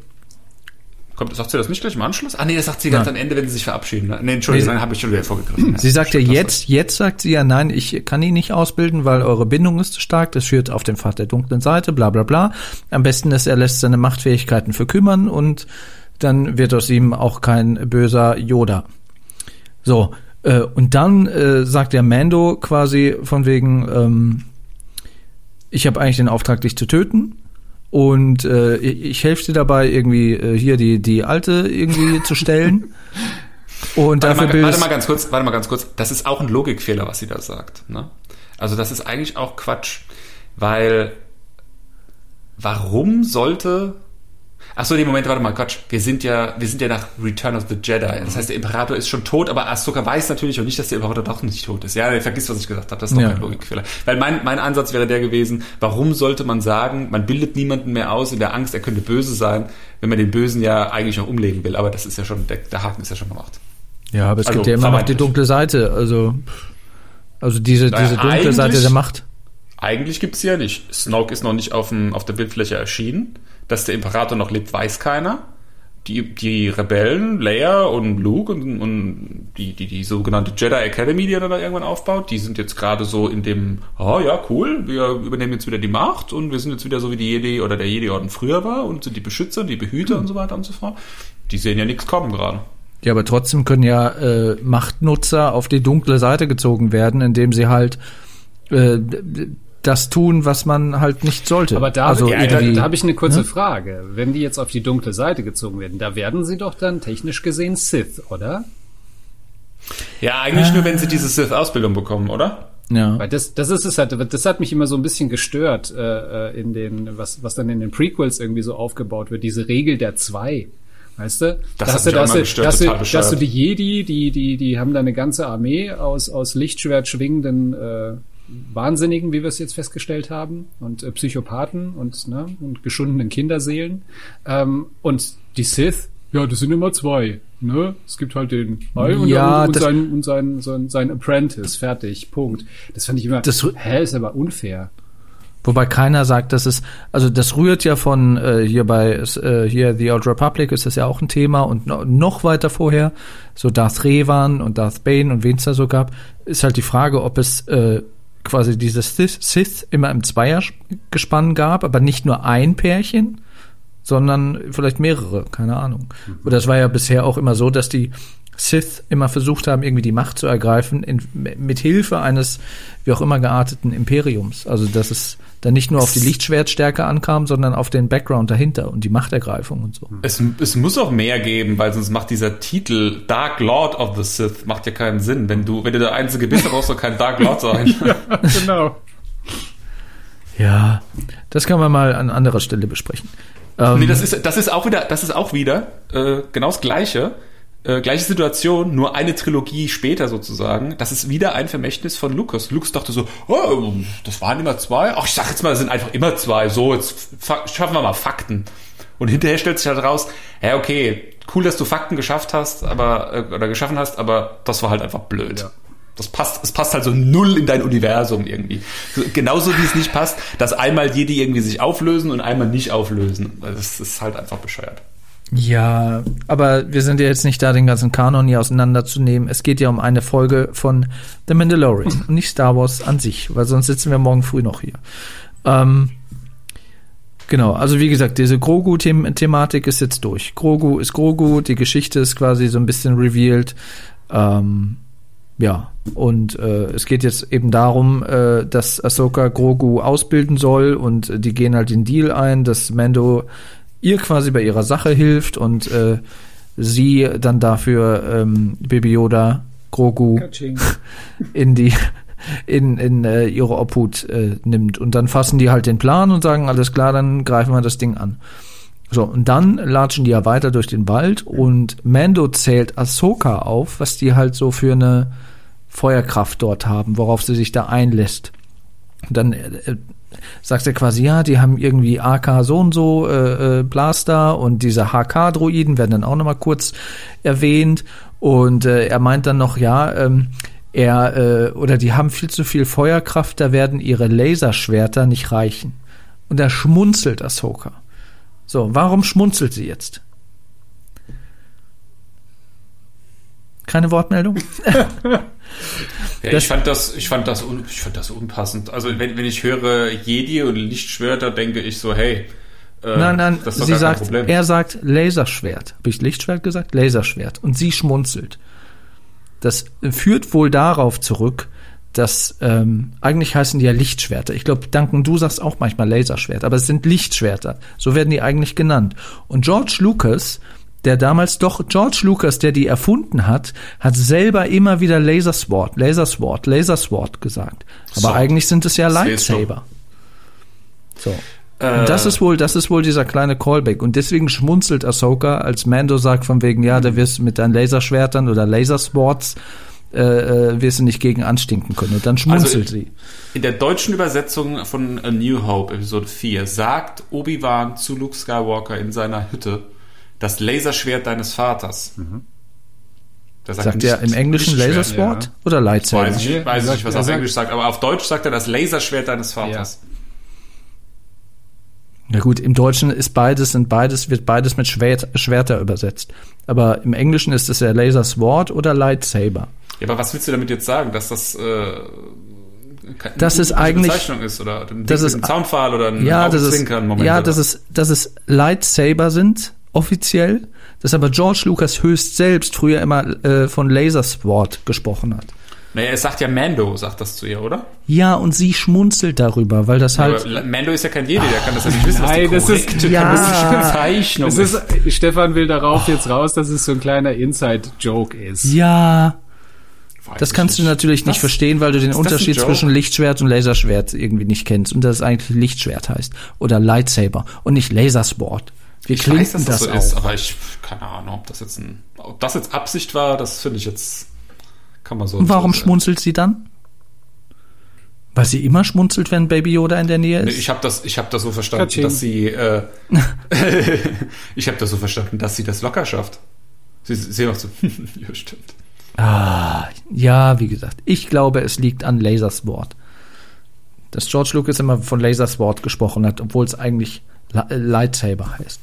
Kommt, sagt sie das nicht gleich im Anschluss? Ah, nee, das sagt sie ganz am Ende, wenn sie sich verabschieden. Ne? Nee, Entschuldigung, Nee. dann habe ich schon wieder vorgegriffen. Sie sagt ja das jetzt, jetzt sagt sie ja, nein, ich kann ihn nicht ausbilden, weil eure Bindung ist zu stark, das führt auf den Pfad der dunklen Seite, bla bla bla. Am besten ist, er lässt seine Machtfähigkeiten verkümmern und dann wird aus ihm auch kein böser Yoda. So, äh, und dann äh, sagt der Mando quasi von wegen, ähm, ich habe eigentlich den Auftrag, dich zu töten. Und äh, ich helfe dir dabei, irgendwie äh, hier die, die alte irgendwie zu stellen. Und Warte dafür mal, warte mal ganz kurz, warte mal ganz kurz. Das ist auch ein Logikfehler, was sie da sagt. Ne? Also das ist eigentlich auch Quatsch, weil warum sollte Ach so, nee, Moment, warte mal, Quatsch. Wir sind ja, wir sind ja nach Return of the Jedi. Das heißt, der Imperator ist schon tot, aber Ahsoka weiß natürlich auch nicht, dass der Imperator doch nicht tot ist. Ja, vergiss, was ich gesagt habe. Das ist doch Ja. kein Logikfehler. Weil mein, mein Ansatz wäre der gewesen, warum sollte man sagen, man bildet niemanden mehr aus in der Angst, er könnte böse sein, wenn man den Bösen ja eigentlich noch umlegen will. Aber das ist ja schon, der, der Haken ist ja schon gemacht. Ja, aber es Also, gibt ja immer noch die dunkle Seite. Also, also diese, Naja, diese dunkle Seite der Macht. Eigentlich gibt's sie ja nicht. Snoke ist noch nicht auf, dem, auf der Bildfläche erschienen. Dass der Imperator noch lebt, weiß keiner. Die, die Rebellen, Leia und Luke und, und die, die, die sogenannte Jedi Academy, die er da irgendwann aufbaut, die sind jetzt gerade so in dem, oh ja, cool, wir übernehmen jetzt wieder die Macht und wir sind jetzt wieder so wie die Jedi oder der Jedi-Orden früher war und sind die Beschützer, die Behüter und so weiter und so fort. Die sehen ja nichts kommen gerade. Ja, aber trotzdem können ja äh, Machtnutzer auf die dunkle Seite gezogen werden, indem sie halt äh, das tun, was man halt nicht sollte. Aber da, also ja, da, da habe ich eine kurze ne? Frage. Wenn die jetzt auf die dunkle Seite gezogen werden, da werden sie doch dann technisch gesehen Sith, oder? Ja, eigentlich nur, wenn sie diese Sith-Ausbildung bekommen, oder? Ja. Weil das, das ist es halt, das hat mich immer so ein bisschen gestört, äh, äh, in den, was, was dann in den Prequels irgendwie so aufgebaut wird, diese Regel der zwei. Weißt du? Das Da hat hast du, mich da auch hast immer du, gestört, da hast du, total da hast du die Jedi, die, die, die haben da eine ganze Armee aus, aus Lichtschwert schwingenden äh, Wahnsinnigen, wie wir es jetzt festgestellt haben, und äh, Psychopathen und, ne, und geschundenen Kinderseelen. Ähm, und die Sith, ja, das sind immer zwei. Ne? Es gibt halt den Ei und, Ja, und, und, sein, und sein, sein, sein Apprentice. Fertig. Punkt. Das fand ich immer, Das- hä, ist aber unfair. Wobei keiner sagt, dass es, also das rührt ja von äh, hier bei äh, hier The Old Republic ist das ja auch ein Thema und no, noch weiter vorher, so Darth Revan und Darth Bane und wen es da so gab, ist halt die Frage, ob es äh, quasi dieses Sith, immer im Zweiergespann gab, aber nicht nur ein Pärchen, sondern vielleicht mehrere, keine Ahnung. Und das war ja bisher auch immer so, dass die Sith immer versucht haben, irgendwie die Macht zu ergreifen, in, mit Hilfe eines wie auch immer gearteten Imperiums. Also dass es dann nicht nur auf die Lichtschwertstärke ankam, sondern auf den Background dahinter und die Machtergreifung und so. Es, es muss auch mehr geben, weil sonst macht dieser Titel Dark Lord of the Sith macht ja keinen Sinn. Wenn du, wenn du der Einzige bist, dann brauchst du kein Dark Lord sein. genau. Ja, das kann man mal an anderer Stelle besprechen. Ähm, Nee, das ist, das ist auch wieder, das ist auch wieder äh, genau das Gleiche. Äh, gleiche Situation, nur eine Trilogie später sozusagen. Das ist wieder ein Vermächtnis von Lucas. Lucas dachte so, oh, das waren immer zwei. Ach, ich sag jetzt mal, es sind einfach immer zwei. So, jetzt schaffen wir mal Fakten. Und hinterher stellt sich halt raus, ja, okay, cool, dass du Fakten geschafft hast, aber, äh, oder geschaffen hast, aber das war halt einfach blöd. Ja. Das passt, es passt halt so null in dein Universum irgendwie. So, Genauso wie es nicht passt, dass einmal Jedi irgendwie sich auflösen und einmal nicht auflösen. Das ist halt einfach bescheuert. Ja, aber wir sind ja jetzt nicht da, den ganzen Kanon hier auseinanderzunehmen. Es geht ja um eine Folge von The Mandalorian und nicht Star Wars an sich, weil sonst sitzen wir morgen früh noch hier. Ähm, genau, also wie gesagt, diese Grogu-Thematik ist jetzt durch. Grogu ist Grogu, die Geschichte ist quasi so ein bisschen revealed. Ähm, ja, und äh, es geht jetzt eben darum, äh, dass Ahsoka Grogu ausbilden soll und äh, die gehen halt den Deal ein, dass Mando ihr quasi bei ihrer Sache hilft und äh, sie dann dafür ähm, Baby Yoda Grogu in die in, in äh, ihre Obhut äh, nimmt und dann fassen die halt den Plan und sagen alles klar, dann greifen wir das Ding an. So, und dann latschen die ja weiter durch den Wald und Mando zählt Ahsoka auf, was die halt so für eine Feuerkraft dort haben, worauf sie sich da einlässt. Und dann äh, sagt er quasi, ja, die haben irgendwie AK so und so äh, äh, Blaster und diese HK-Droiden werden dann auch nochmal kurz erwähnt. Und äh, er meint dann noch, ja, ähm, er äh, oder die haben viel zu viel Feuerkraft, da werden ihre Laserschwerter nicht reichen. Und da schmunzelt Ahsoka. So, warum schmunzelt sie jetzt? Keine Wortmeldung? Ja, ich fand das, ich fand das, un, ich fand das unpassend. Also wenn, wenn ich höre Jedi und Lichtschwerter, denke ich so, hey, äh, nein, nein, das ist doch sie sagt, Problem. er sagt Laserschwert. Habe ich Lichtschwert gesagt? Laserschwert. Und sie schmunzelt. Das führt wohl darauf zurück, dass ähm, eigentlich heißen die ja Lichtschwerter. Ich glaube, Duncan, du sagst auch manchmal Laserschwert, aber es sind Lichtschwerter. So werden die eigentlich genannt. Und George Lucas, der damals doch George Lucas, der die erfunden hat, hat selber immer wieder Lasersword, Lasersword, Lasersword gesagt. Aber So. eigentlich sind es ja. Lightsaber. So. Äh, Und das ist wohl, das ist wohl dieser kleine Callback. Und deswegen schmunzelt Ahsoka, als Mando sagt von wegen, ja, da wirst du mit deinen Laserschwertern oder Laserswords, äh, äh, wirst du nicht gegen anstinken können. Und dann schmunzelt Also, sie. In der deutschen Übersetzung von A New Hope, Episode 4, sagt Obi-Wan zu Luke Skywalker in seiner Hütte, das Laserschwert deines Vaters. Da Sagt er im Englischen. Lasersword ja. oder Lightsaber? Weiß ich, weiß ich nicht, was sagt- er auf Englisch sagt, aber auf Deutsch sagt er das Laserschwert deines Vaters. Ja gut, im Deutschen ist beides, sind beides, wird beides mit Schwert, Schwerter übersetzt. Aber im Englischen ist es ja Lasersword oder Lightsaber. Ja, aber was willst du damit jetzt sagen, dass das äh, keine Das ist eigentlich- Bezeichnung ist oder ein, das ist- Zaunpfahl oder ein Ja, das ist, Augenzwinkern Moment ja, oder? das ist, dass es Lightsaber sind, offiziell, dass aber George Lucas höchst selbst früher immer äh, von Lasersword gesprochen hat. Naja, es sagt ja Mando, sagt das zu ihr, oder? Ja, und sie schmunzelt darüber, weil das halt. aber Mando ist ja kein Jedi, der kann das ja nicht wissen, was Nein, das ist- Ja. Bezeichnung Es ist, Stefan will darauf jetzt raus, dass es so ein kleiner Inside-Joke ist. Ja, Weiß das kannst du nicht. natürlich nicht Was? verstehen, weil du den Ist das Unterschied zwischen Lichtschwert und Laserschwert irgendwie nicht kennst und das eigentlich Lichtschwert heißt oder Lightsaber und nicht Lasersport. Wie Ich weiß, dass das das, so auch? ist, aber ich, keine Ahnung, ob das jetzt ein, ob das jetzt Absicht war, das finde ich jetzt, kann man so. und warum so sehen. schmunzelt sie dann? Weil sie immer schmunzelt, wenn Baby Yoda in der Nähe Nee, ist? ich habe das, ich habe das so verstanden, Katsching. dass sie, äh, ich habe das so verstanden, dass sie das locker schafft. Sie, sie macht so, ja stimmt. Ah, ja, wie gesagt, ich glaube, es liegt an Lasersword. Dass George Lucas immer von Lasersword gesprochen hat, obwohl es eigentlich La äh, Lightsaber heißt.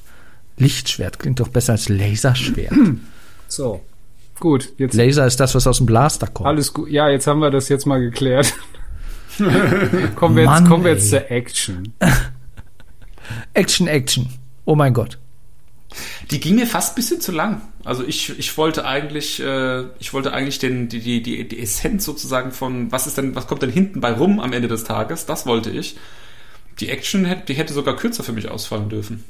Lichtschwert klingt doch besser als Laserschwert. So. Gut, jetzt Laser ist das, was aus dem Blaster kommt. alles gut. Ja, jetzt haben wir das jetzt mal geklärt. kommen wir jetzt, Mann, kommen wir jetzt zur Action. Action, Action. Oh mein Gott. Die ging mir fast ein bisschen zu lang. Also ich, ich wollte eigentlich, äh, ich wollte eigentlich den, die, die, die, die Essenz sozusagen von, was ist denn, was kommt denn hinten bei rum am Ende des Tages? Das wollte ich. Die Action hätte, die hätte sogar kürzer für mich ausfallen dürfen.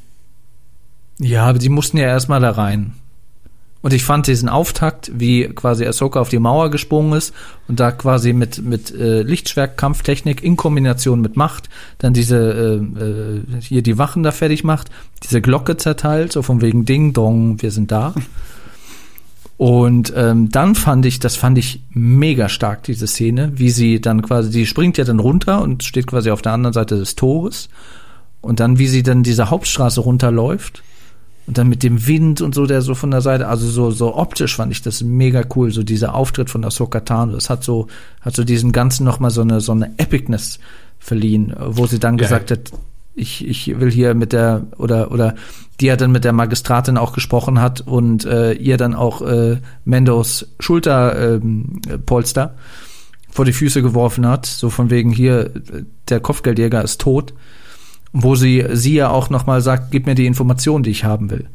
Ja, aber die mussten ja erstmal da rein. Und ich fand diesen Auftakt, wie quasi Ahsoka auf die Mauer gesprungen ist und da quasi mit, mit äh, Lichtschwertkampftechnik in Kombination mit Macht dann diese, äh, äh, hier die Wachen da fertig macht, diese Glocke zerteilt, so von wegen Ding Dong, wir sind da. Und ähm, dann fand ich, das fand ich mega stark, diese Szene, wie sie dann quasi, die springt ja dann runter und steht quasi auf der anderen Seite des Tores. Und dann, wie sie dann diese Hauptstraße runterläuft. Und dann mit dem Wind und so, der so von der Seite, also so, so optisch fand ich das mega cool, so dieser Auftritt von Ahsoka Tano. Das hat so, hat so diesen ganzen nochmal so eine, so eine Epicness verliehen, wo sie dann Ja. gesagt hat, ich, ich will hier mit der, oder, oder die ja dann mit der Magistratin auch gesprochen hat und äh, ihr dann auch äh, Mendos Schulterpolster ähm, Polster vor die Füße geworfen hat, so von wegen hier, äh, der Kopfgeldjäger ist tot wo sie sie ja auch noch mal sagt, gib mir die Information, die ich haben will.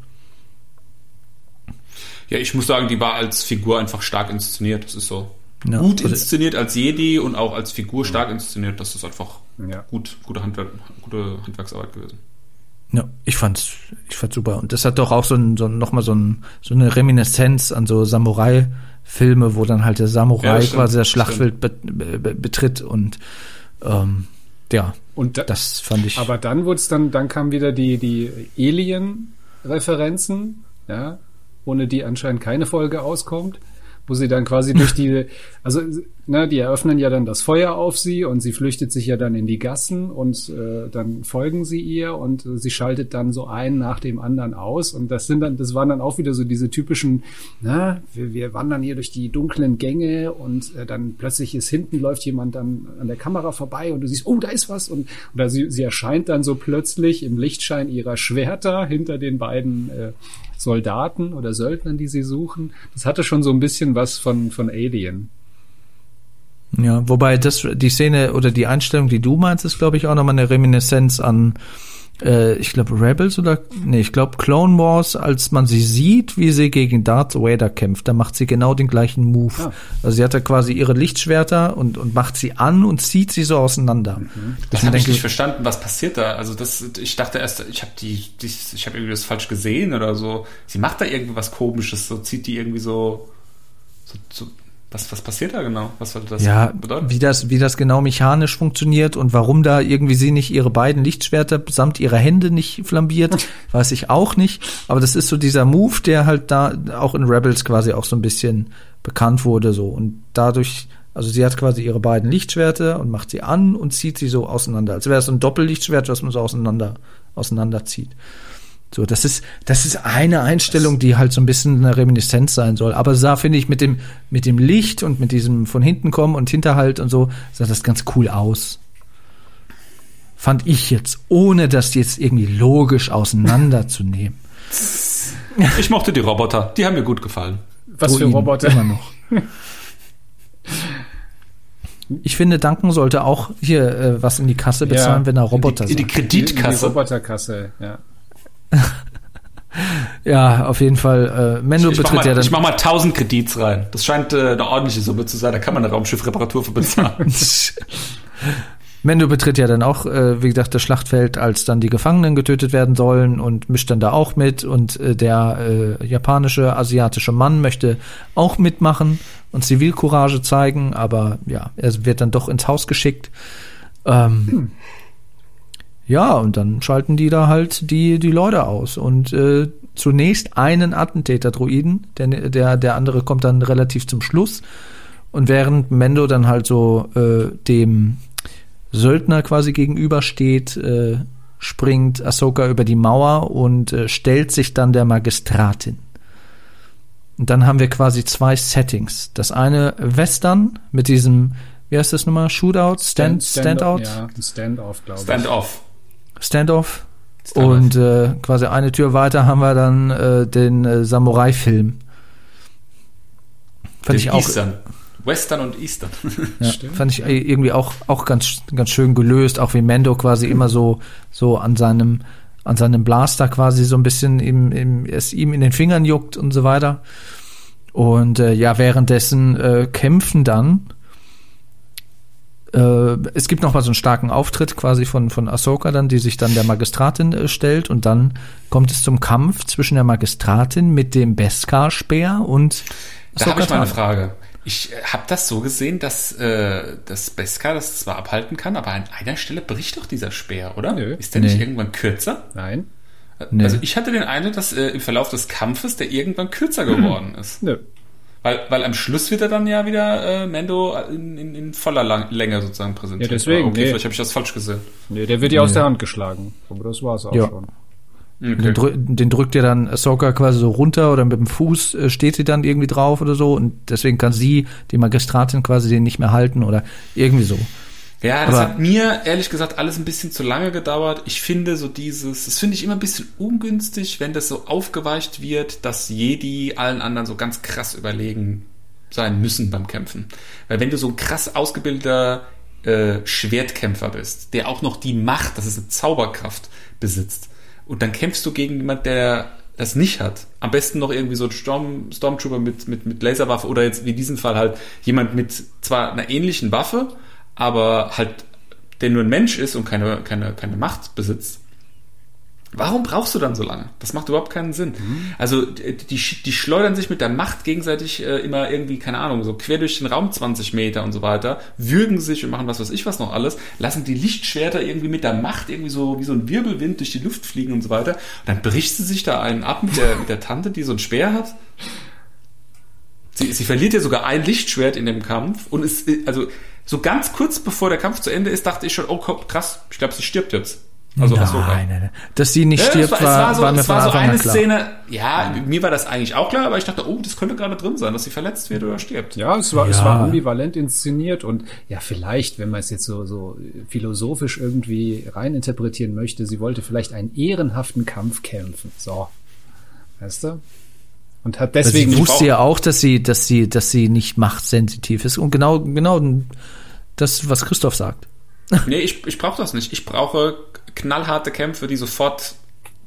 Ja, ich muss sagen, die war als Figur einfach stark inszeniert. Das ist so Ja. gut Also- inszeniert als Jedi und auch als Figur stark inszeniert. Das ist einfach Ja. gut, gute, Handwerk, gute Handwerksarbeit gewesen. Ja, ich fand's, ich fand's super. Und das hat doch auch so, ein, so ein, noch mal so, ein, so eine Reminiszenz an so Samurai-Filme, wo dann halt der Ja, Samurai das stimmt, quasi das das Schlachtfeld be, be, betritt und ähm, ja, Und da, das fand ich. aber dann wurde es dann, dann kamen wieder die, die Alien-Referenzen, ja, ohne die anscheinend keine Folge auskommt, wo sie dann quasi durch die, also ne, die eröffnen ja dann das Feuer auf sie und sie flüchtet sich ja dann in die Gassen und äh, dann folgen sie ihr und äh, sie schaltet dann so einen nach dem anderen aus und das sind dann, das waren dann auch wieder so diese typischen, ne, wir, wir wandern hier durch die dunklen Gänge und äh, dann plötzlich ist hinten läuft jemand dann an der Kamera vorbei und du siehst, oh, da ist was und oder sie, sie erscheint dann so plötzlich im Lichtschein ihrer Schwerter hinter den beiden äh, Soldaten oder Söldnern, die sie suchen. Das hatte schon so ein bisschen was von, von Alien. Ja, wobei das, die Szene oder die Einstellung, die du meinst, ist, glaube ich, auch nochmal eine Reminiszenz an, äh, ich glaube, Rebels oder, nee, ich glaube, Clone Wars, als man sie sieht, wie sie gegen Darth Vader kämpft, da macht sie genau den gleichen Move. Ah. Also sie hat da quasi ihre Lichtschwerter und, und macht sie an und zieht sie so auseinander. Das Ich habe ich nicht verstanden. Was passiert da? Also das, ich dachte erst, ich habe die, die, ich habe irgendwie das falsch gesehen oder so. Sie macht da irgendwie was Komisches, so zieht die irgendwie so, so, so was, was passiert da genau? Was soll das Ja, bedeuten? wie das, wie das genau mechanisch funktioniert und warum da irgendwie sie nicht ihre beiden Lichtschwerter samt ihrer Hände nicht flambiert, weiß ich auch nicht. Aber das ist so dieser Move, der halt da auch in Rebels quasi auch so ein bisschen bekannt wurde, so. Und dadurch, also sie hat quasi ihre beiden Lichtschwerter und macht sie an und zieht sie so auseinander. Als wäre es so ein Doppellichtschwert, was man so auseinander, auseinanderzieht. So, das ist, das ist eine Einstellung, die halt so ein bisschen eine Reminiszenz sein soll. Aber sah, finde ich, mit dem, mit dem Licht und mit diesem von hinten kommen und Hinterhalt und so, sah das ganz cool aus. Fand ich jetzt, ohne das jetzt irgendwie logisch auseinanderzunehmen. Ich mochte die Roboter, die haben mir gut gefallen. Was für Druiden, Roboter. Immer noch. Ich finde, Duncan sollte auch hier äh, was in die Kasse bezahlen, Ja, wenn er In Roboter die, in die sagt. Die, die Kreditkasse. Roboterkasse, ja. Ja, auf jeden Fall. Äh, Mendo Ich mach, betritt mal, ja dann. ich mach mal 1000 Kredits rein. Das scheint äh, eine ordentliche Summe zu sein. Da kann man eine Raumschiffreparatur für bezahlen. Mendo betritt ja dann auch, äh, wie gesagt, das Schlachtfeld, als dann die Gefangenen getötet werden sollen und mischt dann da auch mit und äh, der äh, japanische, asiatische Mann möchte auch mitmachen und Zivilcourage zeigen, aber ja, er wird dann doch ins Haus geschickt. Ähm, Ja, und dann schalten die da halt die, die Leute aus und äh, zunächst einen Attentäter-Druiden, der, der, der andere kommt dann relativ zum Schluss und während Mendo dann halt so äh, dem Söldner quasi gegenübersteht, äh, springt Ahsoka über die Mauer und äh, stellt sich dann der Magistratin. Und dann haben wir quasi zwei Settings. Das eine Western mit diesem, wie heißt das nochmal, Shootout, Stand, Standout, Ja, ein Standoff, glaube ich. Stand-off. Standoff. Standoff. Und äh, quasi eine Tür weiter haben wir dann äh, den äh, Samurai-Film. Fand Den ich auch, Eastern. Western und Eastern. Ja, Stimmt. fand ich irgendwie auch, auch ganz, ganz schön gelöst, auch wie Mendo quasi immer so, so an seinem, an seinem Blaster quasi so ein bisschen im, im, es ihm in den Fingern juckt und so weiter. Und äh, ja, währenddessen äh, kämpfen dann. Äh, es gibt noch mal so einen starken Auftritt quasi von, von Ahsoka dann, die sich dann der Magistratin äh, stellt und dann kommt es zum Kampf zwischen der Magistratin mit dem Beskar-Speer und Da habe ich mal eine. Frage. Ich habe das so gesehen, dass äh, das Beskar das zwar abhalten kann, aber an einer Stelle bricht doch dieser Speer, oder? Nö. Ist der nicht Nee. irgendwann kürzer? Nein? Also ich hatte den Eindruck, dass äh, im Verlauf des Kampfes der irgendwann kürzer geworden ist. Nö. Weil, weil am Schluss wird er dann ja wieder äh, Mendo in, in, in voller Lang Länge sozusagen präsentiert. Ja, deswegen, okay, nee. vielleicht habe ich das falsch gesehen. Nee, der wird ja aus der Hand geschlagen. Aber das war's auch Ja. schon. Okay. Den, drü den drückt ihr dann Ahsoka quasi so runter oder mit dem Fuß äh, steht sie dann irgendwie drauf oder so und deswegen kann sie, die Magistratin, quasi den nicht mehr halten oder irgendwie so. Ja, das Aber- hat mir ehrlich gesagt alles ein bisschen zu lange gedauert. Ich finde so dieses, das finde ich immer ein bisschen ungünstig, wenn das so aufgeweicht wird, dass Jedi allen anderen so ganz krass überlegen sein müssen beim Kämpfen. Weil wenn du so ein krass ausgebildeter äh, Schwertkämpfer bist, der auch noch die Macht, das ist eine Zauberkraft, besitzt, und dann kämpfst du gegen jemand, der das nicht hat. Am besten noch irgendwie so ein Storm, Stormtrooper mit, mit, mit Laserwaffe oder jetzt wie in diesem Fall halt jemand mit zwar einer ähnlichen Waffe, aber halt der nur ein Mensch ist und keine, keine, keine Macht besitzt. Warum brauchst du dann so lange? Das macht überhaupt keinen Sinn. Also die, die, schleudern sich mit der Macht gegenseitig äh, immer irgendwie, keine Ahnung, so quer durch den Raum 20 Meter und so weiter, würgen sich und machen was weiß ich was noch alles, lassen die Lichtschwerter irgendwie mit der Macht irgendwie so wie so ein Wirbelwind durch die Luft fliegen und so weiter. Und dann bricht sie sich da einen ab mit der, mit der Tante, die so einen Speer hat. Sie, sie sie verliert ja sogar ein Lichtschwert in dem Kampf und ist, also so ganz kurz bevor der Kampf zu Ende ist, dachte ich schon, oh krass, ich glaube, sie stirbt jetzt. Also nein, nein, nein. Dass sie nicht stirbt, ja, war, war, so, war mir von war so eine Szene. Ja, mir war das eigentlich auch klar, aber ich dachte, oh, das könnte gerade drin sein, dass sie verletzt wird oder stirbt. Ja, es war, ja. es war ambivalent inszeniert und ja, vielleicht, wenn man es jetzt so, so philosophisch irgendwie reininterpretieren möchte, sie wollte vielleicht einen ehrenhaften Kampf kämpfen. So. Weißt du? Und hat deswegen. Sie wusste ja auch, dass sie, dass sie, dass sie nicht machtsensitiv ist. Und genau, genau das, was Christoph sagt. Nee, ich, ich brauche das nicht. Ich brauche knallharte Kämpfe, die sofort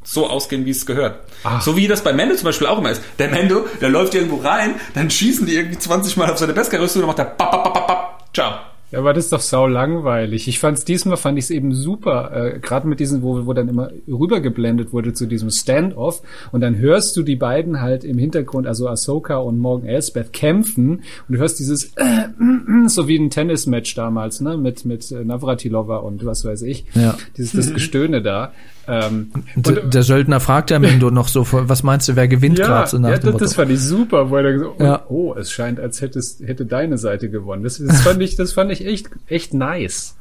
so ausgehen, wie es gehört. Ach. So wie das bei Mendo zum Beispiel auch immer ist. Der Mendo, der läuft irgendwo rein, dann schießen die irgendwie 20 Mal auf seine Beskar-Rüstung und dann macht er bap, bap, bap, bap, ciao. Ja, aber das ist doch sau langweilig. Ich fand's diesmal fand ich es eben super, äh, gerade mit diesen, wo, wo dann immer rübergeblendet wurde zu diesem Standoff und dann hörst du die beiden halt im Hintergrund, also Ahsoka und Morgan Elsbeth kämpfen und du hörst dieses äh, äh, so wie ein Tennismatch damals, ne, mit mit äh, Navratilova und was weiß ich. Ja. Dieses das Gestöhne da. Ähm, und, der Söldner fragt ja Mendo noch so, was meinst du, wer gewinnt ja, gerade so nach ja, dem das, das fand ich super, wo er gesagt, ja. oh, es scheint, als hätte, hätte deine Seite gewonnen. Das, das fand ich, das fand ich echt, echt nice.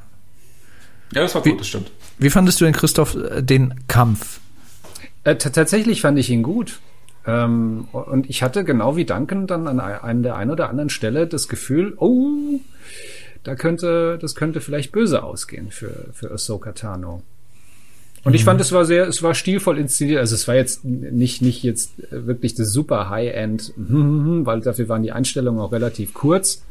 Ja, das war gut, wie, das stimmt. Wie fandest du denn, Christoph, äh, den Kampf? Äh, tatsächlich fand ich ihn gut. Ähm, und ich hatte genau wie Duncan dann an, an der einen oder anderen Stelle das Gefühl, oh, da könnte, das könnte vielleicht böse ausgehen für, für Ahsoka Tano. Und ich mhm. fand, es war sehr, es war stilvoll inszeniert. Also es war jetzt nicht, nicht jetzt wirklich das super High-End, weil dafür waren die Einstellungen auch relativ kurz.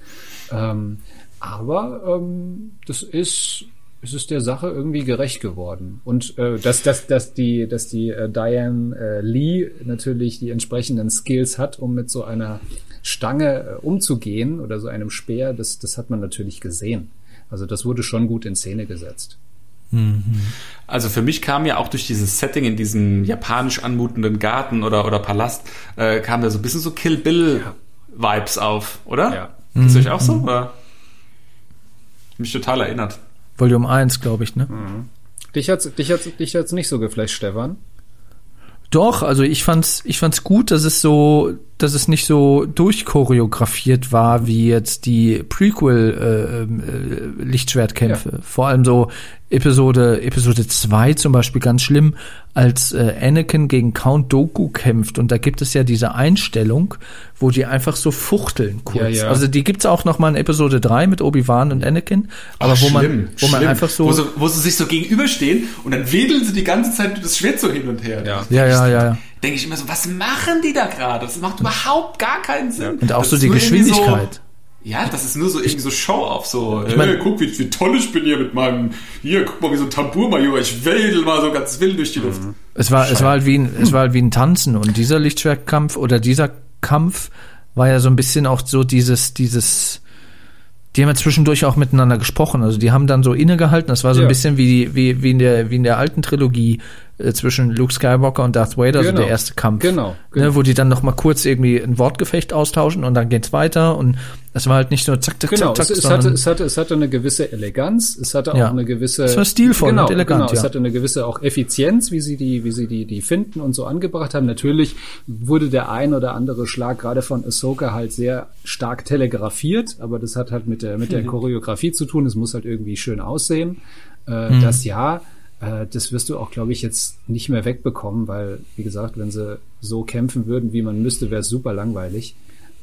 Ähm, aber ähm, das ist, es ist der Sache irgendwie gerecht geworden. Und äh, dass, dass, dass die, dass die äh, Diane äh, Lee natürlich die entsprechenden Skills hat, um mit so einer Stange äh, umzugehen oder so einem Speer, das, das hat man natürlich gesehen. Also das wurde schon gut in Szene gesetzt. Also für mich kam ja auch durch dieses Setting in diesem japanisch anmutenden Garten oder, oder Palast, äh, kam da so ein bisschen so Kill Bill Vibes auf, oder? Ja. Ist mhm. euch auch so? Mhm. Oder? Mich total erinnert. Volume 1, glaube ich, ne? Mhm. Dich hat's, dich hat's, dich hat's nicht so geflasht, Stefan? Doch, also ich fand's, ich fand's gut, dass es so, dass es nicht so durchchoreografiert war wie jetzt die Prequel äh, äh, Lichtschwertkämpfe. Ja. Vor allem so Episode Episode 2 zum Beispiel ganz schlimm, als äh, Anakin gegen Count Doku kämpft und da gibt es ja diese Einstellung, wo die einfach so fuchteln kurz. Ja, ja. Also die gibt's auch noch mal in Episode 3 mit Obi-Wan und Anakin, aber Ach, wo schlimm, man wo schlimm. man einfach so wo, so wo sie sich so gegenüberstehen und dann wedeln sie die ganze Zeit das Schwert so hin und her. Ja, ja, ja, ja. ja. Denke ich immer so, was machen die da gerade? Das macht überhaupt gar keinen Sinn. Und auch das so die Geschwindigkeit. Ja, das ist nur so irgendwie so Show-off, so, ich mein, hey, guck, wie, wie toll ich bin hier mit meinem, hier, guck mal, wie so ein Tambour-Major, ich wedel mal so ganz wild durch die Luft. Es war, es war halt wie ein, es war halt wie ein Tanzen und dieser Lichtschwertkampf oder dieser Kampf war ja so ein bisschen auch so dieses, dieses, die haben ja zwischendurch auch miteinander gesprochen. Also die haben dann so innegehalten. Das war so ja. ein bisschen wie, wie, wie, in der, wie in der alten Trilogie äh, zwischen Luke Skywalker und Darth Vader, genau. so der erste Kampf. Genau. genau. Ne, wo die dann noch mal kurz irgendwie ein Wortgefecht austauschen und dann geht's weiter. Und es war halt nicht nur zack, zack, genau, zack, zack. Es, es, hatte, es, hatte, es hatte eine gewisse Eleganz. Es hatte auch ja. eine gewisse. Es war stilvoll genau, und elegant. Genau, ja. Es hatte eine gewisse auch Effizienz, wie sie die, wie sie die, die finden und so angebracht haben. Natürlich wurde der ein oder andere Schlag gerade von Ahsoka halt sehr stark telegrafiert, aber das hat halt mit der, mit der mhm. Choreografie zu tun. Es muss halt irgendwie schön aussehen. Äh, mhm. Das ja. Äh, das wirst du auch, glaube ich, jetzt nicht mehr wegbekommen, weil, wie gesagt, wenn sie so kämpfen würden, wie man müsste, wäre es super langweilig.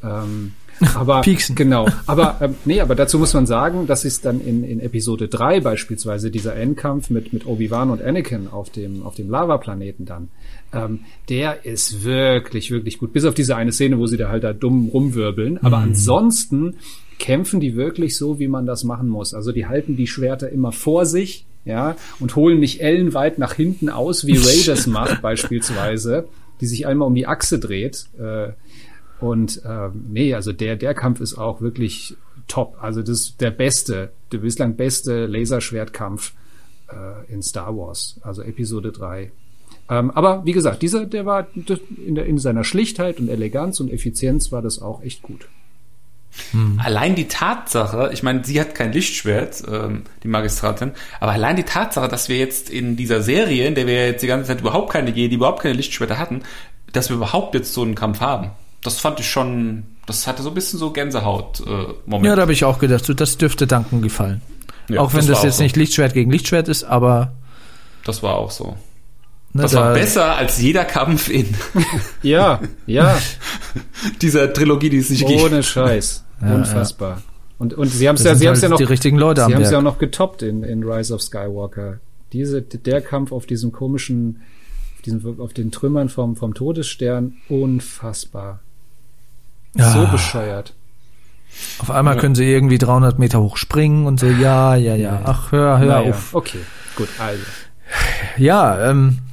Ähm, aber Pieksen. genau. Aber ähm, nee, aber dazu muss man sagen, dass es dann in, in Episode 3 beispielsweise dieser Endkampf mit, mit Obi-Wan und Anakin auf dem, auf dem Lava-Planeten dann, ähm, der ist wirklich, wirklich gut. Bis auf diese eine Szene, wo sie da halt da dumm rumwirbeln. Aber mhm. ansonsten kämpfen die wirklich so, wie man das machen muss. Also die halten die Schwerter immer vor sich, ja, und holen nicht ellenweit nach hinten aus, wie Ray das macht beispielsweise, die sich einmal um die Achse dreht. Äh, und äh, nee, also der, der Kampf ist auch wirklich top. Also das ist der beste, der bislang beste Laserschwertkampf äh, in Star Wars, also Episode 3. Ähm, aber wie gesagt, dieser, der war in, der, in seiner Schlichtheit und Eleganz und Effizienz war das auch echt gut. Hm. Allein die Tatsache, ich meine, sie hat kein Lichtschwert, ähm, die Magistratin, aber allein die Tatsache, dass wir jetzt in dieser Serie, in der wir jetzt die ganze Zeit überhaupt keine Jedi, überhaupt keine Lichtschwerter hatten, dass wir überhaupt jetzt so einen Kampf haben, das fand ich schon Das hatte so ein bisschen so Gänsehaut-Moment. Ja, da habe ich auch gedacht, so, das dürfte Duncan gefallen. Ja, auch wenn das das, jetzt so. nicht Lichtschwert gegen Lichtschwert ist, aber das war auch so. ne, Das da, war besser als jeder Kampf in Ja, ja, dieser Trilogie, die es nicht gibt. ohne Scheiß. Ja, Unfassbar. Und, und sie haben es ja, sie halt ja noch, die richtigen Leute sie haben es ja auch noch getoppt in, in Rise of Skywalker. Diese, der Kampf auf diesem komischen, auf, diesem, auf den Trümmern vom, vom Todesstern, unfassbar. Ja. So bescheuert. Auf einmal Ja. können sie irgendwie 300 Meter hoch springen und so, ja, ja, ja, ach, hör, hör Naja, auf. Okay, gut, also. Ja, ähm, äh,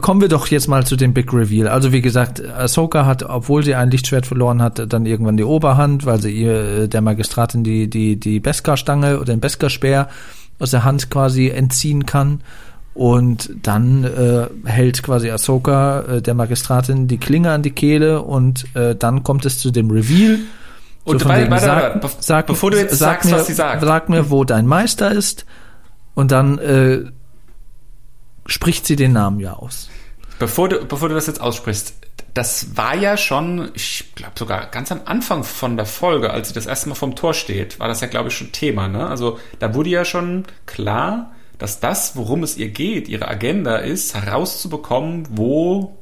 kommen wir doch jetzt mal zu dem Big Reveal. Also wie gesagt, Ahsoka hat, obwohl sie ein Lichtschwert verloren hat, dann irgendwann die Oberhand, weil sie ihr äh, der Magistratin die die die Beskar-Stange oder den Beskar-Speer aus der Hand quasi entziehen kann. Und dann äh, hält quasi Ahsoka äh, der Magistratin die Klinge an die Kehle und äh, dann kommt es zu dem Reveal. Und von warte, wegen, warte, sag- warte, sag- bevor du jetzt sag sagst, mir, was sie sagt. Sag mir, wo dein Meister ist. Und dann äh, spricht sie den Namen ja aus. Bevor du, bevor du das jetzt aussprichst, das war ja schon, ich glaube sogar ganz am Anfang von der Folge, als sie das erste Mal vom Tor steht, war das ja, glaube ich, schon Thema. Ne? Also da wurde ja schon klar, dass das, worum es ihr geht, ihre Agenda ist, herauszubekommen, wo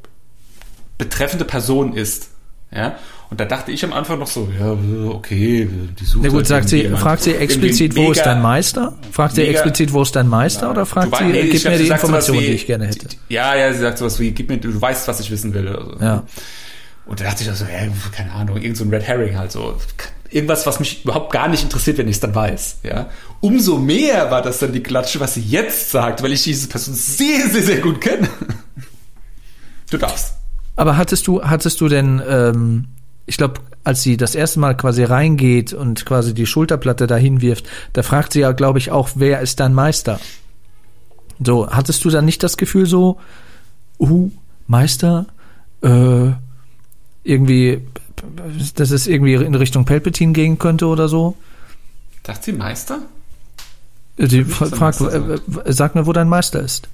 betreffende Person ist. Ja? Und da dachte ich am Anfang noch so, ja, okay, die sucht Na gut, halt sagt sie, fragt sie explizit, wo ist dein Meister? Fragt sie explizit, wo ist dein Meister? Oder fragt Du sie, nee, gib ich glaub, mir die Information, wie- die ich gerne hätte? Ja, ja, sie sagt sowas wie, gib mir, du weißt, was ich wissen will. Also, Ja. Und da dachte ich auch so, ja, keine Ahnung, irgend so ein Red Herring halt so. Irgendwas, was mich überhaupt gar nicht interessiert, wenn ich es dann weiß. Ja. Umso mehr war das dann die Klatsche, was sie jetzt sagt, weil ich diese Person sehr, sehr, sehr gut kenne. Du darfst. Aber hattest du, hattest du denn, ähm, ich glaube, als sie das erste Mal quasi reingeht und quasi die Schulterplatte dahin wirft, da fragt sie ja, glaube ich, auch, wer ist dein Meister? So, hattest du dann nicht das Gefühl so, uh, Meister, äh, irgendwie, dass es irgendwie in Richtung Palpatine gehen könnte oder so? Dachte sie Meister? Sie ist der fragt, äh, äh, sag mir, wo dein Meister ist.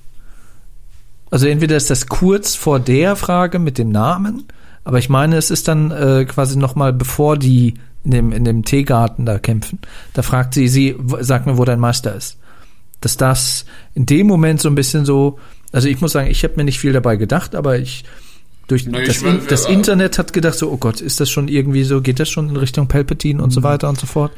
Also entweder ist das kurz vor der Frage mit dem Namen, aber ich meine, es ist dann äh, quasi noch mal bevor die in dem in dem Teegarten da kämpfen. Da fragt sie sie, sag mir, wo dein Meister ist. Dass das in dem Moment so ein bisschen so, also ich muss sagen, ich habe mir nicht viel dabei gedacht, aber ich durch Na, ich das, will- das äh, Internet hat gedacht so, oh Gott, ist das schon irgendwie so, geht das schon in Richtung Palpatine und Mhm. so weiter und so fort.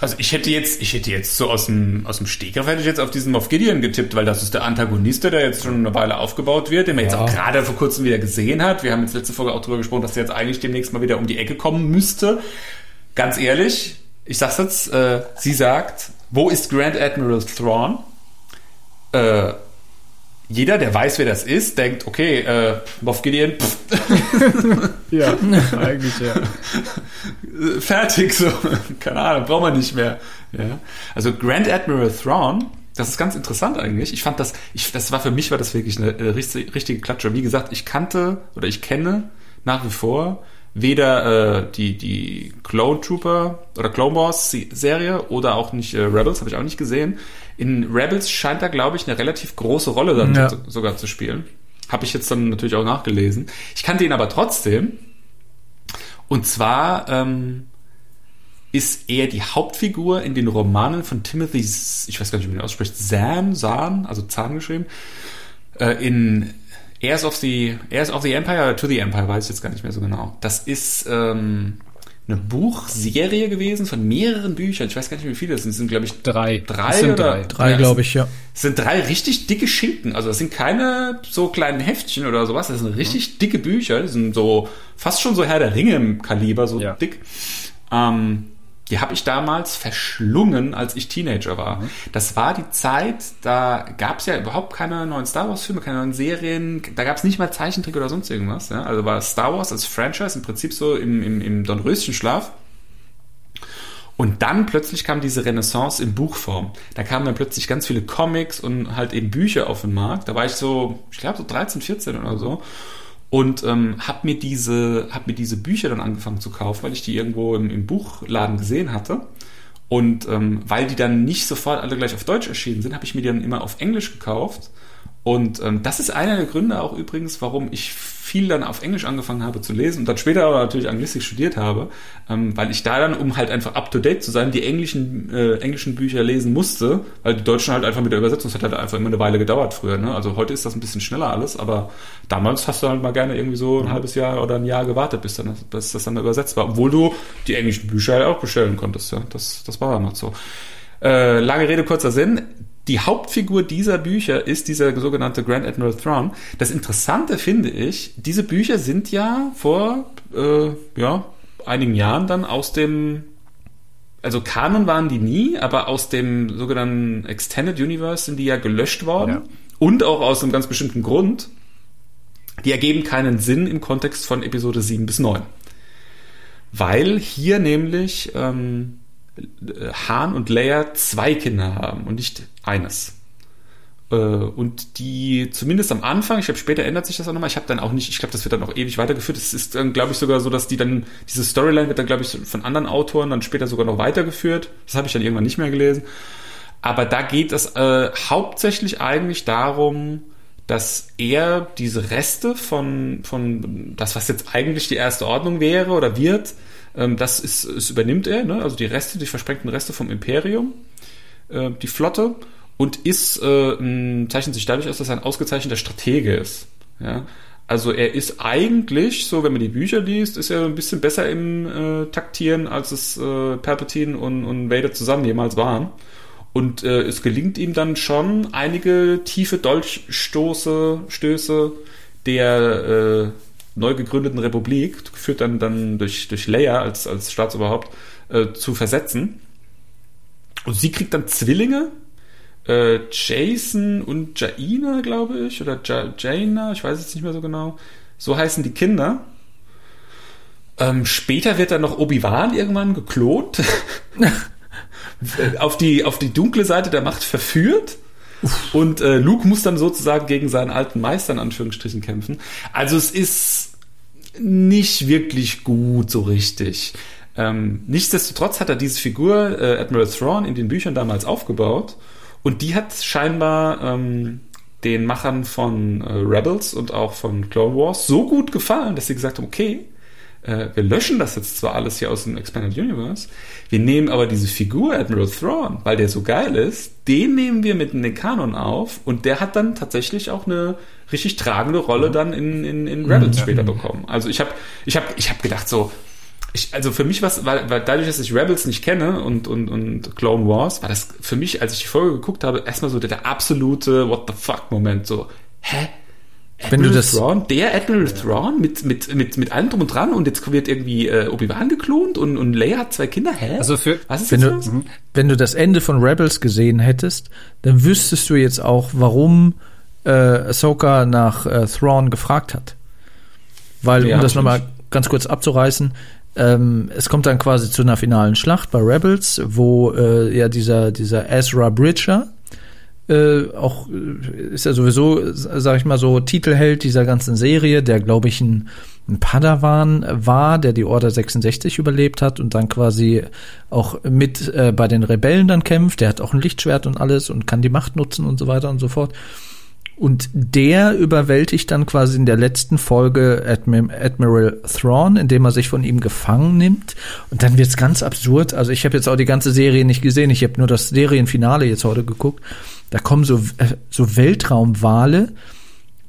Also ich hätte jetzt, ich hätte jetzt so aus dem, aus dem Stegreif hätte ich jetzt auf diesen Moff Gideon getippt, weil das ist der Antagonist, der jetzt schon eine Weile aufgebaut wird, den man jetzt Ja. auch gerade vor kurzem wieder gesehen hat. Wir haben jetzt letzte Folge auch drüber gesprochen, dass der jetzt eigentlich demnächst mal wieder um die Ecke kommen müsste. Ganz ehrlich, ich sag's jetzt, äh, sie sagt, wo ist Grand Admiral Thrawn? Äh, jeder, der weiß, wer das ist, denkt, okay, äh, Moff Gideon, pff, Ja, eigentlich ja. fertig, so, keine Ahnung, braucht man nicht mehr. Ja. Also Grand Admiral Thrawn, das ist ganz interessant eigentlich. Ich fand das, ich, das war für mich war das wirklich eine äh, richtige, richtige Klatsche. Wie gesagt, ich kannte oder ich kenne nach wie vor weder äh, die die Clone Trooper oder Clone Wars Serie oder auch nicht äh, Rebels habe ich auch nicht gesehen. In Rebels scheint er glaube ich eine relativ große Rolle dann Ja. so, sogar zu spielen. Habe ich jetzt dann natürlich auch nachgelesen. Ich kannte ihn aber trotzdem. Und zwar ähm, ist er die Hauptfigur in den Romanen von Timothy, ich weiß gar nicht, wie man ihn ausspricht, Zahn, Zahn, also Zahn geschrieben, äh, in Heirs of the, Heirs of the Empire oder To the Empire, weiß ich jetzt gar nicht mehr so genau. Das ist ähm, eine Buchserie gewesen von mehreren Büchern. Ich weiß gar nicht, wie viele das sind. Es sind, glaube ich, Drei. drei Es sind oder drei. Drei, Ja, glaube ich, ja. es sind drei richtig dicke Schinken. Also das sind keine so kleinen Heftchen oder sowas. Das sind richtig dicke Bücher. Die sind so fast schon so Herr der Ringe im Kaliber, so Ja. dick. Ähm, die habe ich damals verschlungen, als ich Teenager war. Das war die Zeit, da gab es ja überhaupt keine neuen Star Wars-Filme, keine neuen Serien. Da gab es nicht mal Zeichentrick oder sonst irgendwas. Ja? Also war Star Wars als Franchise im Prinzip so im, im, im Dornröschenschlaf. Und dann plötzlich kam diese Renaissance in Buchform. Da kamen dann plötzlich ganz viele Comics und halt eben Bücher auf den Markt. Da war ich so, ich glaube so 13, 14 oder so. Und ähm, habe mir diese, hab mir diese Bücher dann angefangen zu kaufen, weil ich die irgendwo im, im Buchladen gesehen hatte. Und ähm, weil die dann nicht sofort alle gleich auf Deutsch erschienen sind, habe ich mir die dann immer auf Englisch gekauft Und ähm, das ist einer der Gründe auch übrigens, warum ich viel dann auf Englisch angefangen habe zu lesen und dann später aber natürlich Anglistik studiert habe, ähm, weil ich da dann, um halt einfach up-to-date zu sein, die englischen, äh, englischen Bücher lesen musste, weil die Deutschen halt einfach mit der Übersetzung, das hat halt einfach immer eine Weile gedauert früher. Ne? Also heute ist das ein bisschen schneller alles, aber damals hast du halt mal gerne irgendwie so ein mhm. halbes Jahr oder ein Jahr gewartet, bis, dann, bis das dann übersetzt war, obwohl du die englischen Bücher halt auch bestellen konntest. Ja? Das, das war damals so. Äh, lange Rede, kurzer Sinn die Hauptfigur dieser Bücher ist dieser sogenannte Grand Admiral Thrawn. Das Interessante finde ich, diese Bücher sind ja vor äh, ja, einigen Jahren dann aus dem, also Kanon waren die nie, aber aus dem sogenannten Extended Universe sind die ja gelöscht worden. Ja. Und auch aus einem ganz bestimmten Grund. Die ergeben keinen Sinn im Kontext von Episode 7 bis 9. Weil hier nämlich ähm, Han und Leia zwei Kinder haben und nicht eines. Äh, und die zumindest am Anfang, ich glaube später ändert sich das auch nochmal, ich habe dann auch nicht, ich glaube, das wird dann auch ewig weitergeführt. Es ist dann, glaube ich, sogar so, dass die dann, diese Storyline wird dann, glaube ich, von anderen Autoren dann später sogar noch weitergeführt. Das habe ich dann irgendwann nicht mehr gelesen. Aber da geht es äh, hauptsächlich eigentlich darum, dass er diese Reste von, von das, was jetzt eigentlich die erste Ordnung wäre oder wird, ähm, das, ist, das übernimmt er, ne? also die Reste, die versprengten Reste vom Imperium, äh, die Flotte, und ist, äh, zeichnet sich dadurch aus, dass er ein ausgezeichneter Stratege ist. Ja? Also er ist eigentlich, so wenn man die Bücher liest, ist er ein bisschen besser im äh, Taktieren, als es äh, Palpatine und, und Vader zusammen jemals waren. Und äh, es gelingt ihm dann schon einige tiefe Dolchstoße, Stöße der äh, neu gegründeten Republik, geführt dann, dann durch, durch Leia als, als Staatsoberhaupt, äh, zu versetzen. Und sie kriegt dann Zwillinge, äh, Jason und Jaina, glaube ich, oder ja Jaina, ich weiß jetzt nicht mehr so genau. So heißen die Kinder. Ähm, später wird dann noch Obi-Wan irgendwann geklont, auf, die, auf die dunkle Seite der Macht verführt. Und äh, Luke muss dann sozusagen gegen seinen alten Meister in Anführungsstrichen kämpfen. Also es ist nicht wirklich gut so richtig. Ähm, nichtsdestotrotz hat er diese Figur äh, Admiral Thrawn in den Büchern damals aufgebaut und die hat scheinbar ähm, den Machern von äh, Rebels und auch von Clone Wars so gut gefallen, dass sie gesagt haben, okay, äh, wir löschen das jetzt zwar alles hier aus dem Expanded Universe, wir nehmen aber diese Figur Admiral Thrawn, weil der so geil ist, den nehmen wir mit in den Kanon auf und der hat dann tatsächlich auch eine richtig tragende Rolle mhm. dann in, in, in Rebels mhm. später bekommen. Also ich habe ich hab, ich hab gedacht so, ich, also für mich was, weil, weil dadurch, dass ich Rebels nicht kenne und, und, und Clone Wars, war das für mich, als ich die Folge geguckt habe, erstmal so der, der absolute What the fuck Moment, so, hä? Admiral wenn du das Thrawn, der Admiral ja. Thrawn mit, mit, mit, mit allem drum und dran und jetzt wird irgendwie äh, Obi-Wan geklont und, und Leia hat zwei Kinder. Hä? Also für, Was ist wenn, du, was? wenn du das Ende von Rebels gesehen hättest, dann wüsstest du jetzt auch, warum äh, Ahsoka nach äh, Thrawn gefragt hat. Weil, ja, um das nochmal ganz kurz abzureißen, ähm, es kommt dann quasi zu einer finalen Schlacht bei Rebels, wo äh, ja dieser, dieser Ezra Bridger, äh, auch äh, ist ja sowieso, sag ich mal so, Titelheld dieser ganzen Serie, der glaube ich ein, ein Padawan war, der die Order 66 überlebt hat und dann quasi auch mit äh, bei den Rebellen dann kämpft. Der hat auch ein Lichtschwert und alles und kann die Macht nutzen und so weiter und so fort. Und der überwältigt dann quasi in der letzten Folge Admir Admiral Thrawn, indem er sich von ihm gefangen nimmt. Und dann wird's ganz absurd. Also ich habe jetzt auch die ganze Serie nicht gesehen. Ich habe nur das Serienfinale jetzt heute geguckt. Da kommen so, äh, so Weltraumwale,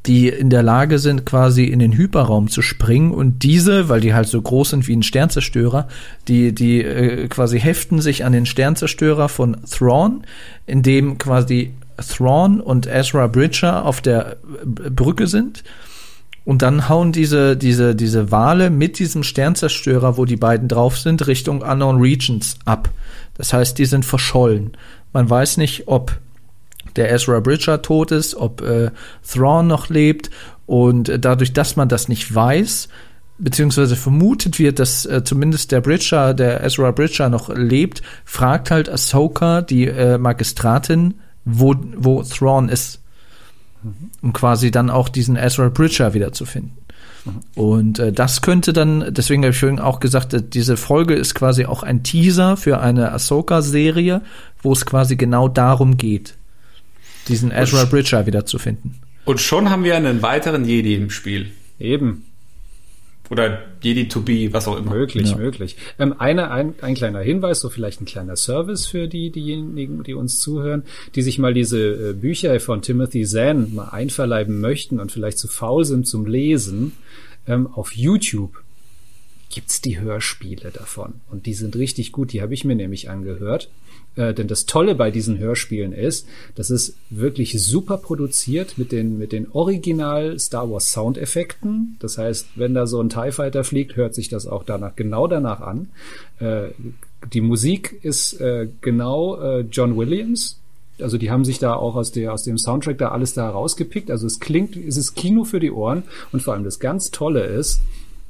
die in der Lage sind, quasi in den Hyperraum zu springen. Und diese, weil die halt so groß sind wie ein Sternzerstörer, die, die äh, quasi heften sich an den Sternzerstörer von Thrawn, in dem quasi Thrawn und Ezra Bridger auf der Brücke sind. Und dann hauen diese, diese, diese Wale mit diesem Sternzerstörer, wo die beiden drauf sind, Richtung Unknown Regions ab. Das heißt, die sind verschollen. Man weiß nicht, ob der Ezra Bridger tot ist, ob äh, Thrawn noch lebt. Und äh, dadurch, dass man das nicht weiß, beziehungsweise vermutet wird, dass äh, zumindest der Bridger, der Ezra Bridger noch lebt, fragt halt Ahsoka, die äh, Magistratin, wo, wo Thrawn ist. Mhm. Um quasi dann auch diesen Ezra Bridger wiederzufinden. Mhm. Und äh, das könnte dann, deswegen habe ich vorhin auch gesagt, äh, diese Folge ist quasi auch ein Teaser für eine Ahsoka-Serie, wo es quasi genau darum geht. diesen Ezra Bridger wiederzufinden. Und schon haben wir einen weiteren Jedi im Spiel. Eben. Oder Jedi to be, was auch immer. Möglich, Ja. möglich. Ähm, eine, ein, ein kleiner Hinweis, so vielleicht ein kleiner Service für die, diejenigen, die uns zuhören, die sich mal diese äh, Bücher von Timothy Zahn mal einverleiben möchten und vielleicht zu faul sind zum Lesen. Ähm, auf YouTube gibt's die Hörspiele davon. Und die sind richtig gut. Die habe ich mir nämlich angehört. Äh, denn das Tolle bei diesen Hörspielen ist, das ist wirklich super produziert mit den, mit den Original Star Wars Soundeffekten. Das heißt, wenn da so ein TIE Fighter fliegt, hört sich das auch danach, genau danach an. Äh, die Musik ist äh, genau äh, John Williams. Also die haben sich da auch aus, der, aus dem Soundtrack da alles da rausgepickt. Also es klingt, es ist Kino für die Ohren. Und vor allem das ganz Tolle ist,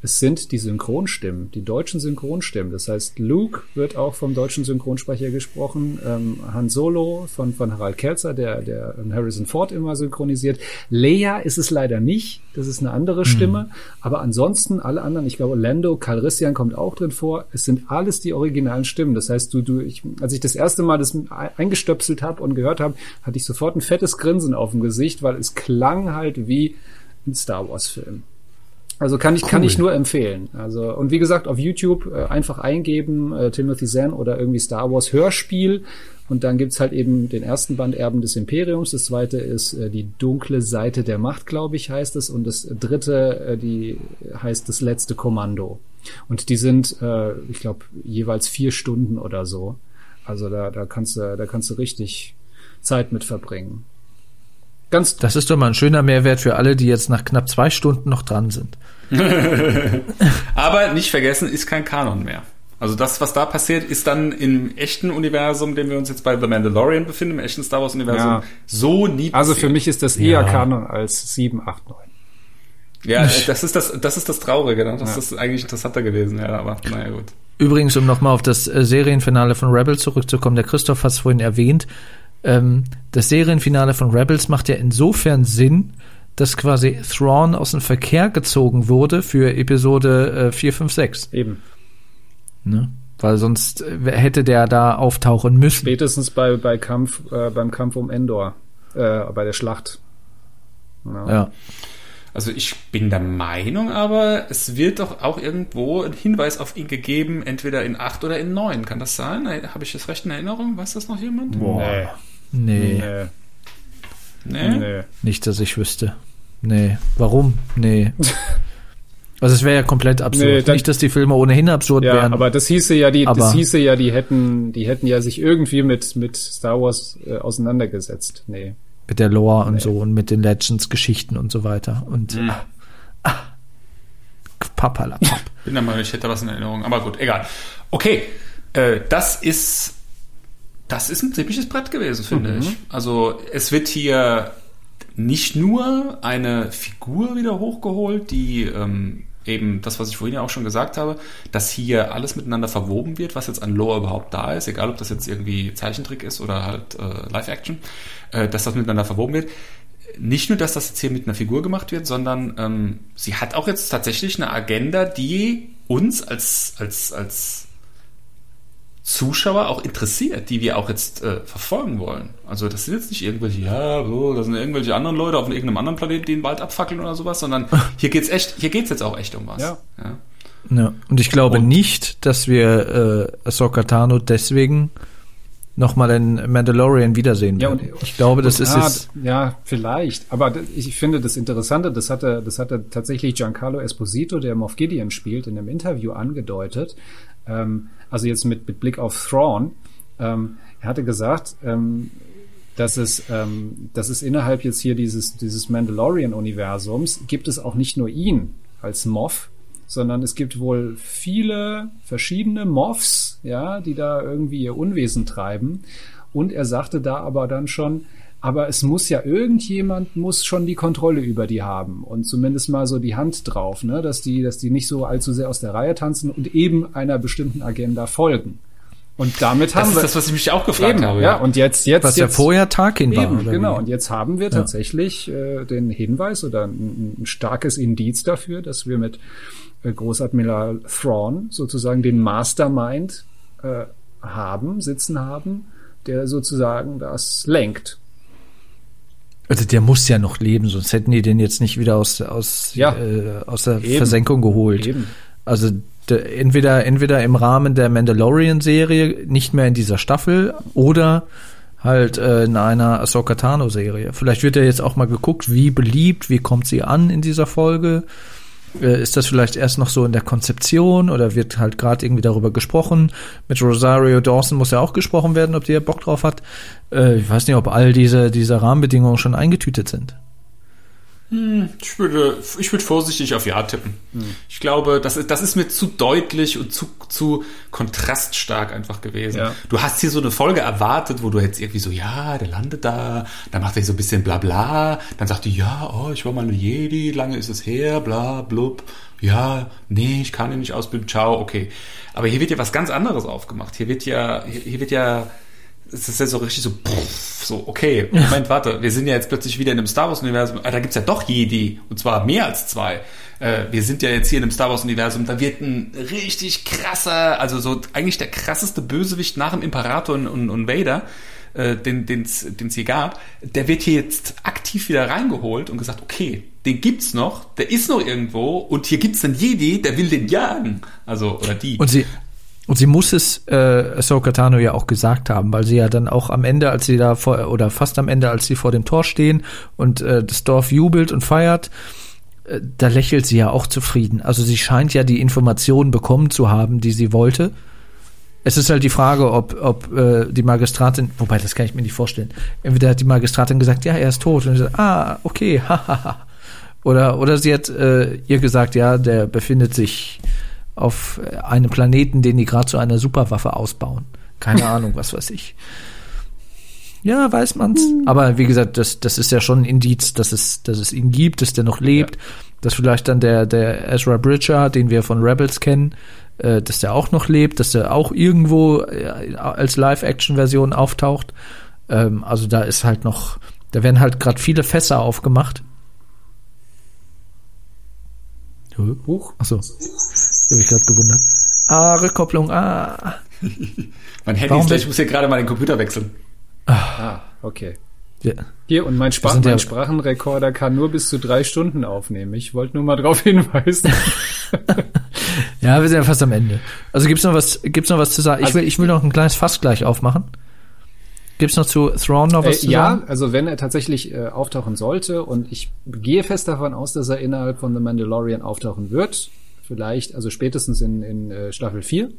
es sind die Synchronstimmen, die deutschen Synchronstimmen. Das heißt, Luke wird auch vom deutschen Synchronsprecher gesprochen, ähm, Han Solo von, von Harald Kelzer, der, der Harrison Ford immer synchronisiert. Leia ist es leider nicht, das ist eine andere Stimme. Aber ansonsten alle anderen, ich glaube, Lando, Calrissian kommt auch drin vor. Es sind alles die originalen Stimmen. Das heißt, du, du, ich, als ich das erste Mal das eingestöpselt habe und gehört habe, hatte ich sofort ein fettes Grinsen auf dem Gesicht, weil es klang halt wie ein Star Wars Film. Also kann ich, kann ich nur empfehlen. Also, und wie gesagt, auf YouTube äh, einfach eingeben, äh, Timothy Zahn oder irgendwie Star Wars Hörspiel. Und dann gibt's halt eben den ersten Band Erben des Imperiums. Das zweite ist äh, die dunkle Seite der Macht, glaube ich, heißt es. Und das dritte, äh, die heißt das letzte Kommando. Und die sind, äh, ich glaube, jeweils vier Stunden oder so. Also da, da kannst du, da kannst du richtig Zeit mit verbringen. Ganz Das ist doch mal ein schöner Mehrwert für alle, die jetzt nach knapp zwei Stunden noch dran sind. Aber nicht vergessen, ist kein Kanon mehr. Also das, was da passiert, ist dann im echten Universum, in dem wir uns jetzt bei The Mandalorian befinden, im echten Star Wars Universum, Ja. so nie Also für mich ist das eher Ja. Kanon als 7, 8, 9. Ja, das ist das, das ist das Traurige, ne? Das ist eigentlich interessanter gewesen, ja, aber naja, gut. Übrigens, um nochmal auf das äh, Serienfinale von Rebels zurückzukommen, der Christoph hat es vorhin erwähnt, ähm, das Serienfinale von Rebels macht ja insofern Sinn, dass quasi Thrawn aus dem Verkehr gezogen wurde für Episode äh, 4, 5, 6. Eben. Ne? Weil sonst äh, hätte der da auftauchen müssen. Spätestens bei, bei Kampf, äh, beim Kampf um Endor, äh, bei der Schlacht. Ja. Ja. Also ich bin der Meinung, aber es wird doch auch irgendwo ein Hinweis auf ihn gegeben, entweder in 8 oder in 9. Kann das sein? Habe ich das recht in Erinnerung? Weiß das noch jemand? Nee. Nee, Nee. Nee? Nee. nicht, dass ich wüsste. Nee. Warum? Nee. Also es wäre ja komplett absurd. Nee, dann- nicht, dass die Filme ohnehin absurd Ja, wären. aber das hieße ja, die, das Aber- hieße ja, die hätten, die hätten ja sich irgendwie mit, mit Star Wars äh, auseinandergesetzt. Nee. mit der Lore und so und mit den Legends-Geschichten und so weiter. Und Hm. ah, papalapap. Bin der Meinung, ich hätte was in Erinnerung. Aber gut, egal. Okay, äh, das ist das ist ein ziemliches Brett gewesen, finde ich. Also es wird hier nicht nur eine Figur wieder hochgeholt, die ähm, eben das, was ich vorhin ja auch schon gesagt habe, dass hier alles miteinander verwoben wird, was jetzt an Lore überhaupt da ist, egal ob das jetzt irgendwie Zeichentrick ist oder halt äh, Live-Action, äh, dass das miteinander verwoben wird. Nicht nur, dass das jetzt hier mit einer Figur gemacht wird, sondern ähm, sie hat auch jetzt tatsächlich eine Agenda, die uns als, als, als Zuschauer auch interessiert, die wir auch jetzt äh, verfolgen wollen. Also das sind jetzt nicht irgendwelche, ja, so, das sind irgendwelche anderen Leute auf irgendeinem anderen Planeten, die den Wald abfackeln oder sowas, sondern hier geht's echt, hier geht's jetzt auch echt um was. Ja. ja. Ja. Und ich glaube Und- nicht, dass wir äh, Ahsoka Tano deswegen nochmal den Mandalorian wiedersehen Ja, werden. ich glaube, das ist ja, es. ja, vielleicht. Aber ich finde das Interessante, das hatte, das hatte tatsächlich Giancarlo Esposito, der Moff Gideon spielt, in einem Interview angedeutet. Ähm, also jetzt mit, mit Blick auf Thrawn. Ähm, er hatte gesagt, ähm, dass es, ähm, dass es innerhalb jetzt hier dieses, dieses Mandalorian-Universums gibt es auch nicht nur ihn als Moff, sondern es gibt wohl viele verschiedene Moffs, ja, die da irgendwie ihr Unwesen treiben. Und er sagte da aber dann schon, aber es muss ja irgendjemand muss schon die Kontrolle über die haben und zumindest mal so die Hand drauf, ne, dass die, dass die nicht so allzu sehr aus der Reihe tanzen und eben einer bestimmten Agenda folgen. Und damit Das haben ist wir das, was ich mich auch gefragt eben, habe. ja, und jetzt, jetzt, Was ja jetzt, vorher Tarkin war. Eben, oder genau. wie? Und jetzt haben wir tatsächlich äh, den Hinweis oder ein, ein starkes Indiz dafür, dass wir mit äh, Großadmiral Thrawn sozusagen den Mastermind äh, haben, sitzen haben, der sozusagen das lenkt. Also der muss ja noch leben, sonst hätten die den jetzt nicht wieder aus, aus, Ja. äh, aus der Eben. Versenkung geholt. Eben. Also der, entweder, entweder im Rahmen der Mandalorian-Serie, nicht mehr in dieser Staffel, oder halt äh, in einer Ahsoka Tano-Serie. Vielleicht wird ja jetzt auch mal geguckt, wie beliebt, wie kommt sie an in dieser Folge. Äh, ist das vielleicht erst noch so in der Konzeption oder wird halt gerade irgendwie darüber gesprochen? Mit Rosario Dawson muss ja auch gesprochen werden, ob ja Bock drauf hat. Äh, ich weiß nicht, ob all diese, diese Rahmenbedingungen schon eingetütet sind. Ich würde, ich würde vorsichtig auf Ja tippen. Ich glaube, das ist, das ist mir zu deutlich und zu, zu kontraststark einfach gewesen. Ja. Du hast hier so eine Folge erwartet, wo du jetzt irgendwie so, ja, der landet da, dann macht er so ein bisschen bla bla, dann sagt die, ja, oh, ich war mal eine Jedi, lange ist es her, bla blub, ja, nee, ich kann ihn nicht ausbilden, ciao, okay. Aber hier wird ja was ganz anderes aufgemacht. Hier wird ja, hier, hier wird ja, es ist ja so richtig so, pff, so, okay, Moment, warte, wir sind ja jetzt plötzlich wieder in einem Star Wars-Universum, ah, da gibt's ja doch Jedi, und zwar mehr als zwei. Äh, wir sind ja jetzt hier in einem Star Wars-Universum, da wird ein richtig krasser, also so eigentlich der krasseste Bösewicht nach dem Imperator und, und, und Vader, äh, den den's hier gab, der wird hier jetzt aktiv wieder reingeholt und gesagt, okay, den gibt's noch, der ist noch irgendwo, und hier gibt's einen Jedi, der will den jagen. Also, oder die. Und sie, und sie muss es äh, Ahsoka Tano ja auch gesagt haben, weil sie ja dann auch am Ende, als sie da vor, oder fast am Ende, als sie vor dem Tor stehen und äh, das Dorf jubelt und feiert, äh, da lächelt sie ja auch zufrieden. Also sie scheint ja die Informationen bekommen zu haben, die sie wollte. Es ist halt die Frage, ob, ob äh, die Magistratin, wobei das kann ich mir nicht vorstellen. Entweder hat die Magistratin gesagt, ja, er ist tot. Und sie sagt, ah, okay, hahaha. Oder, oder sie hat äh, ihr gesagt, ja, der befindet sich auf äh, einem Planeten, den die gerade zu einer Superwaffe ausbauen. Keine Ahnung, was weiß ich. Ja, weiß man's. Aber wie gesagt, das, das ist ja schon ein Indiz, dass es, dass es ihn gibt, dass der noch lebt, dass vielleicht dann der, der Ezra Bridger, den wir von Rebels kennen, äh, dass der auch noch lebt, dass der auch irgendwo äh, als Live-Action-Version auftaucht. Ähm, also da ist halt noch, da werden halt gerade viele Fässer aufgemacht. Huch. Achso, habe ich gerade gewundert. Ah, Rückkopplung, ah. mein Handy Warum ist gleich, ich muss hier gerade mal den Computer wechseln. Ah, okay. Ja. Hier, und mein, Sprach ja- mein Sprachenrekorder kann nur bis zu drei Stunden aufnehmen. Ich wollte nur mal darauf hinweisen. Ja, wir sind ja fast am Ende. Also gibt's noch was, gibt's noch was zu sagen? Ich Also- will, ich will noch ein kleines Fass gleich aufmachen. Gibt's noch zu Thrawn noch was Äh, zu ja, sagen? also wenn er tatsächlich äh, auftauchen sollte und ich gehe fest davon aus, dass er innerhalb von The Mandalorian auftauchen wird, vielleicht, also spätestens in, in äh, Staffel 4.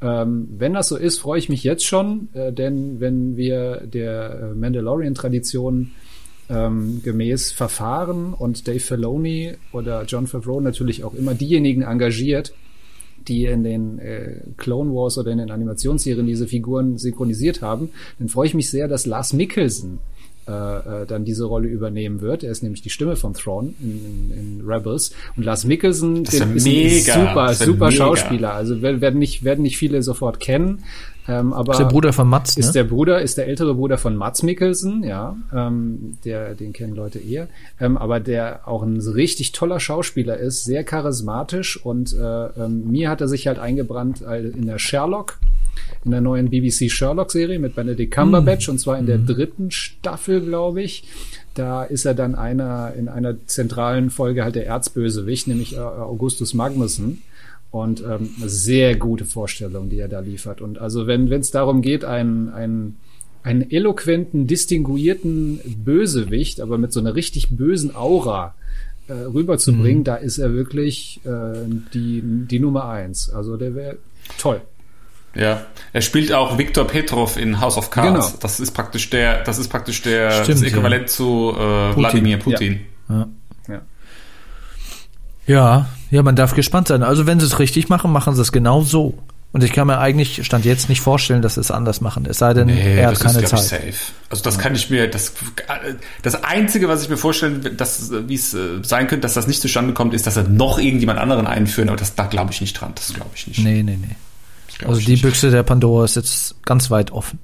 Ähm, wenn das so ist, freue ich mich jetzt schon, äh, denn wenn wir der äh, Mandalorian-Tradition ähm, gemäß verfahren und Dave Filoni oder John Favreau natürlich auch immer diejenigen engagiert, die in den äh, Clone Wars oder in den Animationsserien diese Figuren synchronisiert haben, dann freue ich mich sehr, dass Lars Mikkelsen äh, äh, dann diese Rolle übernehmen wird. Er ist nämlich die Stimme von Thrawn in, in, in Rebels. Und Lars Mikkelsen Das ist ein mega. super, super mega. Schauspieler. Also wer- werden nicht, werden nicht viele sofort kennen. Ähm, aber ist der Bruder von Mats, ist ne? der Bruder, ist der ältere Bruder von Mats Mikkelsen, ja, ähm, der, den kennen Leute eher, ähm, aber der auch ein richtig toller Schauspieler ist, sehr charismatisch und äh, ähm, mir hat er sich halt eingebrannt äh, in der Sherlock, in der neuen BBC Sherlock-Serie mit Benedict Cumberbatch und zwar in der dritten Staffel, glaube ich. Da ist er dann einer in einer zentralen Folge halt der Erzbösewicht, nämlich äh, Augustus Magnussen. Und ähm, eine sehr gute Vorstellung, die er da liefert. Und also wenn es darum geht, einen, einen, einen eloquenten, distinguierten Bösewicht, aber mit so einer richtig bösen Aura äh, rüberzubringen, da ist er wirklich äh, die, die Nummer eins. Also der wäre toll. Ja, er spielt auch Viktor Petrov in House of Cards. Genau. Das ist praktisch der, das ist praktisch der Stimmt, das Äquivalent zu äh, Wladimir Putin. Ja. Ja, ja, man darf gespannt sein. Also wenn sie es richtig machen, machen sie es genau so. Und ich kann mir eigentlich Stand jetzt nicht vorstellen, dass sie es anders machen. Es sei denn, er hat das keine ist, Zeit. Ich, safe. Also das kann ich mir, das, das Einzige, was ich mir vorstellen, dass, wie es äh, sein könnte, dass das nicht zustande kommt, ist, dass er noch irgendjemand anderen einführen, aber das, da glaube ich nicht dran. Das glaube ich nicht. Nee, nee, nee. Also die nicht. Büchse der Pandora ist jetzt ganz weit offen.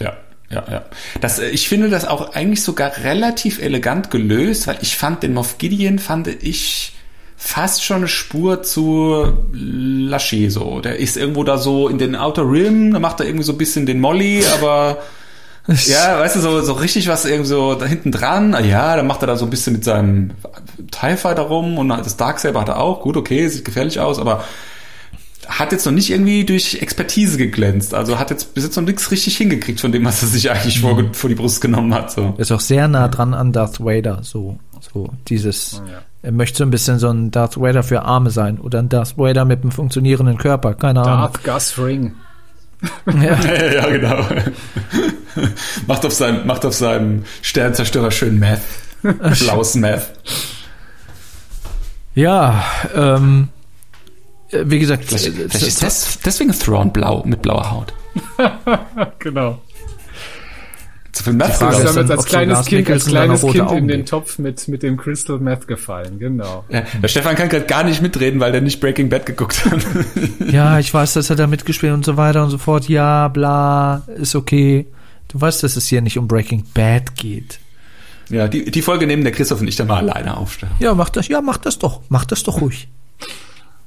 Ja, ja, ja. Das, äh, ich finde das auch eigentlich sogar relativ elegant gelöst, weil ich fand den Moff Gideon fand ich fast schon eine Spur zu Lachey so. Der ist irgendwo da so in den Outer Rim, da macht er irgendwie so ein bisschen den Molly, aber Ja, weißt du, so, so richtig was irgendwie so da hinten dran. Ah Ja, dann macht er da so ein bisschen mit seinem TIE Fighter rum und das Darksaber hat er auch. Gut, okay, sieht gefährlich aus, aber hat jetzt noch nicht irgendwie durch Expertise geglänzt. Also hat jetzt bis jetzt noch nichts richtig hingekriegt von dem, was er sich eigentlich vor, vor die Brust genommen hat. So. Ist auch sehr nah dran an Darth Vader, so, so dieses, er möchte so ein bisschen so ein Darth Vader für Arme sein oder ein Darth Vader mit einem funktionierenden Körper, keine Ahnung. Darth Gus Fring. Ja, ja, genau. macht auf seinem, macht auf seinem Sternzerstörer schön Meth. Blaues Meth. Ja, ähm, äh, wie gesagt, Vielleicht, äh, vielleicht ist das, deswegen Thrawn blau, mit blauer Haut. Genau. Zu viel Meth Frage Wir ist dann, als kleines Kind, als kleines Kind in den. Topf mit, mit dem Crystal Meth gefallen, genau. Ja, der Stefan kann gerade gar nicht mitreden, weil der nicht Breaking Bad geguckt hat. ja, ich weiß, dass er da mitgespielt und so weiter und so fort. Ja, bla, ist okay. Du weißt, dass es hier nicht um Breaking Bad geht. ja, die, die Folge nehmen der Christoph und ich dann mal alleine aufstellen. Ja, mach das, ja, mach das doch, mach das doch ruhig.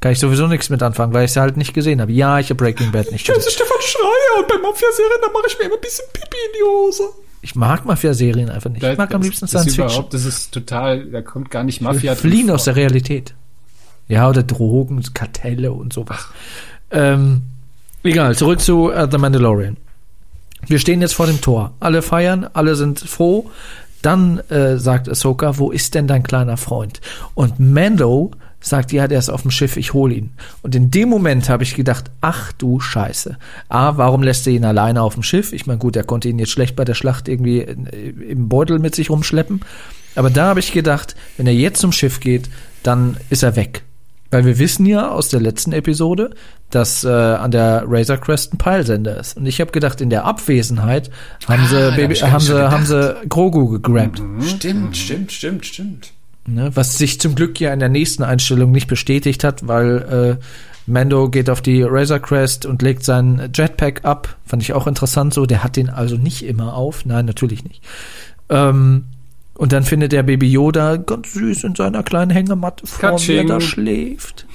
Kann ich sowieso nichts mit anfangen, weil ich es halt nicht gesehen habe. Ja, ich habe Breaking Bad nicht gesehen. Stefan Schreier und bei Mafia-Serien, da mache ich mir immer ein bisschen Pipi in die Hose. Ich mag Mafia-Serien einfach nicht. Ich mag am Das- liebsten das Science Fiction. überhaupt, Das ist total, da kommt gar nicht Wir Mafia drin fliehen aus der Realität. Ja, oder Drogen, Kartelle und sowas. Ähm, egal, zurück zu äh, The Mandalorian. Wir stehen jetzt vor dem Tor. Alle feiern, alle sind froh. Dann äh, sagt Ahsoka, wo ist denn dein kleiner Freund? Und Mando sagt, ja, der ist auf dem Schiff, ich hole ihn. Und in dem Moment habe ich gedacht, ach du Scheiße. A, warum lässt er ihn alleine auf dem Schiff? Ich meine, gut, er konnte ihn jetzt schlecht bei der Schlacht irgendwie im Beutel mit sich rumschleppen. Aber da habe ich gedacht, wenn er jetzt zum Schiff geht, dann ist er weg. Weil wir wissen ja aus der letzten Episode, dass äh, an der Razor Crest ein Peilsender ist. Und ich habe gedacht, in der Abwesenheit haben sie, da hab Baby, gar haben sie, haben sie Grogu gegrabt. Stimmt, stimmt, stimmt, stimmt. Ne? Was sich zum Glück ja in der nächsten Einstellung nicht bestätigt hat, weil äh, Mando geht auf die Razor Crest und legt seinen Jetpack ab. Fand ich auch interessant so. Der hat den also nicht immer auf. Nein, natürlich nicht. Ähm, und dann findet er Baby Yoda ganz süß in seiner kleinen Hängematte vor mir Katsching. da schläft.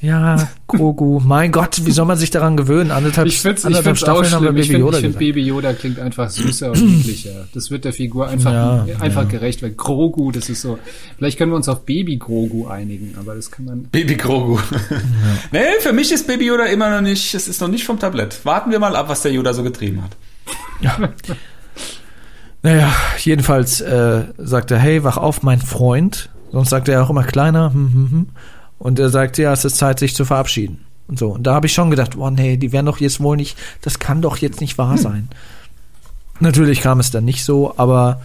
Ja, Grogu. mein Gott, wie soll man sich daran gewöhnen? Anderthalb, Ich find's, ich anderthalb find's auch Staffeln haben wir schlimm. Ich Baby finde, Yoda ich find, gesagt. Baby Yoda klingt einfach süßer und niedlicher. Das wird der Figur einfach, Ja, einfach ja. gerecht, weil Grogu, das ist so, vielleicht können wir uns auf Baby Grogu einigen, aber das kann man, Baby Grogu. nee, für mich ist Baby Yoda immer noch nicht, es ist noch nicht vom Tablett. Warten wir mal ab, was der Yoda so getrieben hat. Naja, jedenfalls äh, sagt er, hey, wach auf, mein Freund. Sonst sagt er auch immer kleiner. Hm, hm, hm. Und er sagt, ja, es ist Zeit, sich zu verabschieden. Und so. Und da habe ich schon gedacht, oh nee, die werden doch jetzt wohl nicht, das kann doch jetzt nicht wahr sein. Natürlich kam es dann nicht so, aber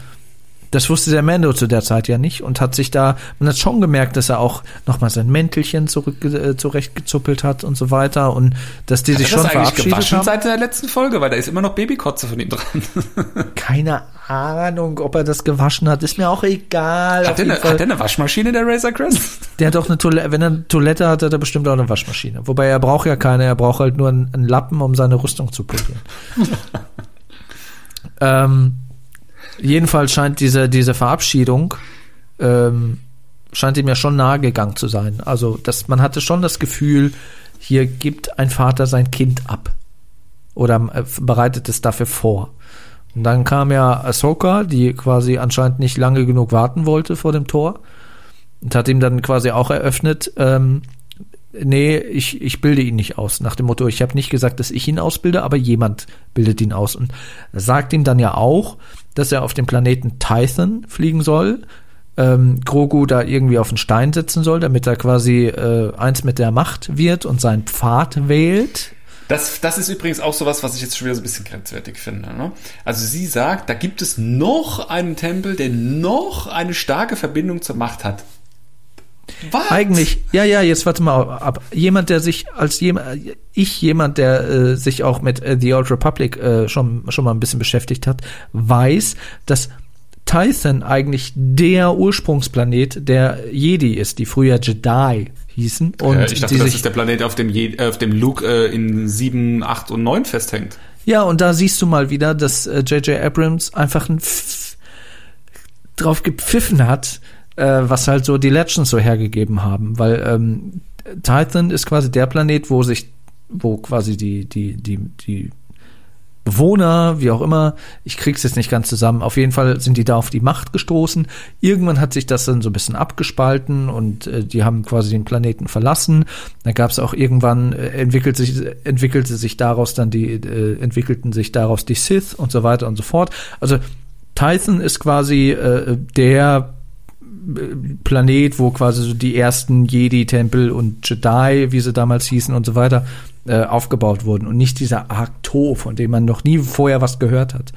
das wusste der Mando zu der Zeit ja nicht und hat sich da, man hat schon gemerkt, dass er auch nochmal sein Mäntelchen zurück, äh, zurechtgezuppelt hat und so weiter und dass die sich Hat er schon das verabschiedet gewaschen haben. seit der letzten Folge, weil da ist immer noch Babykotze von ihm dran. Keine Ahnung, ob er das gewaschen hat, ist mir auch egal. Hat der, eine, hat der eine Waschmaschine, der Razor Crest? Der hat doch eine Toilette, wenn er eine Toilette hat, hat er bestimmt auch eine Waschmaschine. Wobei er braucht ja keine, er braucht halt nur einen, einen Lappen, um seine Rüstung zu polieren. ähm, jedenfalls scheint diese, diese Verabschiedung, ähm, scheint ihm ja schon nahe gegangen zu sein. Also, dass man hatte schon das Gefühl, hier gibt ein Vater sein Kind ab. Oder äh, bereitet es dafür vor. Und dann kam ja Ahsoka, die quasi anscheinend nicht lange genug warten wollte vor dem Tor und hat ihm dann quasi auch eröffnet, ähm, nee, ich, ich bilde ihn nicht aus. Nach dem Motto, ich habe nicht gesagt, dass ich ihn ausbilde, aber jemand bildet ihn aus. Und sagt ihm dann ja auch, dass er auf dem Planeten Tython fliegen soll, ähm, Grogu da irgendwie auf den Stein setzen soll, damit er quasi äh, eins mit der Macht wird und seinen Pfad wählt. Das, das ist übrigens auch sowas, was ich jetzt schon wieder so ein bisschen grenzwertig finde. Ne? Also sie sagt, da gibt es noch einen Tempel, der noch eine starke Verbindung zur Macht hat. Was? Eigentlich, ja, ja, jetzt warte mal ab. Jemand, der sich als jemand, ich, jemand, der äh, sich auch mit äh, The Old Republic äh, schon, schon mal ein bisschen beschäftigt hat, weiß, dass Tython eigentlich der Ursprungsplanet der Jedi ist, die früher Jedi hießen. Und äh, ich dachte, die das sich, ist der Planet, auf dem, Je äh, auf dem Luke äh, in 7, 8 und 9 festhängt. ja, und da siehst du mal wieder, dass äh, J.J. Abrams einfach ein drauf gepfiffen hat, äh, was halt so die Legends so hergegeben haben, weil ähm, Titan ist quasi der Planet, wo sich, wo quasi die, die, die, die Bewohner, wie auch immer. Ich krieg's jetzt nicht ganz zusammen. Auf jeden Fall sind die da auf die Macht gestoßen. Irgendwann hat sich das dann so ein bisschen abgespalten und äh, die haben quasi den Planeten verlassen. Da gab's auch irgendwann äh, entwickelt sich entwickelte sich daraus dann die äh, entwickelten sich daraus die Sith und so weiter und so fort. Also Tython ist quasi äh, der Planet, wo quasi so die ersten Jedi-Tempel und Jedi, wie sie damals hießen und so weiter, äh, aufgebaut wurden und nicht dieser Arcto, von dem man noch nie vorher was gehört hat.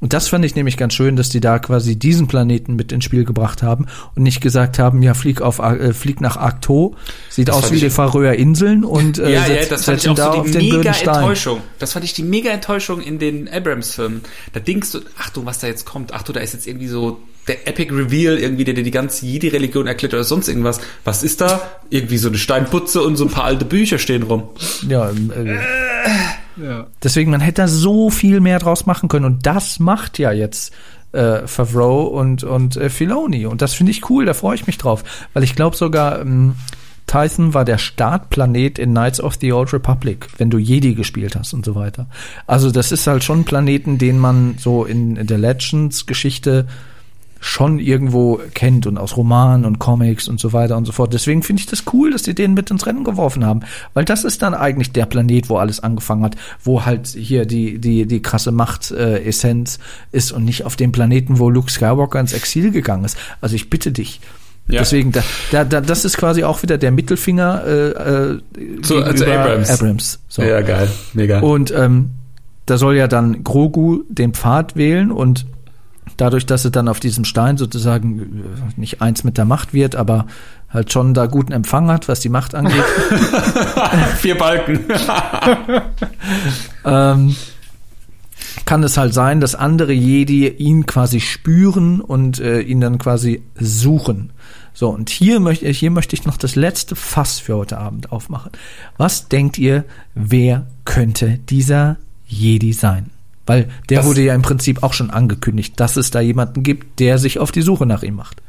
Und das fand ich nämlich ganz schön, dass die da quasi diesen Planeten mit ins Spiel gebracht haben und nicht gesagt haben, ja, flieg auf äh, flieg nach Arcto, sieht Das aus wie die Färöer Inseln und äh, ja, ja, setz- das fand ich auch da so auf die den mega. Enttäuschung. Das fand ich die mega Enttäuschung in den Abrams-Filmen. Da denkst du, ach du, was da jetzt kommt, ach du, da ist jetzt irgendwie so der Epic Reveal, irgendwie, der dir die ganze Jedi-Religion erklärt oder sonst irgendwas. Was ist da? Irgendwie so eine Steinputze und so ein paar alte Bücher stehen rum. Ja, äh, Deswegen, man hätte da so viel mehr draus machen können. Und das macht ja jetzt äh, Favreau und, und äh, Filoni. Und das finde ich cool, da freue ich mich drauf. Weil ich glaube sogar, ähm, Tython war der Startplanet in Knights of the Old Republic, wenn du Jedi gespielt hast und so weiter. Also das ist halt schon ein Planeten, den man so in, in der Legends-Geschichte schon irgendwo kennt und aus Romanen und Comics und so weiter und so fort. Deswegen finde ich das cool, dass die den mit ins Rennen geworfen haben, weil das ist dann eigentlich der Planet, wo alles angefangen hat, wo halt hier die die die krasse Macht äh, Essenz ist und nicht auf dem Planeten, wo Luke Skywalker ins Exil gegangen ist. Also ich bitte dich. Ja. Deswegen, da, da, da, das ist quasi auch wieder der Mittelfinger äh, äh, Zu- also Abrams. Abrams. So. geil. Mega. Und ähm, da soll ja dann Grogu den Pfad wählen und dadurch, dass er dann auf diesem Stein sozusagen äh, nicht eins mit der Macht wird, aber halt schon da guten Empfang hat, was die Macht angeht, Vier Balken. ähm, kann es halt sein, dass andere Jedi ihn quasi spüren und äh, ihn dann quasi suchen. So, und hier möchte, hier möchte ich noch das letzte Fass für heute Abend aufmachen. Was denkt ihr, wer könnte dieser Jedi sein? Weil der Das- wurde ja im Prinzip auch schon angekündigt, dass es da jemanden gibt, der sich auf die Suche nach ihm macht.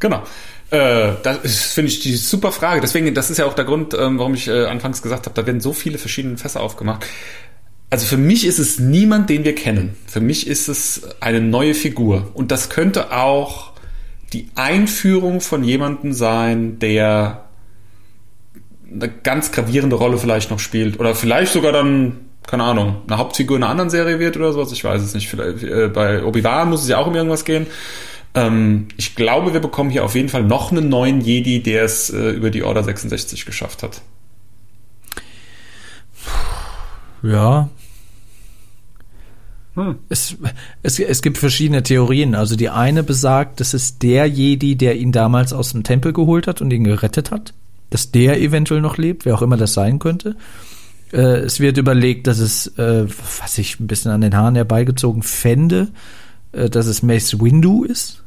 Genau. Äh, das ist, finde ich die super Frage. Deswegen, das ist ja auch der Grund, ähm, warum ich äh, anfangs gesagt habe, da werden so viele verschiedene Fässer aufgemacht. Also für mich ist es niemand, den wir kennen. Für mich ist es eine neue Figur. Und das könnte auch die Einführung von jemandem sein, der eine ganz gravierende Rolle vielleicht noch spielt. Oder vielleicht sogar dann, keine Ahnung, eine Hauptfigur in einer anderen Serie wird oder sowas. Ich weiß es nicht. Vielleicht, äh, bei Obi-Wan muss es ja auch um irgendwas gehen. Ähm, ich glaube, wir bekommen hier auf jeden Fall noch einen neuen Jedi, der es äh, über die Order 66 geschafft hat. Ja. Hm. Es, es, es gibt verschiedene Theorien. Also die eine besagt, dass es der Jedi, der ihn damals aus dem Tempel geholt hat und ihn gerettet hat, dass der eventuell noch lebt, wer auch immer das sein könnte. Äh, es wird überlegt, dass es, äh, was ich ein bisschen an den Haaren herbeigezogen fände, äh, dass es Mace Windu ist,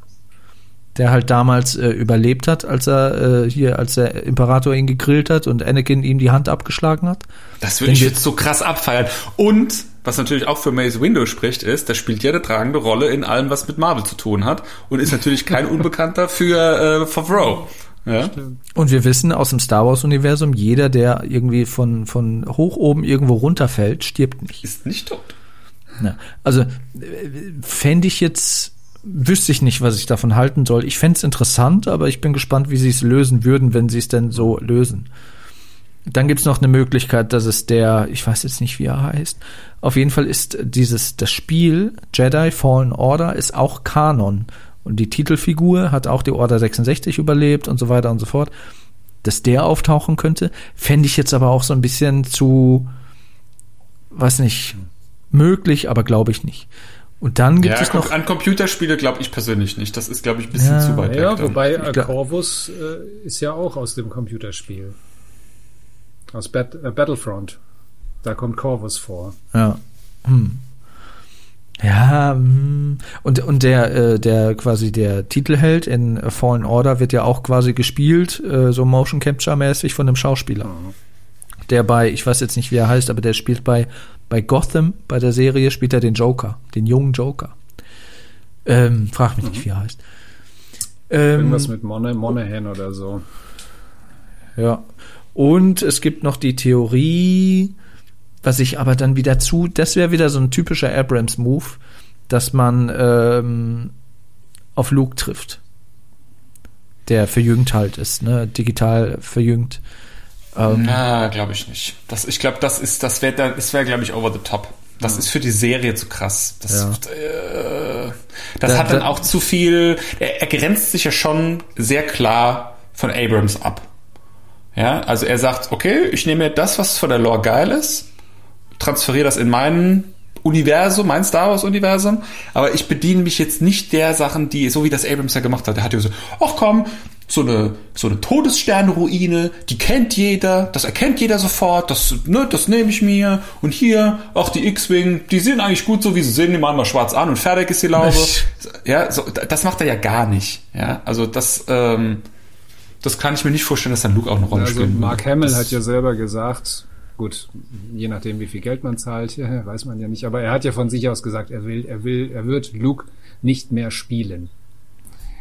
der halt damals äh, überlebt hat, als er äh, hier, als der Imperator ihn gegrillt hat und Anakin ihm die Hand abgeschlagen hat. Das würde ich jetzt so krass abfeiern. Und, was natürlich auch für Mace Window spricht, ist, der spielt ja eine tragende Rolle in allem, was mit Marvel zu tun hat und ist natürlich kein Unbekannter für äh, Favreau. Ja? Und wir wissen aus dem Star Wars-Universum, jeder, der irgendwie von, von hoch oben irgendwo runterfällt, stirbt nicht. Ist nicht tot. Ja. Also fände ich jetzt, wüsste ich nicht, was ich davon halten soll. Ich fände es interessant, aber ich bin gespannt, wie sie es lösen würden, wenn sie es denn so lösen. Dann gibt's noch eine Möglichkeit, dass es der, ich weiß jetzt nicht, wie er heißt. Auf jeden Fall ist dieses, das Spiel Jedi Fallen Order ist auch Kanon. Und die Titelfigur hat auch die Order 66 überlebt und so weiter und so fort. Dass der auftauchen könnte, fände ich jetzt aber auch so ein bisschen zu, weiß nicht, möglich, aber glaube ich nicht. Und dann gibt Ja, es noch an Computerspiele glaube ich persönlich nicht. Das ist, glaube ich, ein bisschen Ja. zu weit Ja, weg. dann. wobei äh, glaub- Corvus äh, ist ja auch aus dem Computerspiel. Aus Bat äh, Battlefront. Da kommt Corvus vor. Ja. Hm. Ja, hm. und, und der, äh, der quasi der Titelheld in Fallen Order wird ja auch quasi gespielt, äh, so Motion Capture mäßig von einem Schauspieler. Der bei, ich weiß jetzt nicht, wie er heißt, aber der spielt bei, bei Gotham, bei der Serie, spielt er den Joker, den jungen Joker. Ähm, frag mich nicht, wie er heißt. Ähm, Irgendwas mit Mon Monahan oder so. Ja. Und es gibt noch die Theorie, was ich aber dann wieder zu, das wäre wieder so ein typischer Abrams-Move, dass man ähm, auf Luke trifft. Der verjüngt halt ist, ne? Digital verjüngt. Ähm, Na, glaube ich nicht. Das, ich glaube, das ist, das wäre, das wäre, glaube ich, over the top. Das ist für die Serie zu krass. Das, ja. äh, das da, hat dann da, auch zu viel. Er, er grenzt sich ja schon sehr klar von Abrams ab. Ja, also er sagt, okay, ich nehme das, was von der Lore geil ist, transferiere das in mein Universum, mein Star Wars Universum, aber ich bediene mich jetzt nicht der Sachen, die, so wie das Abrams ja gemacht hat. Der hat ja so, ach komm, so eine, so eine Todessternruine, die kennt jeder, das erkennt jeder sofort, das, ne, das nehme ich mir. Und hier, auch die X-Wing, die sehen eigentlich gut so, wie sie sind, die machen mal schwarz an und fertig ist die Laube. Ja, so, das macht er ja gar nicht. Ja, also das, ähm, das kann ich mir nicht vorstellen, dass dann Luke auch eine Rolle also spielt. Mark Hamill das hat ja selber gesagt, gut, je nachdem, wie viel Geld man zahlt, weiß man ja nicht, aber er hat ja von sich aus gesagt, er will, er will, er wird Luke nicht mehr spielen.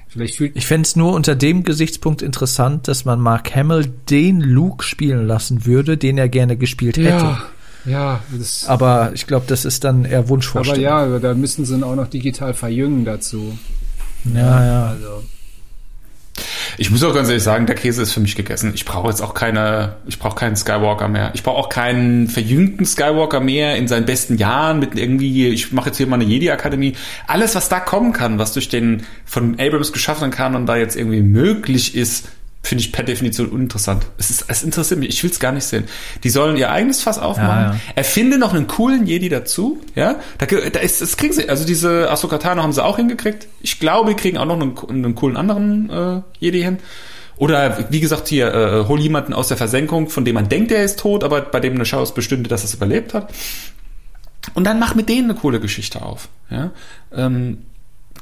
Vielleicht fühlt ich fände es nur unter dem Gesichtspunkt interessant, dass man Mark Hamill den Luke spielen lassen würde, den er gerne gespielt hätte. Ja, ja. Das aber ich glaube, das ist dann eher Wunschvorstellung. Aber ja, da müssen sie ihn auch noch digital verjüngen dazu. Ja, ja. Also. Ich muss auch ganz ehrlich sagen, der Käse ist für mich gegessen. Ich brauche jetzt auch keine, ich brauche keinen Skywalker mehr. Ich brauche auch keinen verjüngten Skywalker mehr in seinen besten Jahren mit irgendwie, ich mache jetzt hier mal eine Jedi-Akademie. Alles, was da kommen kann, was durch den von Abrams geschaffen kann und da jetzt irgendwie möglich ist, finde ich per Definition uninteressant. Es, ist, es interessiert mich, ich will es gar nicht sehen. Die sollen ihr eigenes Fass aufmachen. Ja, ja. Erfinde noch einen coolen Jedi dazu, ja. Da, da ist, das kriegen sie, also diese Ahsoka Tano haben sie auch hingekriegt. Ich glaube, die kriegen auch noch einen, einen coolen anderen äh, Jedi hin. Oder wie gesagt, hier, äh, hol jemanden aus der Versenkung, von dem man denkt, er ist tot, aber bei dem eine Chance bestünde, dass er es überlebt hat. Und dann mach mit denen eine coole Geschichte auf. Ja? Ähm,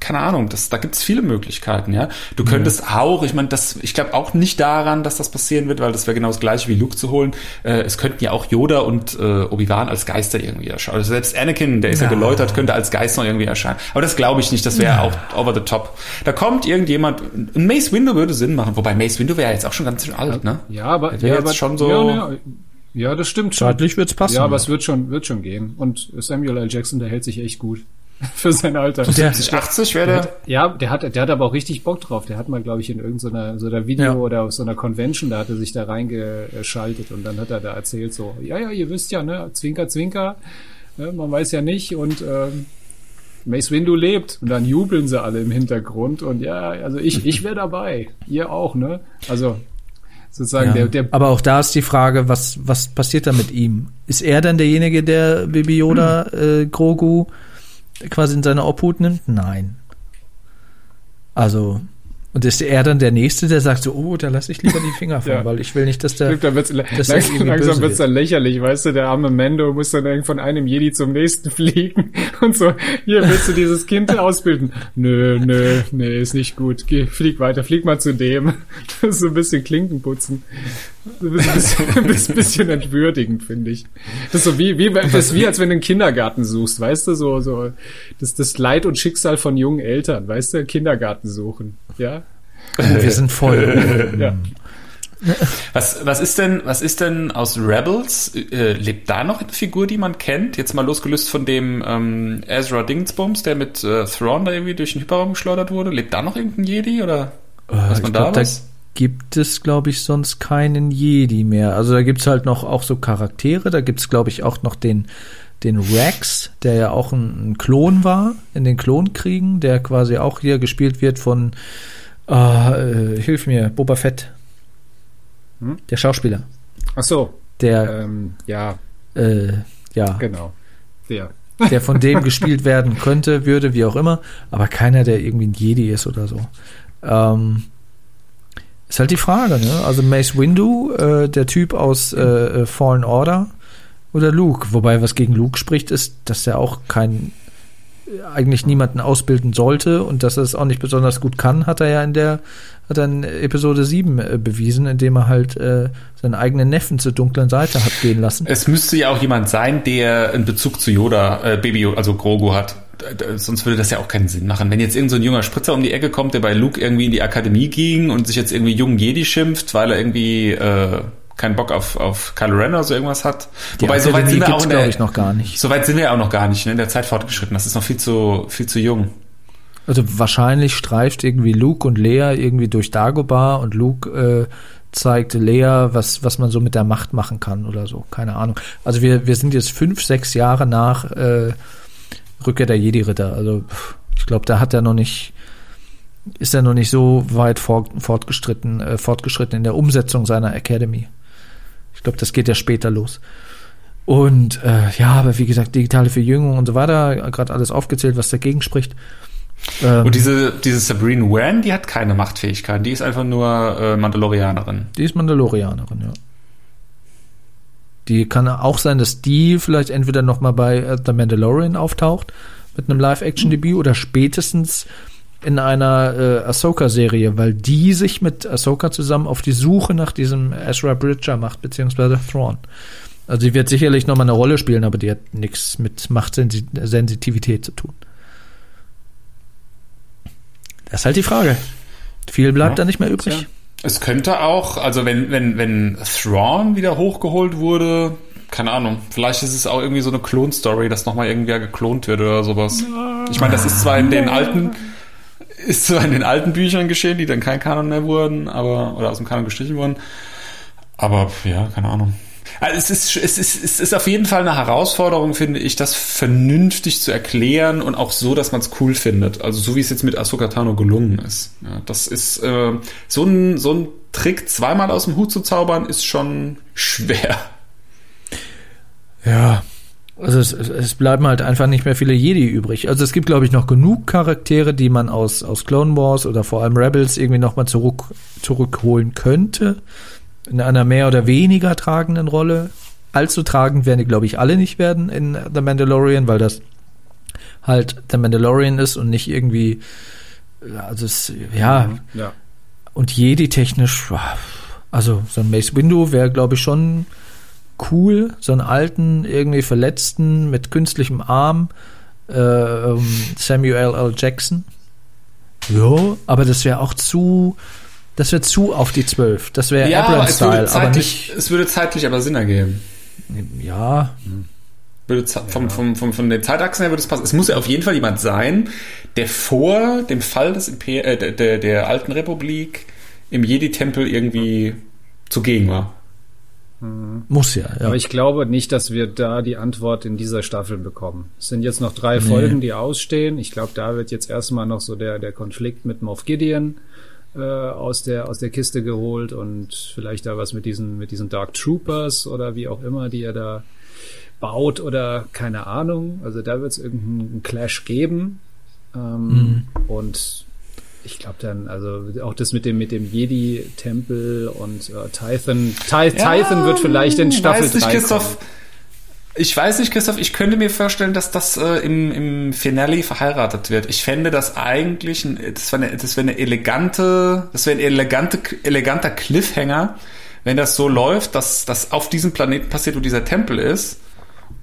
keine Ahnung, das, da gibt es viele Möglichkeiten, ja. Du könntest ja. auch, ich meine, das, ich glaube auch nicht daran, dass das passieren wird, weil das wäre genau das gleiche wie Luke zu holen. Äh, es könnten ja auch Yoda und äh, Obi-Wan als Geister irgendwie erscheinen. Also selbst Anakin, der ist ja, ja geläutert, könnte als Geist noch irgendwie erscheinen. Aber das glaube ich nicht, das wäre ja. auch over the top. Da kommt irgendjemand, ein Mace Window würde Sinn machen, wobei Mace Window wäre ja jetzt auch schon ganz schön alt, ne? Ja, aber, ja, jetzt aber, schon so. Ja, ja, das stimmt schon. Zeitlich wird's passen. Ja, aber es wird schon, wird schon gehen. Und Samuel L. Jackson, der hält sich echt gut. für sein Alter. Der, 70, 80 wäre der? Ja, der hat, der hat aber auch richtig Bock drauf. Der hat mal, glaube ich, in irgendeiner so einer Video ja. oder auf so einer Convention, da hat er sich da reingeschaltet und dann hat er da erzählt so, ja, ja, ihr wisst ja, ne, Zwinker, Zwinker, ne, man weiß ja nicht und ähm, Mace Windu lebt und dann jubeln sie alle im Hintergrund und ja, also ich, ich wäre dabei, ihr auch, ne? Also sozusagen ja. der, der. Aber auch da ist die Frage, was was passiert da mit ihm? Ist er dann derjenige, der Baby Yoda, hm. äh, Grogu quasi in seine Obhut nimmt? Nein. Also, und ist er dann der Nächste, der sagt so, oh, da lasse ich lieber die Finger von, ja. weil ich will nicht, dass der. Dann wird's, dass langsam langsam wird's dann lächerlich, weißt du, der arme Mando muss dann von einem Jedi zum nächsten fliegen und so, hier willst du dieses Kind ausbilden? Nö, nö, nee, ist nicht gut. Geh, flieg weiter, flieg mal zu dem. so ein bisschen Klinken putzen. Ein bisschen, ein bisschen, bisschen entwürdigend, finde ich. Das ist so wie, wie, das ist wie, als wenn du einen Kindergarten suchst, weißt du, so, so, das, das Leid und Schicksal von jungen Eltern, weißt du, Kindergarten suchen, ja? Wir sind voll. ja. Was, was ist denn, was ist denn aus Rebels? Äh, lebt da noch eine Figur, die man kennt? Jetzt mal losgelöst von dem ähm, Ezra Dingsbums, der mit äh, Thrawn da irgendwie durch den Hyperraum geschleudert wurde. Lebt da noch irgendein Jedi oder äh, was man da glaub, was? Gibt es, glaube ich, sonst keinen Jedi mehr. Also da gibt's halt noch auch so Charaktere. Da gibt's, glaube ich, auch noch den den Rex, der ja auch ein, ein Klon war in den Klonkriegen, der quasi auch hier gespielt wird von äh, äh, hilf mir, Boba Fett. Hm? Der Schauspieler. Ach so. Der, ähm, ja. Äh, ja. Genau. Der. Der von dem gespielt werden könnte, würde, wie auch immer, aber keiner, der irgendwie ein Jedi ist oder so. Ähm, ist halt die Frage, ne? Also Mace Windu, äh, der Typ aus äh, äh Fallen Order oder Luke. Wobei, was gegen Luke spricht, ist, dass er auch kein eigentlich niemanden ausbilden sollte und dass er es auch nicht besonders gut kann, hat er ja in der hat er in Episode 7 äh, bewiesen, indem er halt äh, seinen eigenen Neffen zur dunklen Seite hat gehen lassen. Es müsste ja auch jemand sein, der einen Bezug zu Yoda, äh, Baby, also Grogu hat. Sonst würde das ja auch keinen Sinn machen. Wenn jetzt irgendein so ein junger Spritzer um die Ecke kommt, der bei Luke irgendwie in die Akademie ging und sich jetzt irgendwie jungen Jedi schimpft, weil er irgendwie äh, keinen Bock auf, auf Kylo Ren oder so irgendwas hat. Die Wobei, so weit Akademie sind wir auch der, ich, noch gar nicht. so weit sind wir ja auch noch gar nicht, ne, in der Zeit fortgeschritten. Das ist noch viel zu, viel zu jung. Also wahrscheinlich streift irgendwie Luke und Leia irgendwie durch Dagobah und Luke äh, zeigt Leia, was, was man so mit der Macht machen kann oder so. Keine Ahnung. Also wir, wir sind jetzt fünf, sechs Jahre nach äh, Rückkehr der Jedi-Ritter. Also ich glaube, da hat er noch nicht, ist er noch nicht so weit fort, fortgeschritten, äh, fortgeschritten in der Umsetzung seiner Academy. Ich glaube, das geht ja später los. Und äh, ja, aber wie gesagt, digitale Verjüngung und so weiter, gerade alles aufgezählt, was dagegen spricht. Ähm, Und diese, diese Sabrine Wan, die hat keine Machtfähigkeiten. Die ist einfach nur äh, Mandalorianerin. Die ist Mandalorianerin, ja. Die kann auch sein, dass die vielleicht entweder noch mal bei äh, The Mandalorian auftaucht mit einem Live-Action-Debüt oder spätestens in einer äh, Ahsoka-Serie, weil die sich mit Ahsoka zusammen auf die Suche nach diesem Ezra Bridger macht, beziehungsweise Thrawn. Also die wird sicherlich noch mal eine Rolle spielen, aber die hat nichts mit Machtsensitivität zu tun. Das ist halt die Frage. Viel bleibt Ja, da nicht mehr übrig. Es könnte auch, also wenn, wenn, wenn Thrawn wieder hochgeholt wurde, keine Ahnung, vielleicht ist es auch irgendwie so eine Klon-Story, dass nochmal irgendwer geklont wird oder sowas. Ich meine, das ist zwar in den alten, ist zwar in den alten Büchern geschehen, die dann kein Kanon mehr wurden, aber, oder aus dem Kanon gestrichen wurden. Aber ja, keine Ahnung. Also es ist, es ist, es ist auf jeden Fall eine Herausforderung, finde ich, das vernünftig zu erklären und auch so, dass man es cool findet. Also so wie es jetzt mit Ahsoka Tano gelungen ist. Ja, das ist äh, so ein so ein Trick zweimal aus dem Hut zu zaubern, ist schon schwer. Ja. Also es, es bleiben halt einfach nicht mehr viele Jedi übrig. Also es gibt, glaube ich, noch genug Charaktere, die man aus, aus Clone Wars oder vor allem Rebels irgendwie nochmal zurück, zurückholen könnte. In einer mehr oder weniger tragenden Rolle. Allzu tragend werden die, glaube ich, alle nicht werden in The Mandalorian, weil das halt The Mandalorian ist und nicht irgendwie, also es, ja, Ja. und Jedi-technisch, also so ein Mace Windu wäre, glaube ich, schon cool. So einen alten, irgendwie Verletzten mit künstlichem Arm. Äh, ähm, Samuel L. Jackson. Ja, aber das wäre auch zu, das wäre zu auf die Zwölf. Das wäre Ja, aber es würde, Abrams-Style, aber zeitlich, es würde zeitlich aber Sinn ergeben. ja, Würde ze- vom, vom, vom, von den Zeitachsen her würde es passen. Es muss ja auf jeden Fall jemand sein, der vor dem Fall des Imper äh, der, der, der alten Republik im Jedi-Tempel irgendwie zugegen war. muss ja, ja. Aber ich glaube nicht, dass wir da die Antwort in dieser Staffel bekommen. Es sind jetzt noch drei Folgen, die ausstehen. Ich glaube, da wird jetzt erstmal noch so der, der Konflikt mit Moff Gideon äh, aus, der, aus der Kiste geholt und vielleicht da was mit diesen, mit diesen Dark Troopers oder wie auch immer, die er da baut oder keine Ahnung. Also da wird es irgendeinen Clash geben. Ähm, Und ich glaube dann, also auch das mit dem mit dem Jedi-Tempel und äh, Tython. Ty Tython wird vielleicht in Staffel weiß nicht, 3 Christoph. Ich weiß nicht, Christoph, ich könnte mir vorstellen, dass das äh, im, im Finale verheiratet wird. Ich fände das eigentlich, ein, das wäre eine, wäre eine elegante, das wäre ein elegante, eleganter Cliffhanger, wenn das so läuft, dass das auf diesem Planeten passiert, wo dieser Tempel ist.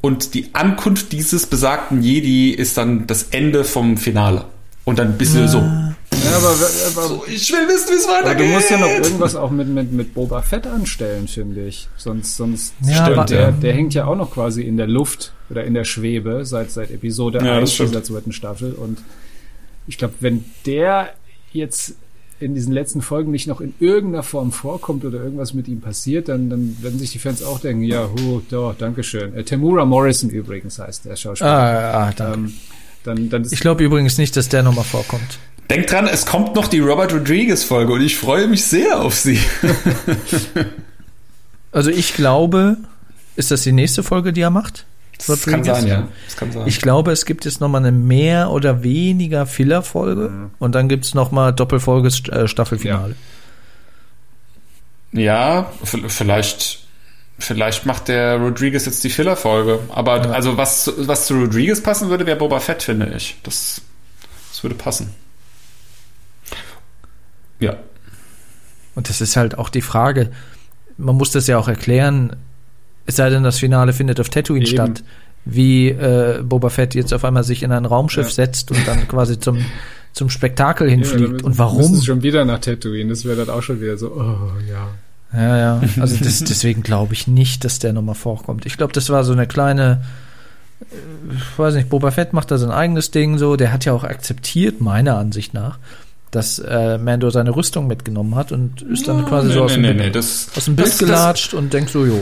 Und die Ankunft dieses besagten Jedi ist dann das Ende vom Kommentar. Und dann bist du so, Ja, aber, aber, ich will wissen, wie es aber weitergeht. du musst ja noch irgendwas auch mit, mit, mit Boba Fett anstellen, finde ich. Sonst, sonst Ja, stimmt, der, der hängt ja auch noch quasi in der Luft oder in der Schwebe seit, seit Episode Ja, das 1 stimmt. dieser zweiten Staffel. Und ich glaube, wenn der jetzt in diesen letzten Folgen nicht noch in irgendeiner Form vorkommt oder irgendwas mit ihm passiert, dann, dann werden sich die Fans auch denken, ja, hu, doch, Dankeschön. Äh, Tamura Morrison übrigens heißt der Schauspieler. Ah, ah, danke. ähm, dann, dann ist ich glaube übrigens nicht, dass der nochmal vorkommt. Denk dran, es kommt noch die Robert Rodriguez Folge und ich freue mich sehr auf sie. Also ich glaube, ist das die nächste Folge, die er macht? Das kann sein, ja. Das kann sein. Ich glaube, es gibt jetzt nochmal eine mehr oder weniger Filler-Folge und dann gibt's noch nochmal Doppelfolge äh, Staffelfinale. Ja, v- vielleicht, vielleicht macht der Rodriguez jetzt die Filler-Folge. Aber also was, zu- was zu Rodriguez passen würde, wäre Boba Fett, finde ich. Das, das würde passen. Ja. Und das ist halt auch die Frage, man muss das ja auch erklären, es sei denn, das Finale findet auf Tatooine Eben. statt, wie äh, Boba Fett jetzt auf einmal sich in ein Raumschiff Ja. setzt und dann quasi zum, zum Spektakel Ja, hinfliegt. dann und warum? sie schon wieder nach Tatooine. Das wäre dann auch schon wieder so, oh ja. Ja, ja. Also das, deswegen glaube ich nicht, dass der nochmal vorkommt. Ich glaube, das war so eine kleine, äh, ich weiß nicht, Boba Fett macht da sein eigenes Ding so. Der hat ja auch akzeptiert, meiner Ansicht nach, dass äh, Mando seine Rüstung mitgenommen hat und ist dann quasi so aus, dem, Bild- das, aus dem Bild das, das, gelatscht und denkt so, jo.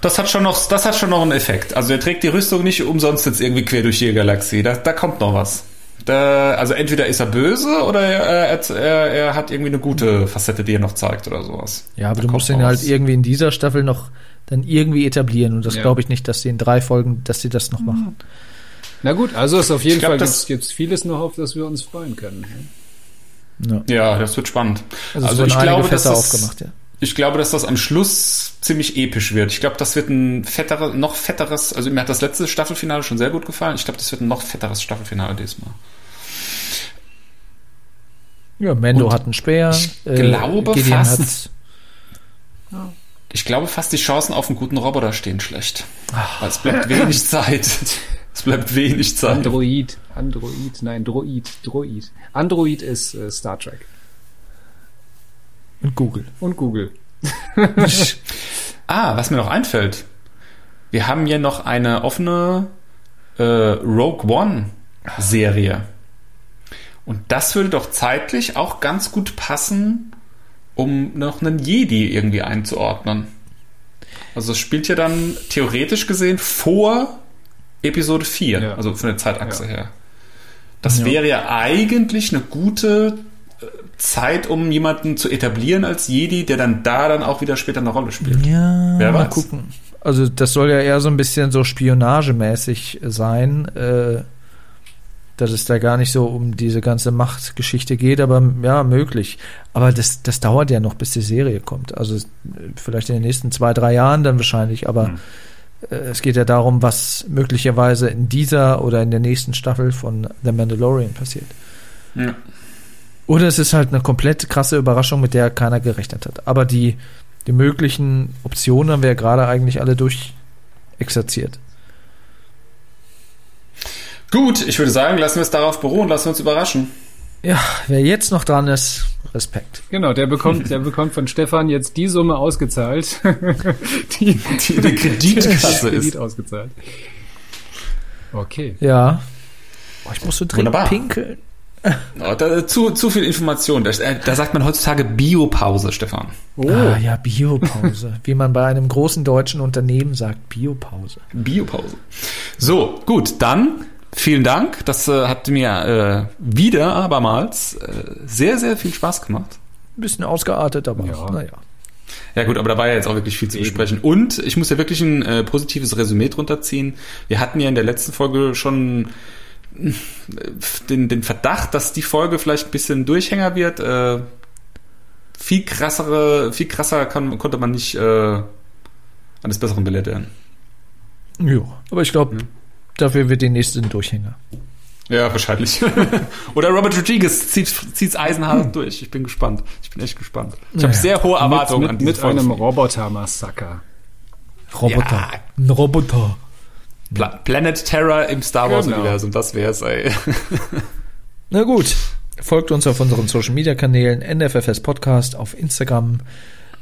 das hat schon noch, das hat schon noch einen Effekt. Also er trägt die Rüstung nicht umsonst jetzt irgendwie quer durch die Galaxie. Da, da kommt noch was. Da, also entweder ist er böse oder er, er, er, hat irgendwie eine gute Facette, die er noch zeigt oder sowas. Ja, aber Da du musst ihn halt irgendwie in dieser Staffel noch dann irgendwie etablieren und das Ja. glaube ich nicht, dass sie in drei Folgen, dass sie das noch machen. Na gut, also ist auf jeden glaub, Fall gibt's, gibt's vieles noch, auf das wir uns freuen können. Ja. Ja, das wird spannend. Also, Also, es ich glaube, dass Fässer das, aufgemacht, ja. Ich glaube, dass das am Schluss ziemlich episch wird. Ich glaube, das wird ein fetteres, noch fetteres, also mir hat das letzte Staffelfinale schon sehr gut gefallen. Ich glaube, das wird ein noch fetteres Staffelfinale diesmal. Ja, Mendo hat einen Speer. äh, ich glaube Gideon fast- hat Ich glaube fast, die Chancen auf einen guten Roboter stehen schlecht. Weil es bleibt wenig Zeit. Es bleibt wenig Zeit. Android, Android, nein, Droid, Droid. Android ist äh, Star Trek. Und Google. Und Google. Ah, was mir noch einfällt. Wir haben hier noch eine offene äh, Rogue One Serie. Und das würde doch zeitlich auch ganz gut passen, um noch einen Jedi irgendwie einzuordnen. Also es spielt ja dann theoretisch gesehen vor Episode 4, Ja. also von der Zeitachse Ja. her. Das Ja. wäre ja eigentlich eine gute Zeit, um jemanden zu etablieren als Jedi, der dann da dann auch wieder später eine Rolle spielt. Ja, Wer mal weiß. gucken. Also das soll ja eher so ein bisschen so spionagemäßig sein, äh, dass es da gar nicht so um diese ganze Machtgeschichte geht, aber ja, möglich. Aber das, das dauert ja noch, bis die Serie kommt. Also vielleicht in den nächsten zwei, drei Jahren dann wahrscheinlich, aber Hm. äh, es geht ja darum, was möglicherweise in dieser oder in der nächsten Staffel von The Mandalorian passiert. Ja. Oder es ist halt eine komplett krasse Überraschung, mit der keiner gerechnet hat. Aber die, die möglichen Optionen haben wir ja gerade eigentlich alle durchexerziert. Gut, ich würde sagen, lassen wir es darauf beruhen, lassen wir uns überraschen. Ja, wer jetzt noch dran ist, Respekt. Genau, der bekommt, der bekommt von Stefan jetzt die Summe ausgezahlt, die, Die eine Kreditkasse Kredit ist. ausgezahlt. Okay. Ja. Oh, ich muss so dringend Wunderbar. pinkeln. Oh, da, zu, zu viel Information. Da, äh, da sagt man heutzutage Biopause, Stefan. Oh, Ah, ja, Biopause. Wie man bei einem großen deutschen Unternehmen sagt, Biopause. Biopause. So, gut, dann vielen Dank. Das äh, hat mir äh, wieder abermals äh, sehr, sehr viel Spaß gemacht. Ein bisschen ausgeartet, aber Ja. naja. Ja gut, aber da war ja jetzt auch wirklich viel zu besprechen. Und ich muss ja wirklich ein äh, positives Resümee drunter ziehen. Wir hatten ja in der letzten Folge schon den, den Verdacht, dass die Folge vielleicht ein bisschen Durchhänger wird. Äh, viel krassere, viel krasser kann, konnte man nicht äh, eines Besseren belehrt werden. Jo. Aber ich glaube, dafür wird die nächste ein Durchhänger. Ja, wahrscheinlich. Oder Robert Rodriguez zieht, zieht's eisenhart durch. Ich bin gespannt. Ich bin echt gespannt. Ich habe Naja. sehr hohe Erwartungen mit, an mit, diese mit Folge. einem Roboter-Massaker. Roboter. Ja. Ein Roboter. Pla Planet Terror im Star Wars Genau. Universum, das wär's, ey. Na gut. Folgt uns auf unseren Social Media Kanälen, NFFS Podcast, auf Instagram,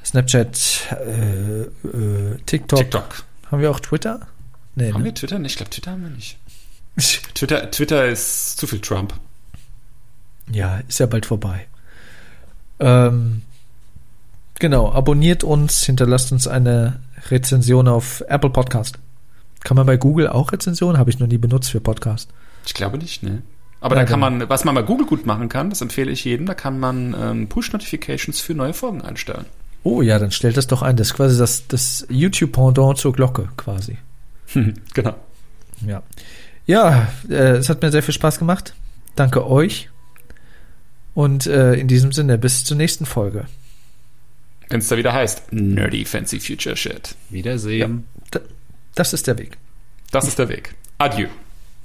Snapchat, äh, äh, TikTok. TikTok. Haben wir auch Twitter? Nee, Haben ne? wir Twitter nicht? Ich glaube, Twitter haben wir nicht. Twitter, Twitter ist zu viel Trump. Ja, ist ja bald vorbei. Ähm, genau, abonniert uns, hinterlasst uns eine Rezension auf Apple Podcast. Kann man bei Google auch Rezensionen? Habe ich noch nie benutzt für Podcast. Ich glaube nicht, ne? Aber Ja, da kann dann- man, was man bei Google gut machen kann, das empfehle ich jedem, da kann man ähm, Push-Notifications für neue Folgen einstellen. Oh ja, dann stellt das doch ein. Das ist quasi das, das YouTube-Pendant zur Glocke quasi. genau. Ja. Ja, äh, es hat mir sehr viel Spaß gemacht. Danke euch. Und äh, in diesem Sinne, bis zur nächsten Folge. Wenn es da wieder heißt, Nerdy Fancy Future Shit. Wiedersehen. Da- Das ist der Weg. Das ist der Weg. Adieu.